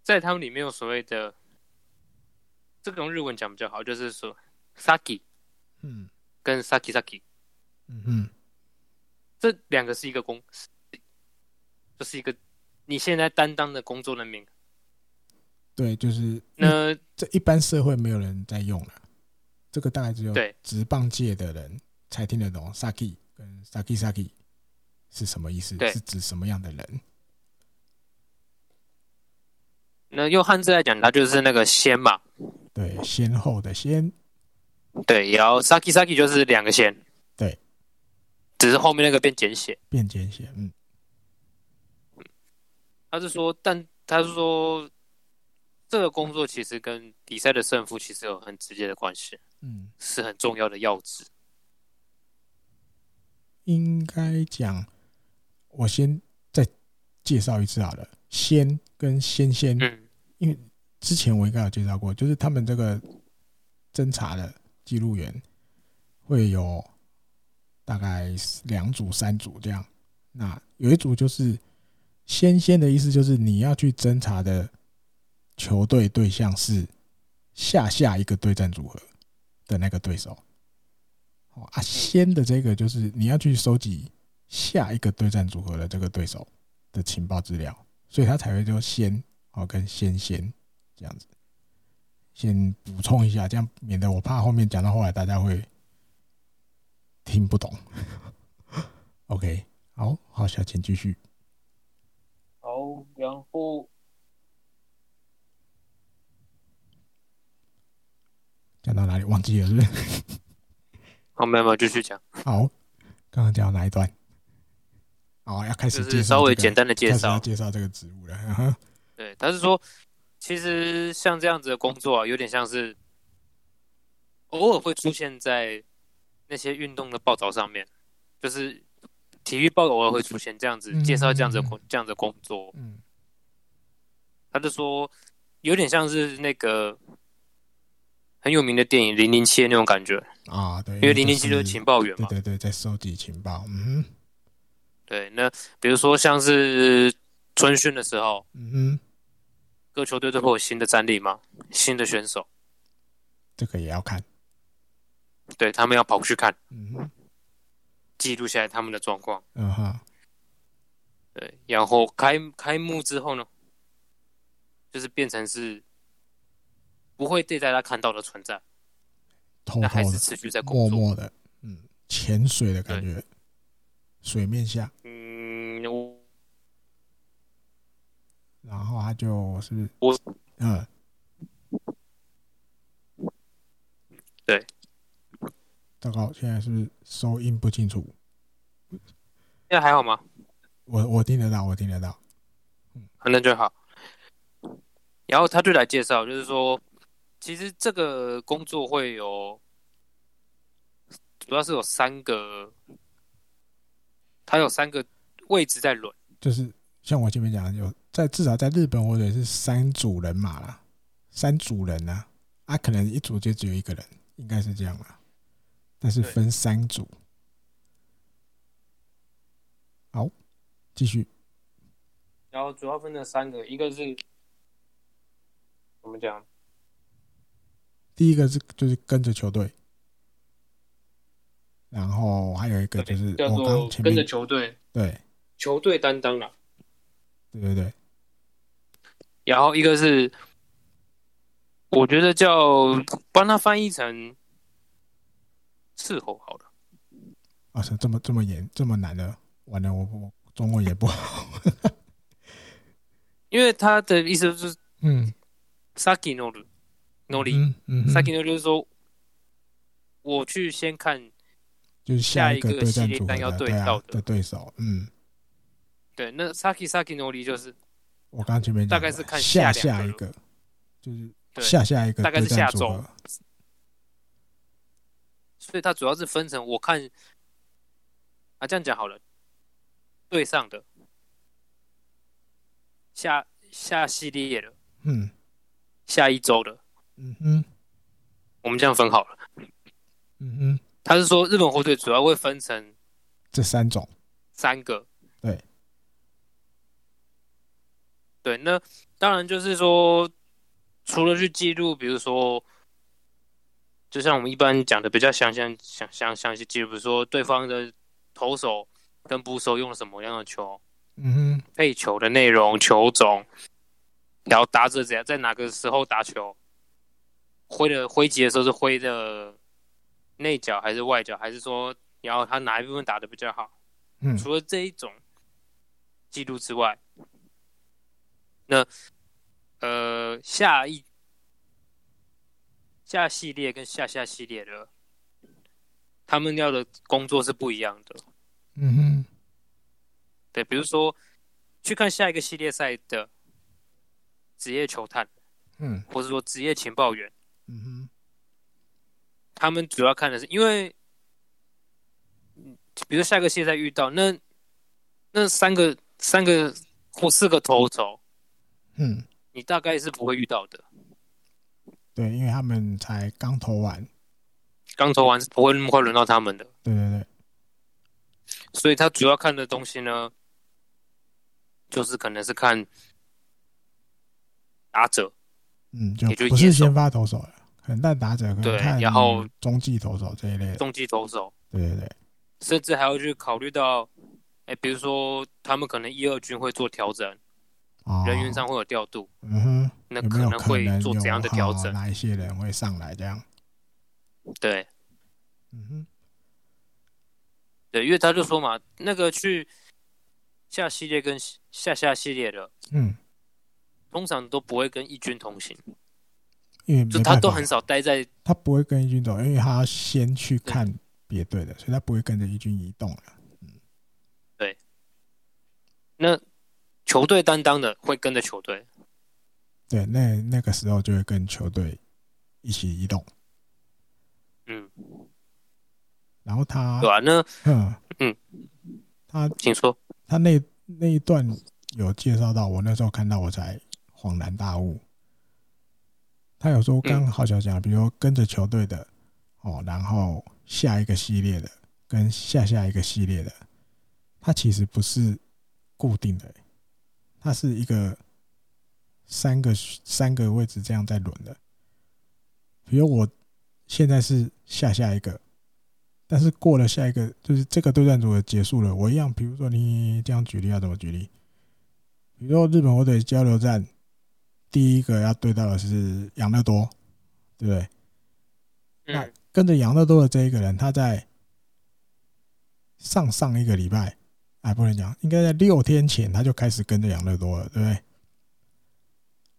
在他们里面有所谓的，这个用日文讲比较好，就是说，saki，嗯，跟 saki saki，嗯嗯，这两个是一个公，就是一个你现在担当的工作的名。对，就是那这一般社会没有人在用了，这个大概只有对职棒界的人才听得懂。saki 跟 saki saki 是什么意思？是指什么样的人？那用汉字来讲，它就是那个先嘛。对，先后的先。对，然后 saki saki 就是两个先。对，只是后面那个变简写。变简写，嗯。他是说，但他是说。这个工作其实跟比赛的胜负其实有很直接的关系，嗯，是很重要的要旨。应该讲，我先再介绍一次好了。先跟先先，嗯，因为之前我应该有介绍过，就是他们这个侦查的记录员会有大概两组、三组这样。那有一组就是先先的意思，就是你要去侦查的。球队对象是下下一个对战组合的那个对手，哦啊，先的这个就是你要去收集下一个对战组合的这个对手的情报资料，所以他才会说先哦跟先先这样子，先补充一下，这样免得我怕后面讲到后来大家会听不懂。OK，好好，小钱继续。好，然后。讲到哪里忘记了？是不是？好，没有没有，继续讲。好，刚刚讲到哪一段？好，要开始介绍、这个、稍微简单的介绍，介绍这个职务了。对，他是说，其实像这样子的工作啊，有点像是偶尔会出现在那些运动的报道上面，就是体育报偶尔会出现这样子介绍这样子的工这样子的工作。嗯，他就说，有点像是那个。很有名的电影《零零七》那种感觉啊，对，因为零零七就是情报员嘛，对对对，在收集情报。嗯，对。那比如说像是春训的时候，嗯哼，各球队都会有新的战力嘛，新的选手，这个也要看。对，他们要跑去看，嗯哼，记录下来他们的状况。嗯哼，对。然后开开幕之后呢，就是变成是。不会对大家看到的存在，偷偷的，还是持续在工作，默默的，嗯，潜水的感觉，水面下，嗯，然后他就是我，嗯，对，糟糕，现在是不是收音不清楚？现在还好吗？我我听得到，我听得到，嗯，那就好。然后他就来介绍，就是说。其实这个工作会有，主要是有三个，它有三个位置在轮，就是像我前面讲的，有在至少在日本或者是三组人马啦，三组人呢，啊，可能一组就只有一个人，应该是这样啦，但是分三组，好，继续，然后主要分了三个，一个是怎么讲？第一个是就是跟着球队，然后还有一个就是我刚跟着球队，对，球队担当了，对对对。然后一个是，我觉得叫帮他翻译成伺候好了。啊，是这么这么严这么难的，完了我我中文也不好，因为他的意思就是嗯，Saki no 努力，嗯嗯，Saki no 就是说，我去先看，就是下一个对战组要对到的。对手，嗯，对，那 Saki Saki no i 就是我刚前面讲大概是看下下一个，就是下下一个大概是下周，所以它主要是分成我看，啊，这样讲好了，对上的下下系列的，嗯，下一周的。嗯哼，我们这样分好了。嗯哼，他是说日本火腿主要会分成这三种，三个。对，对，那当然就是说，除了去记录，比如说，就像我们一般讲的比较详细、详详详细记录，比如说对方的投手跟捕手用了什么样的球，嗯哼，配球的内容、球种，然后打者怎样，在哪个时候打球，挥的挥击的时候是挥的。内角还是外角，还是说，然后他哪一部分打的比较好？嗯，除了这一种记录之外，那呃下一下系列跟下下系列的，他们要的工作是不一样的。嗯哼，对，比如说去看下一个系列赛的职业球探，嗯，或者说职业情报员，嗯哼。他们主要看的是，因为，比如下个系列赛遇到那那三个三个或四个投手，嗯，你大概是不会遇到的。对，因为他们才刚投完，刚投完是不会那么快轮到他们的。对对对，所以他主要看的东西呢，就是可能是看打者，嗯，就不是先发投手了。等待打者可能看，然后中继投手这一类，中继投手，对对对，甚至还要去考虑到，哎，比如说他们可能一二军会做调整，哦、人员上会有调度，嗯哼，那可能会做怎样的调整？有有哪一些人会上来这样？对，嗯哼，对，因为他就说嘛，那个去下系列跟下下系列的，嗯，通常都不会跟一军同行。因为就他都很少待在，他不会跟一军走，因为他要先去看别队的，所以他不会跟着一军移动了。嗯，对。那球队担当的会跟着球队，对，那那个时候就会跟球队一起移动。嗯，然后他，对啊，那嗯嗯，他请说，他那那一段有介绍到，我那时候看到我才恍然大悟。他有时候刚好小讲，比如跟着球队的哦，然后下一个系列的跟下下一个系列的，它其实不是固定的，它是一个三个三个位置这样在轮的。比如我现在是下下一个，但是过了下一个，就是这个对战组的结束了，我一样。比如说你这样举例要怎么举例？比如说日本火腿交流站。第一个要对到的是养乐多，对不对？那跟着养乐多的这一个人，他在上上一个礼拜，哎，不能讲，应该在六天前他就开始跟着养乐多了，对不对？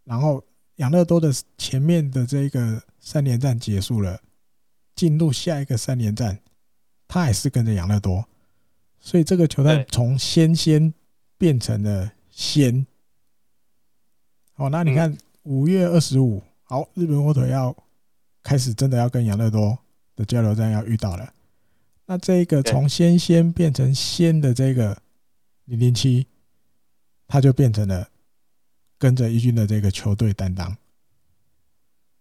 然后养乐多的前面的这个三连战结束了，进入下一个三连战，他还是跟着养乐多，所以这个球队从先先变成了先。哦，那你看五月二十五，好，日本火腿要开始真的要跟养乐多的交流战要遇到了。那这个从先先变成先的这个零零七，他就变成了跟着一军的这个球队担当。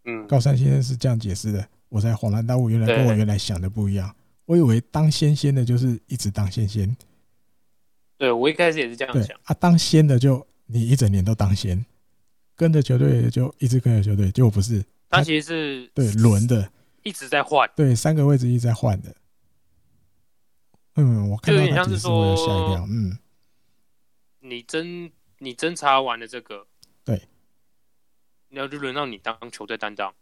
嗯，高山先生是这样解释的，我才恍然大悟，原来跟我原来想的不一样。我以为当先先的就是一直当先先。对，我一开始也是这样想。啊，当先的就你一整年都当先。跟着球队就一直跟着球队，结果不是他其实是对轮的，一直在换，对三个位置一直在换的。嗯，我看到他解释，我有吓一跳。嗯，你侦你侦查完了这个，对，然后就轮到你当球队担当，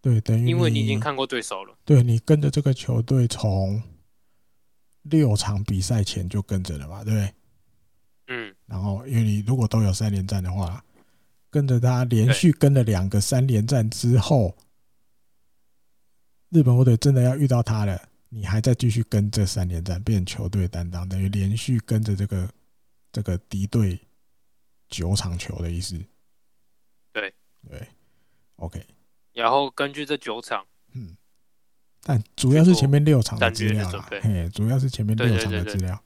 对，等于因为你已经看过对手了，对你跟着这个球队从六场比赛前就跟着了嘛，对不对？嗯，然后因为你如果都有三连战的话。跟着他连续跟了两个三连战之后，日本火腿真的要遇到他了，你还在继续跟这三连战，变球队担当，等于连续跟着这个这个敌对九场球的意思。对对，OK。然后根据这九场，嗯，但主要是前面六场的资料啦，嘿，主要是前面六场的资料。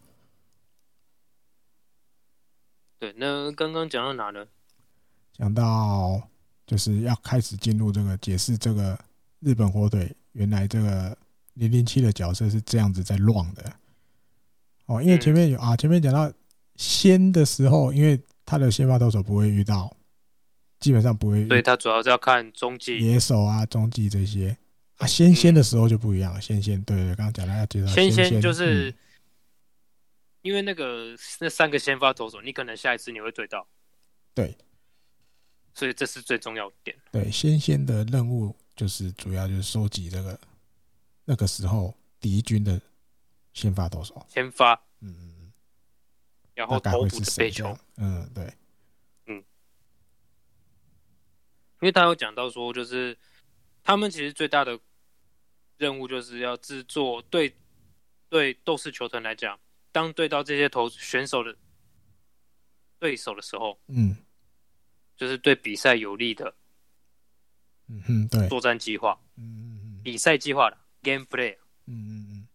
对，那刚刚讲到哪呢？讲到就是要开始进入这个解释这个日本火腿原来这个零零七的角色是这样子在乱的。哦，因为前面有啊，前面讲到先的时候，因为他的先发投手不会遇到，基本上不会。对，他主要是要看中继、野手啊、中继这些啊。先先的时候就不一样了，先先对对，刚刚讲了要介绍先先就是。因为那个那三个先发投手，你可能下一次你会对到，对，所以这是最重要的点。对，先先的任务就是主要就是收集这个那个时候敌军的先发投手，先发，嗯，然后投捕的飞球，嗯对，嗯，因为他有讲到说，就是他们其实最大的任务就是要制作对对斗士球团来讲。当对到这些投选手的对手的时候，嗯，就是对比赛有利的，嗯哼，对，作战计划，嗯嗯嗯，比赛计划的 game play，嗯嗯嗯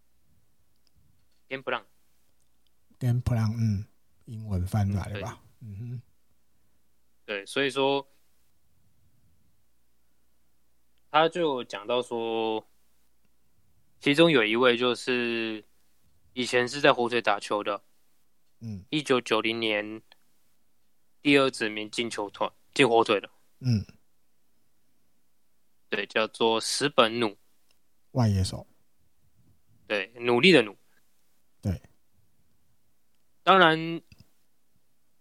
，game plan，game plan，嗯，英文翻来的吧，嗯哼，对，所以说他就讲到说，其中有一位就是。以前是在火腿打球的，嗯，一九九零年第二指名进球团进火腿的，嗯，对，叫做石本努。外野手，对，努力的努，对，当然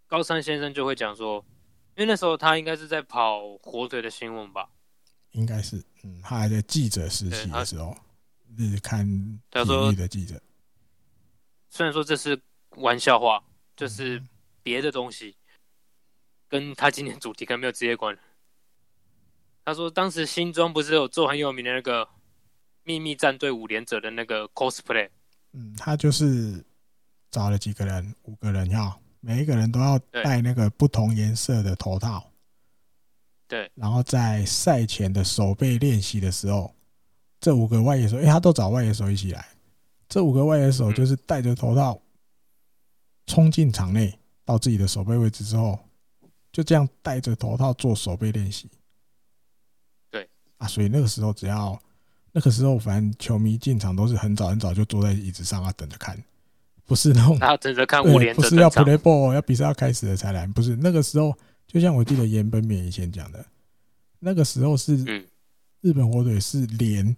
高山先生就会讲说，因为那时候他应该是在跑火腿的新闻吧，应该是，嗯，他还在记者时期的时候，日刊体育的记者。虽然说这是玩笑话，就是别的东西，跟他今天主题可能没有直接关。他说当时新庄不是有做很有名的那个秘密战队五连者的那个 cosplay，嗯，他就是找了几个人，五个人要每一个人都要戴那个不同颜色的头套，对，然后在赛前的守备练习的时候，这五个外野手，因为他都找外野手一起来。这五个外野手就是戴着头套冲进场内，到自己的守备位置之后，就这样戴着头套做守备练习。对。啊，所以那个时候只要那个时候，反正球迷进场都是很早很早就坐在椅子上啊，等着看，不是那种看五连，不是要 play ball 要比赛要开始了才来，不是那个时候，就像我记得岩本勉以前讲的，那个时候是日本火腿是连。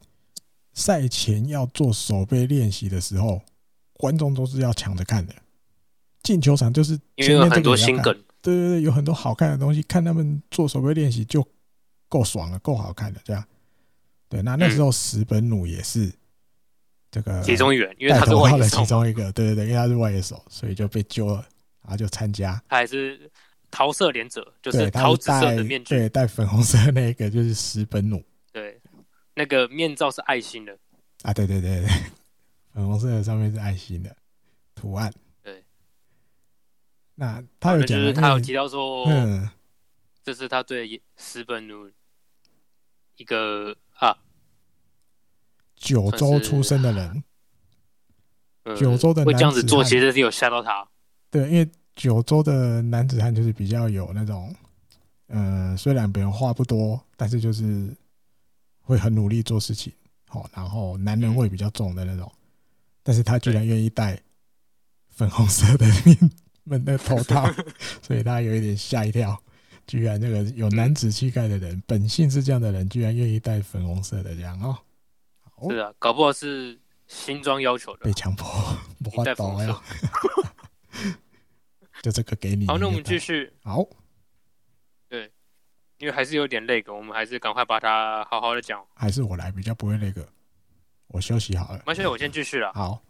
赛前要做守备练习的时候，观众都是要抢着看的。进球场就是前面这个，因为有很多新梗，对对对，有很多好看的东西，看他们做守备练习就够爽了，够好看的这样。对，那那时候石本努也是这个其中一员，因为他是外野手，其中一个，对对对，因为他是外野手，所以就被揪了，然后就参加。他还是桃色连者，就是桃紫色的面具，对，戴粉红色那个就是石本努。对。那个面罩是爱心的。啊，对对对对，粉红色的上面是爱心的。图案。对，那他有讲，就是他有提到说，嗯，这是他对石本努一个啊，九州出生的人，九州的会这样子做，其实是有吓到他。对，因为九州的男子汉就是比较有那种，嗯，虽然别人话不多，但是就是。会很努力做事情，好，然后男人味比较重的那种，但是他居然愿意戴粉红色的面门的头套，所以他有一点吓一跳，居然那个有男子气概的人，本性是这样的人，居然愿意戴粉红色的这样哦。是啊，搞不好是新装要求的，被强迫，不换刀呀。就这个给你。好，那我们继续。好。对因为还是有点累个，我们还是赶快把它好好的讲。还是我来比较不会那个，我休息好了。完全，我先继续了。好，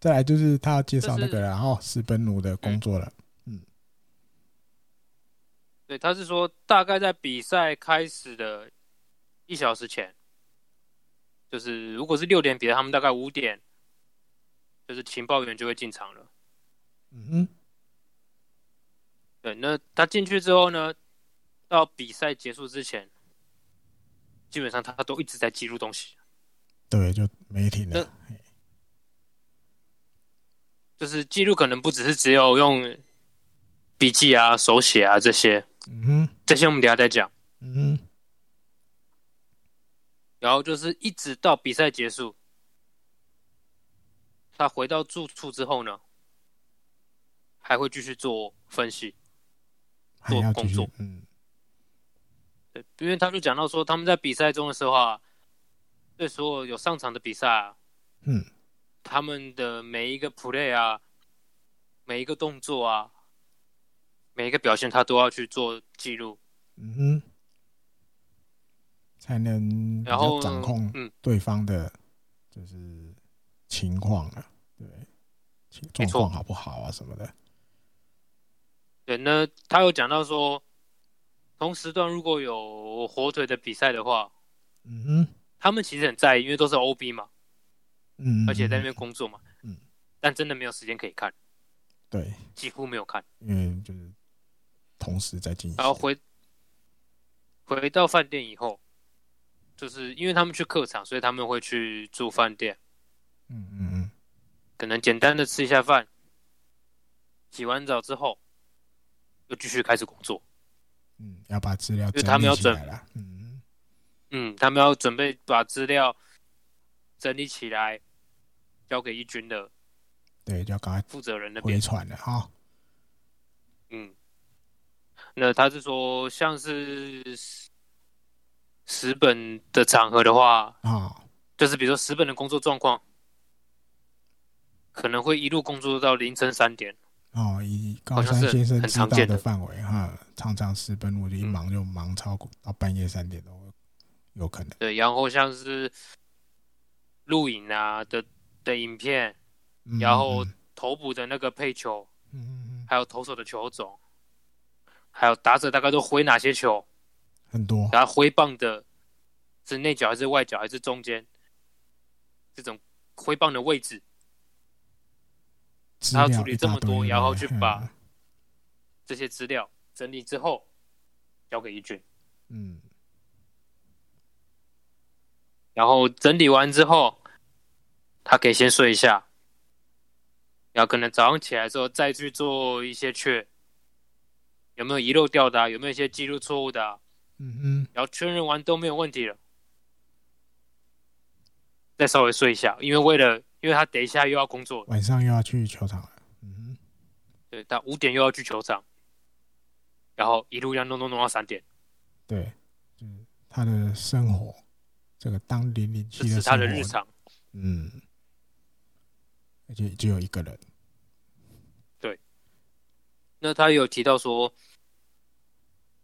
再来就是他要介绍那个，然后石本奴的工作了。嗯，对，他是说大概在比赛开始的一小时前，就是如果是六点比赛，他们大概五点，就是情报员就会进场了。嗯哼，对，那他进去之后呢？到比赛结束之前，基本上他都一直在记录东西。对，就没停的。就是记录可能不只是只有用笔记啊、手写啊这些。嗯哼，这些我们等下再讲。嗯哼。然后后就是一直到比赛结束，他回到住处之后呢，还会继续做分析，做工作。嗯，对，因为他就讲到说，他们在比赛中的时候啊，对所有有上场的比赛啊，嗯，他们的每一个 play 啊，每一个动作啊，每一个表现，他都要去做记录。嗯哼。才能然后掌控对方的，就是情况啊，对，状况好不好啊什么的。对，那他有讲到说，同时段如果有火腿的比赛的话，嗯哼，他们其实很在意，因为都是 OB 嘛，嗯，而且在那边工作嘛，嗯，但真的没有时间可以看，对，几乎没有看，因为就是同时在进行，然后回回到饭店以后。就是因为他们去客场，所以他们会去住饭店。嗯嗯嗯，可能简单的吃一下饭，洗完澡之后，又继续开始工作。嗯，要把资料，因为他们要准备，嗯嗯，他们要准备把资料整理起来，交给一军的。对，就要赶快负责人那边回传了哈。嗯，那他是说，像是。十本的场合的话啊，哦、就是比如说十本的工作状况，可能会一路工作到凌晨三点。哦，以高山先生知道的范围哈、嗯，常常十本我就一忙就忙超过到半夜三点都有可能。对，然后像是录影啊的的影片，嗯、然后投捕的那个配球，嗯，还有投手的球种，还有打者大概都挥哪些球。很多，然后挥棒的是内角还是外角还是中间？这种挥棒的位置，他要处理这么多，然后去把这些资料整理之后交给一军。嗯，然后整理完之后，他可以先睡一下，然后可能早上起来之后再去做一些确，有没有遗漏掉的啊？有没有一些记录错误的啊？嗯嗯，然后确认完都没有问题了，再稍微睡一下，因为为了，因为他等一下又要工作，晚上又要去球场了。嗯哼，对，他五点又要去球场，然后一路要弄弄弄到三点。对，就是他的生活，这个当零零七的是他的日常。嗯，而且只有一个人。对，那他有提到说。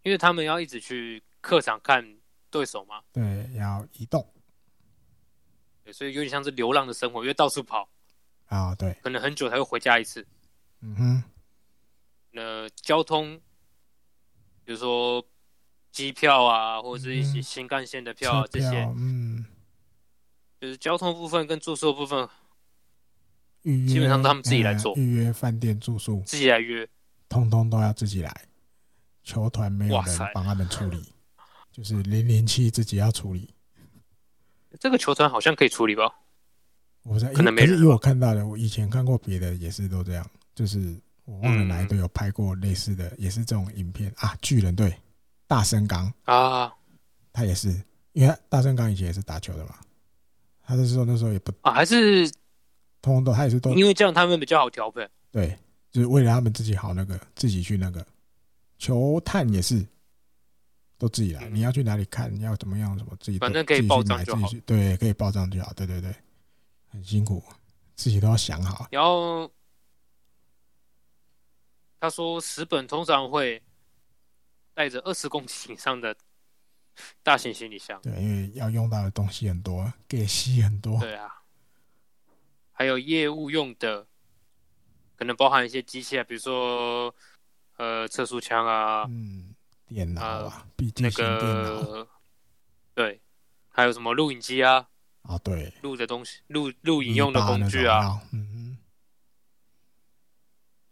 因为他们要一直去客场看对手嘛，对，要移动，对，所以有点像是流浪的生活，因为到处跑啊、哦，对，可能很久才会回家一次。嗯哼，那交通，比如说机票啊，或者是一些新干线的票啊，嗯、这些，嗯，就是交通部分跟住宿部分，预约基本上他们自己来做，预约饭店住宿，自己来约，通通都要自己来。球团没有人帮他们处理，就是零零七自己要处理。这个球团好像可以处理吧？我在可能没人，可是以我看到的，我以前看过别的也是都这样，就是我忘了哪一队有拍过类似的，也是这种影片啊。巨人队大森刚啊，他也是，因为大森刚以前也是打球的嘛，他那时候那时候也不啊，还是通通都他也是都，因为这样他们比较好调配。对，就是为了他们自己好，那个自己去那个。球探也是，都自己来。嗯、你要去哪里看？你要怎么样？什么自己？反正可以报账就好。对，可以报账就好。对对对，很辛苦，自己都要想好。然后他说，十本通常会带着二十公斤以上的大型行李箱。对，因为要用到的东西很多，给吸很多。对啊，还有业务用的，可能包含一些机械，比如说。呃，测速枪啊，嗯，电脑啊，毕竟是电脑，那个，对，还有什么录影机啊？啊，对，录的东西，录录影用的工具啊，嗯。嗯，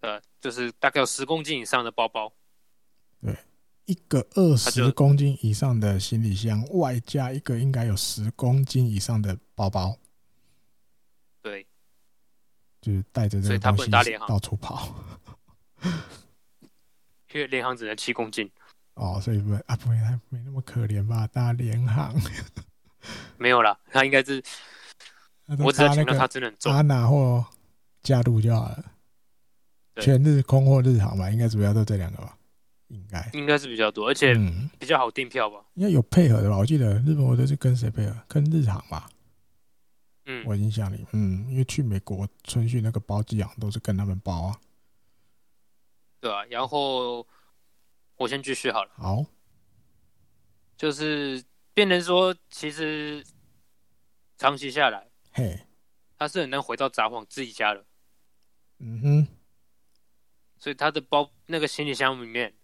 呃，就是大概有十公斤以上的包包，对，一个二十公斤以上的行李箱，外加一个应该有十公斤以上的包包，对，就是带着这个东西到处跑。因为联航只能七公斤，哦，所以不啊，不会，他没那么可怜吧？大联航 没有啦，他应该是，我只要听到他真的很重，阿娜或加入就好了。全日空或日航吧，应该主要都这两个吧？应该应该是比较多，而且比较好订票吧？应该有配合的吧？我记得日本我都是跟谁配合？跟日航吧？嗯，我印象里，嗯，因为去美国春训那个包机啊，都是跟他们包啊。对啊，然后我先继续好了。好，就是变成说，其实长期下来，嘿，他是很难回到札幌自己家的。嗯哼。所以他的包那个行李箱里面，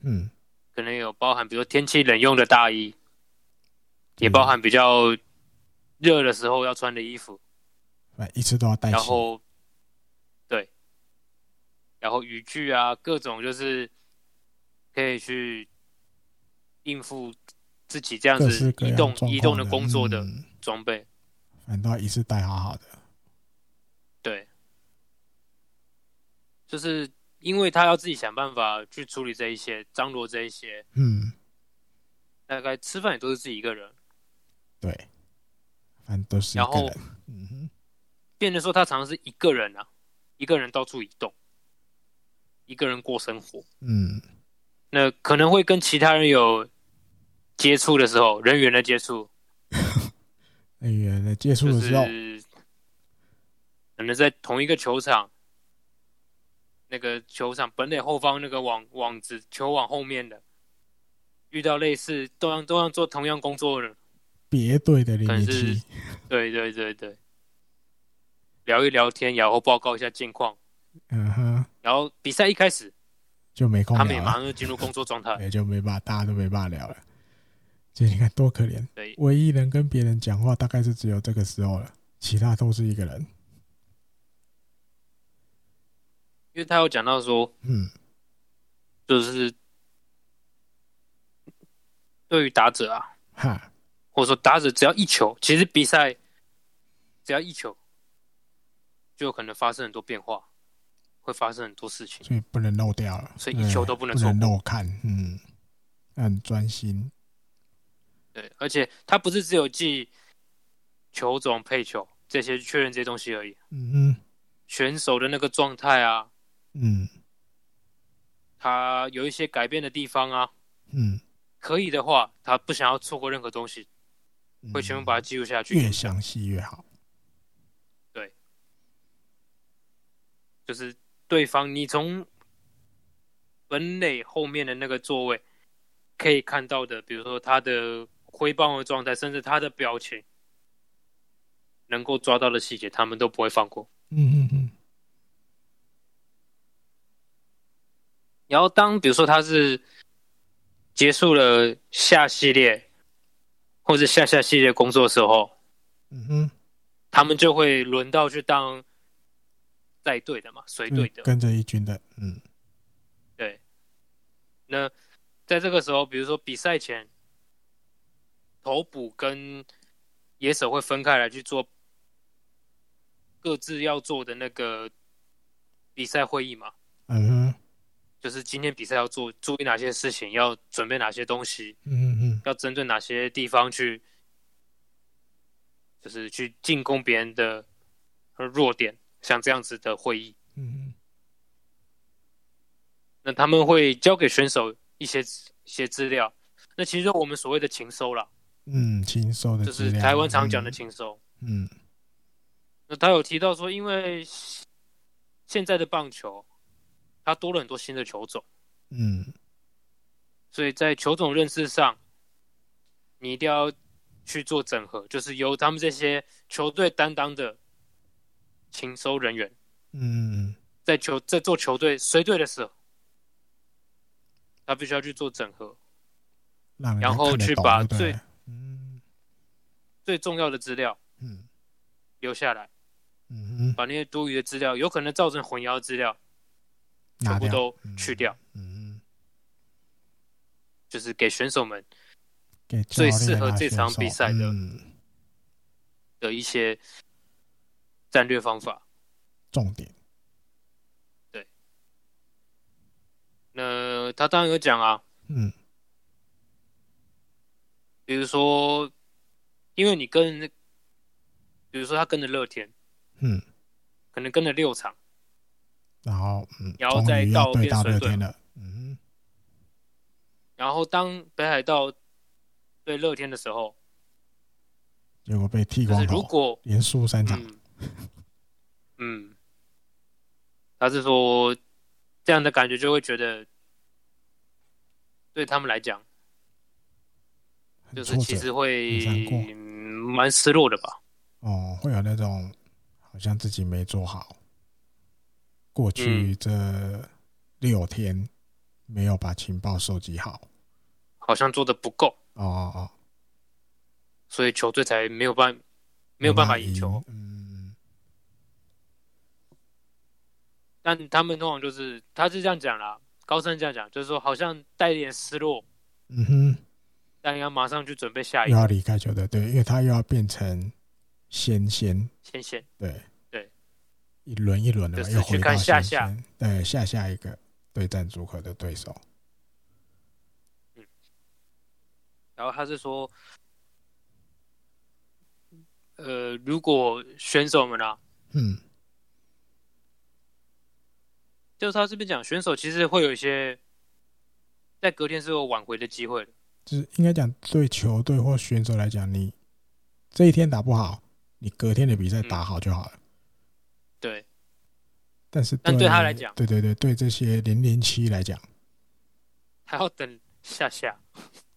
嗯，可能有包含，比如说天气冷用的大衣，也包含比较热的时候要穿的衣服，哎，一直都要带。然后，对，然后雨具啊，各种就是可以去应付自己这样子移动移动的工作的装备，反倒一次带好好的。对，就是。因为他要自己想办法去处理这一些，张罗这一些，嗯，大概吃饭也都是自己一个人，对，反正都是一个人。然后，嗯哼，变得说他常常是一个人啊，一个人到处移动，一个人过生活，嗯，那可能会跟其他人有接触的时候，人员的接触，人员的接触的时候，就是可能在同一个球场。那个球场本垒后方那个网网子球网后面的，遇到类似都要都要做同样工作的别队的联系，对对对对，聊一聊天，然后报告一下近况，嗯哼，然后比赛一开始就没空，他们也马上就进入工作状态，也就没办法，大家都没办法聊了。这你看多可怜，唯一能跟别人讲话大概是只有这个时候了，其他都是一个人。因为他有讲到说，嗯，就是对于打者啊，哈，或者说打者只要一球，其实比赛只要一球，就有可能发生很多变化，会发生很多事情，所以不能漏掉了，所以一球都不能错，漏看，嗯，很专心，对，而且他不是只有记球种、配球这些确认这些东西而已，嗯嗯，选手的那个状态啊。嗯，他有一些改变的地方啊，嗯，可以的话，他不想要错过任何东西，嗯、会全部把它记录下去，越详细越好。对，就是对方，你从本垒后面的那个座位可以看到的，比如说他的挥棒的状态，甚至他的表情，能够抓到的细节，他们都不会放过。嗯嗯嗯。然后，当比如说他是结束了下系列或者下下系列工作的时候，嗯哼，他们就会轮到去当带队的嘛，随队的，跟着一军的，嗯，对。那在这个时候，比如说比赛前，投捕跟野手会分开来去做各自要做的那个比赛会议嘛，嗯哼。就是今天比赛要做注意哪些事情，要准备哪些东西，嗯嗯，要针对哪些地方去，就是去进攻别人的弱点，像这样子的会议，嗯。嗯，那他们会交给选手一些一些资料，那其实我们所谓的情搜了，嗯，情搜的，就是台湾常讲的情搜，嗯，那他有提到说，因为现在的棒球。它多了很多新的球种，嗯，所以在球种认识上，你一定要去做整合，就是由他们这些球队担当的情搜人员，嗯，在球在做球队随队的时候，他必须要去做整合，然后去把最嗯。最重要的资料嗯。留下来，嗯，把那些多余的资料，有可能造成混淆的资料。全部都去掉，就是给选手们最适合这场比赛的的一些战略方法，重点。对，那他当然有讲啊，嗯，比如说因为你跟，比如说他跟着乐天，嗯，可能跟了六场，然后嗯，然后再到对大乐天了，嗯，然后当北海道对乐天的时候，结果被剃光头，如果连输三场，嗯，嗯，他是说这样的感觉就会觉得。对他们来讲，就是其实会蛮失落的吧。哦，会有那种好像自己没做好，过去这六天没有把情报收集好，嗯、好像做的不够。哦哦哦，所以球队才没有办没有办法赢球。嗯，但他们通常就是他是这样讲啦。高森这样讲，就是说好像带点失落，嗯哼，但要马上去准备下一个，又要离开球队，对，因为他又要变成先先先先，对对，一轮一轮的，又回到下下，对下下一个对战组合的对手，嗯，然后他是说，呃，如果选手们啊，嗯。就是他这边讲，选手其实会有一些在隔天是有挽回的机会的。就是应该讲，对球队或选手来讲，你这一天打不好，你隔天的比赛打好就好了。嗯、对。但是，但对他来讲，对对对，对这些零零七来讲，还要等下下。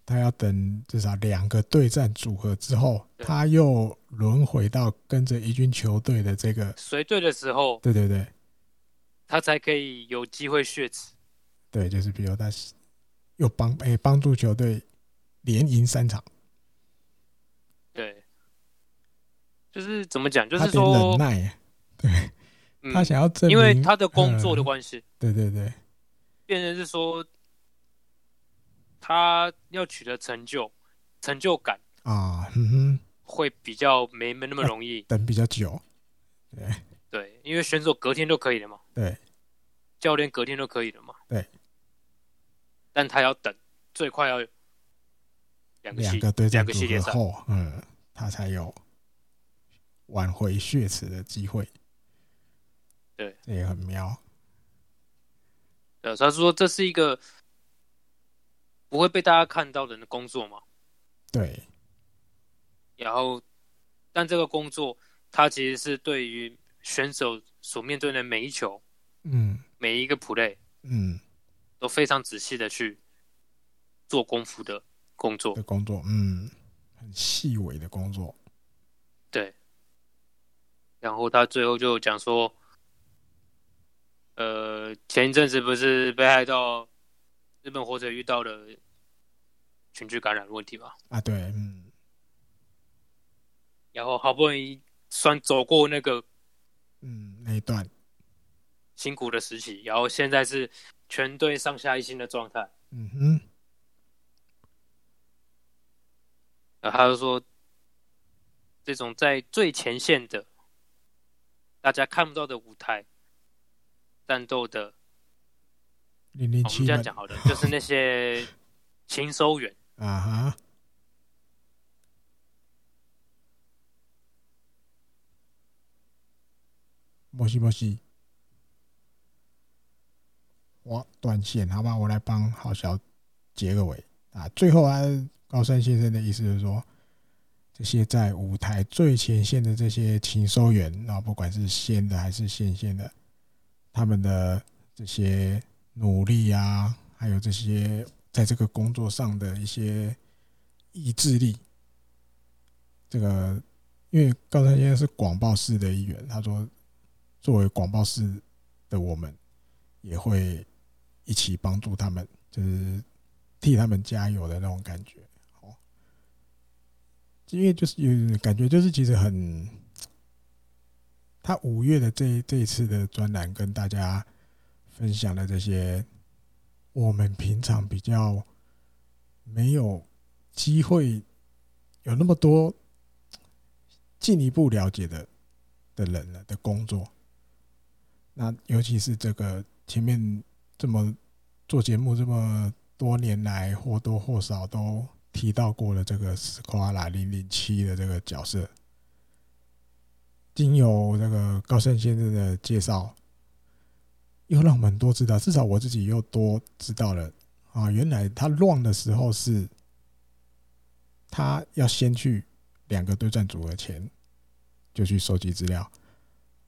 他要等至少两个对战组合之后，他又轮回到跟着一军球队的这个随队的时候。对对对。他才可以有机会血池，对，就是比如他又帮诶帮助球队连赢三场，对，就是怎么讲，就是说忍耐，对、嗯、他想要证明，因为他的工作的关系、嗯，对对对，变成是说他要取得成就成就感啊，嗯哼，会比较没没那么容易，等比较久，对。对，因为选手隔天就可以了嘛。对，教练隔天就可以了嘛。对，但他要等，最快要两个两个对战组合后，嗯，他才有挽回血池的机会。对，这也很妙。呃，他说这是一个不会被大家看到的工作嘛。对。然后，但这个工作，他其实是对于。选手所面对的每一球，嗯，每一个 play，嗯，都非常仔细的去做功夫的工作的工作，嗯，很细微的工作，对。然后他最后就讲说，呃，前一阵子不是北海道日本火腿遇到了群聚感染的问题吗？啊，对，嗯。然后好不容易算走过那个。嗯，那一段辛苦的时期，然后现在是全队上下一心的状态。嗯哼，然后他就说，这种在最前线的，大家看不到的舞台战斗的，零零七，我们这样讲好了，就是那些 勤收员啊哈。莫西莫西，我断线，好吧，我来帮郝小结个尾啊。最后啊，高山先生的意思是说，这些在舞台最前线的这些勤收员，啊，不管是线的还是线线的，他们的这些努力啊，还有这些在这个工作上的一些意志力，这个因为高山先生是广报室的一员，他说。作为广报室的我们，也会一起帮助他们，就是替他们加油的那种感觉。哦，因为就是有感觉，就是其实很，他五月的这这一次的专栏跟大家分享的这些，我们平常比较没有机会有那么多进一步了解的的人了的工作。那尤其是这个前面这么做节目这么多年来，或多或少都提到过了这个史夸拉零零七的这个角色，经由这个高盛先生的介绍，又让我们多知道，至少我自己又多知道了啊！原来他乱的时候是，他要先去两个对战组合前就去收集资料，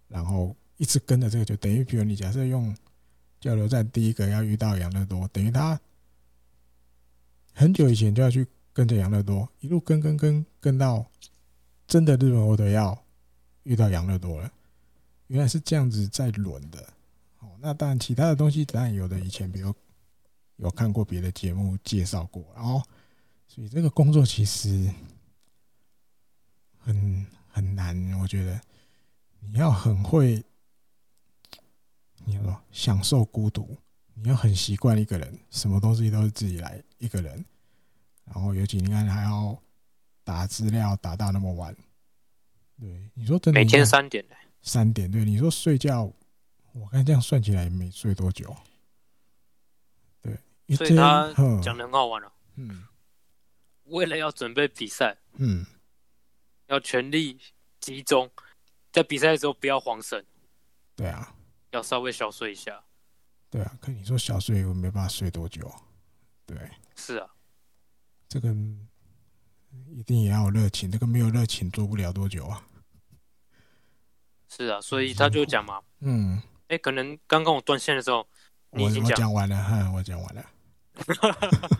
然后一直跟着这个，就等于比如你假设用交流战第一个要遇到养乐多，等于他很久以前就要去跟着养乐多，一路跟跟跟跟到真的日本火腿要遇到养乐多了，原来是这样子在轮的。哦，那当然其他的东西当然有的以前比如有看过别的节目介绍过，然后所以这个工作其实很很难，我觉得你要很会。你要说享受孤独，你要很习惯一个人，什么东西都是自己来一个人，然后尤其你看还要打资料打到那么晚，对，你说真的，每天三点。三点，对，你说睡觉，我看这样算起来也没睡多久，对，所以他讲的很好玩了，嗯，为了要准备比赛，嗯，要全力集中，在比赛的时候不要慌神，对啊。要稍微小睡一下，对啊，可你说小睡我没办法睡多久，对，是啊，这个一定也要有热情，这个没有热情做不了多久啊，是啊，所以他就讲嘛，嗯，哎、欸，可能刚刚我断线的时候，你已经讲完了，哈，我讲完了，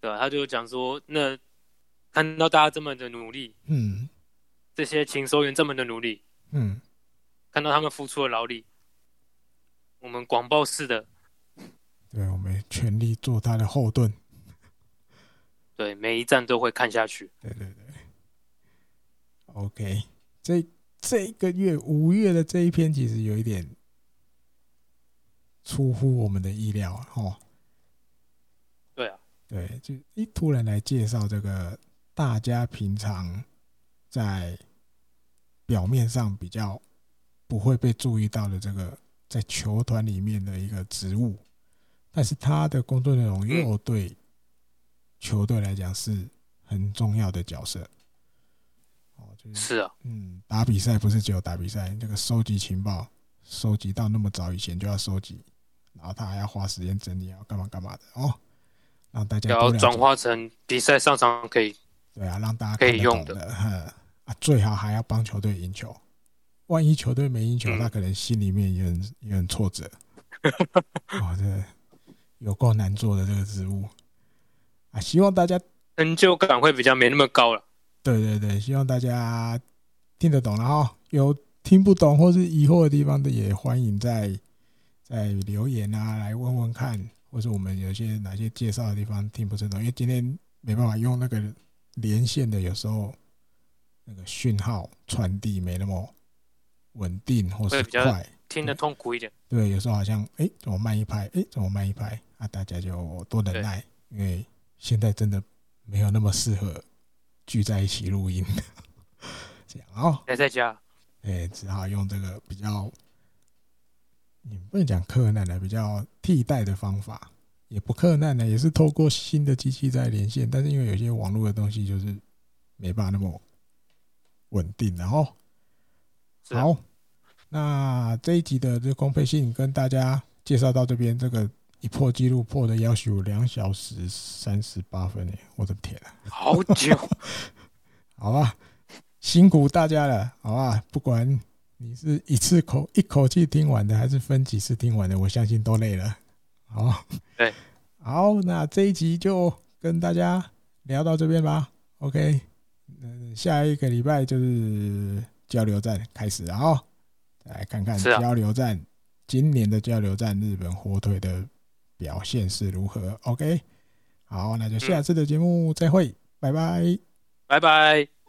对啊，他就讲说，那看到大家这么的努力，嗯，这些情收员这么的努力，嗯。看到他们付出的劳力，我们广报式的，对，我们全力做他的后盾，对，每一站都会看下去。对对对，OK，这这个月五月的这一篇其实有一点出乎我们的意料啊，哦，对啊，对，就一突然来介绍这个大家平常在表面上比较。不会被注意到的这个在球团里面的一个职务，但是他的工作内容又对球队来讲是很重要的角色。哦，就是是啊，嗯，打比赛不是只有打比赛，这个收集情报，收集到那么早以前就要收集，然后他还要花时间整理，要干嘛干嘛的。哦，让大家要转化成比赛上场可以，对啊，让大家可以用的，啊，最好还要帮球队赢球。万一球队没赢球，他可能心里面也很也很挫折。哇，这有够难做的这个职务啊！希望大家成就感会比较没那么高了。对对对，希望大家听得懂了哈。有听不懂或是疑惑的地方的，也欢迎在在留言啊来问问看，或是我们有些哪些介绍的地方听不是懂，因为今天没办法用那个连线的，有时候那个讯号传递没那么。稳定或是快，听得痛苦一点。对，有时候好像哎、欸，怎么慢一拍？哎、欸，怎么慢一拍？啊，大家就多忍耐，因为现在真的没有那么适合聚在一起录音。这样哦，待在家，哎、欸，只好用这个比较，你不能讲克难的，比较替代的方法，也不克难的，也是透过新的机器在连线，但是因为有些网络的东西就是没办法那么稳定，然后。好，那这一集的这公配信跟大家介绍到这边，这个一破纪录破的要求两小时三十八分诶，我的天啊，好久，好吧，辛苦大家了，好吧，不管你是一次口一口气听完的，还是分几次听完的，我相信都累了。好，对，好，那这一集就跟大家聊到这边吧。OK，嗯，下一个礼拜就是。交流站开始，然后再来看看交流站今年的交流站日本火腿的表现是如何。OK，好，那就下次的节目再会，拜拜，拜拜。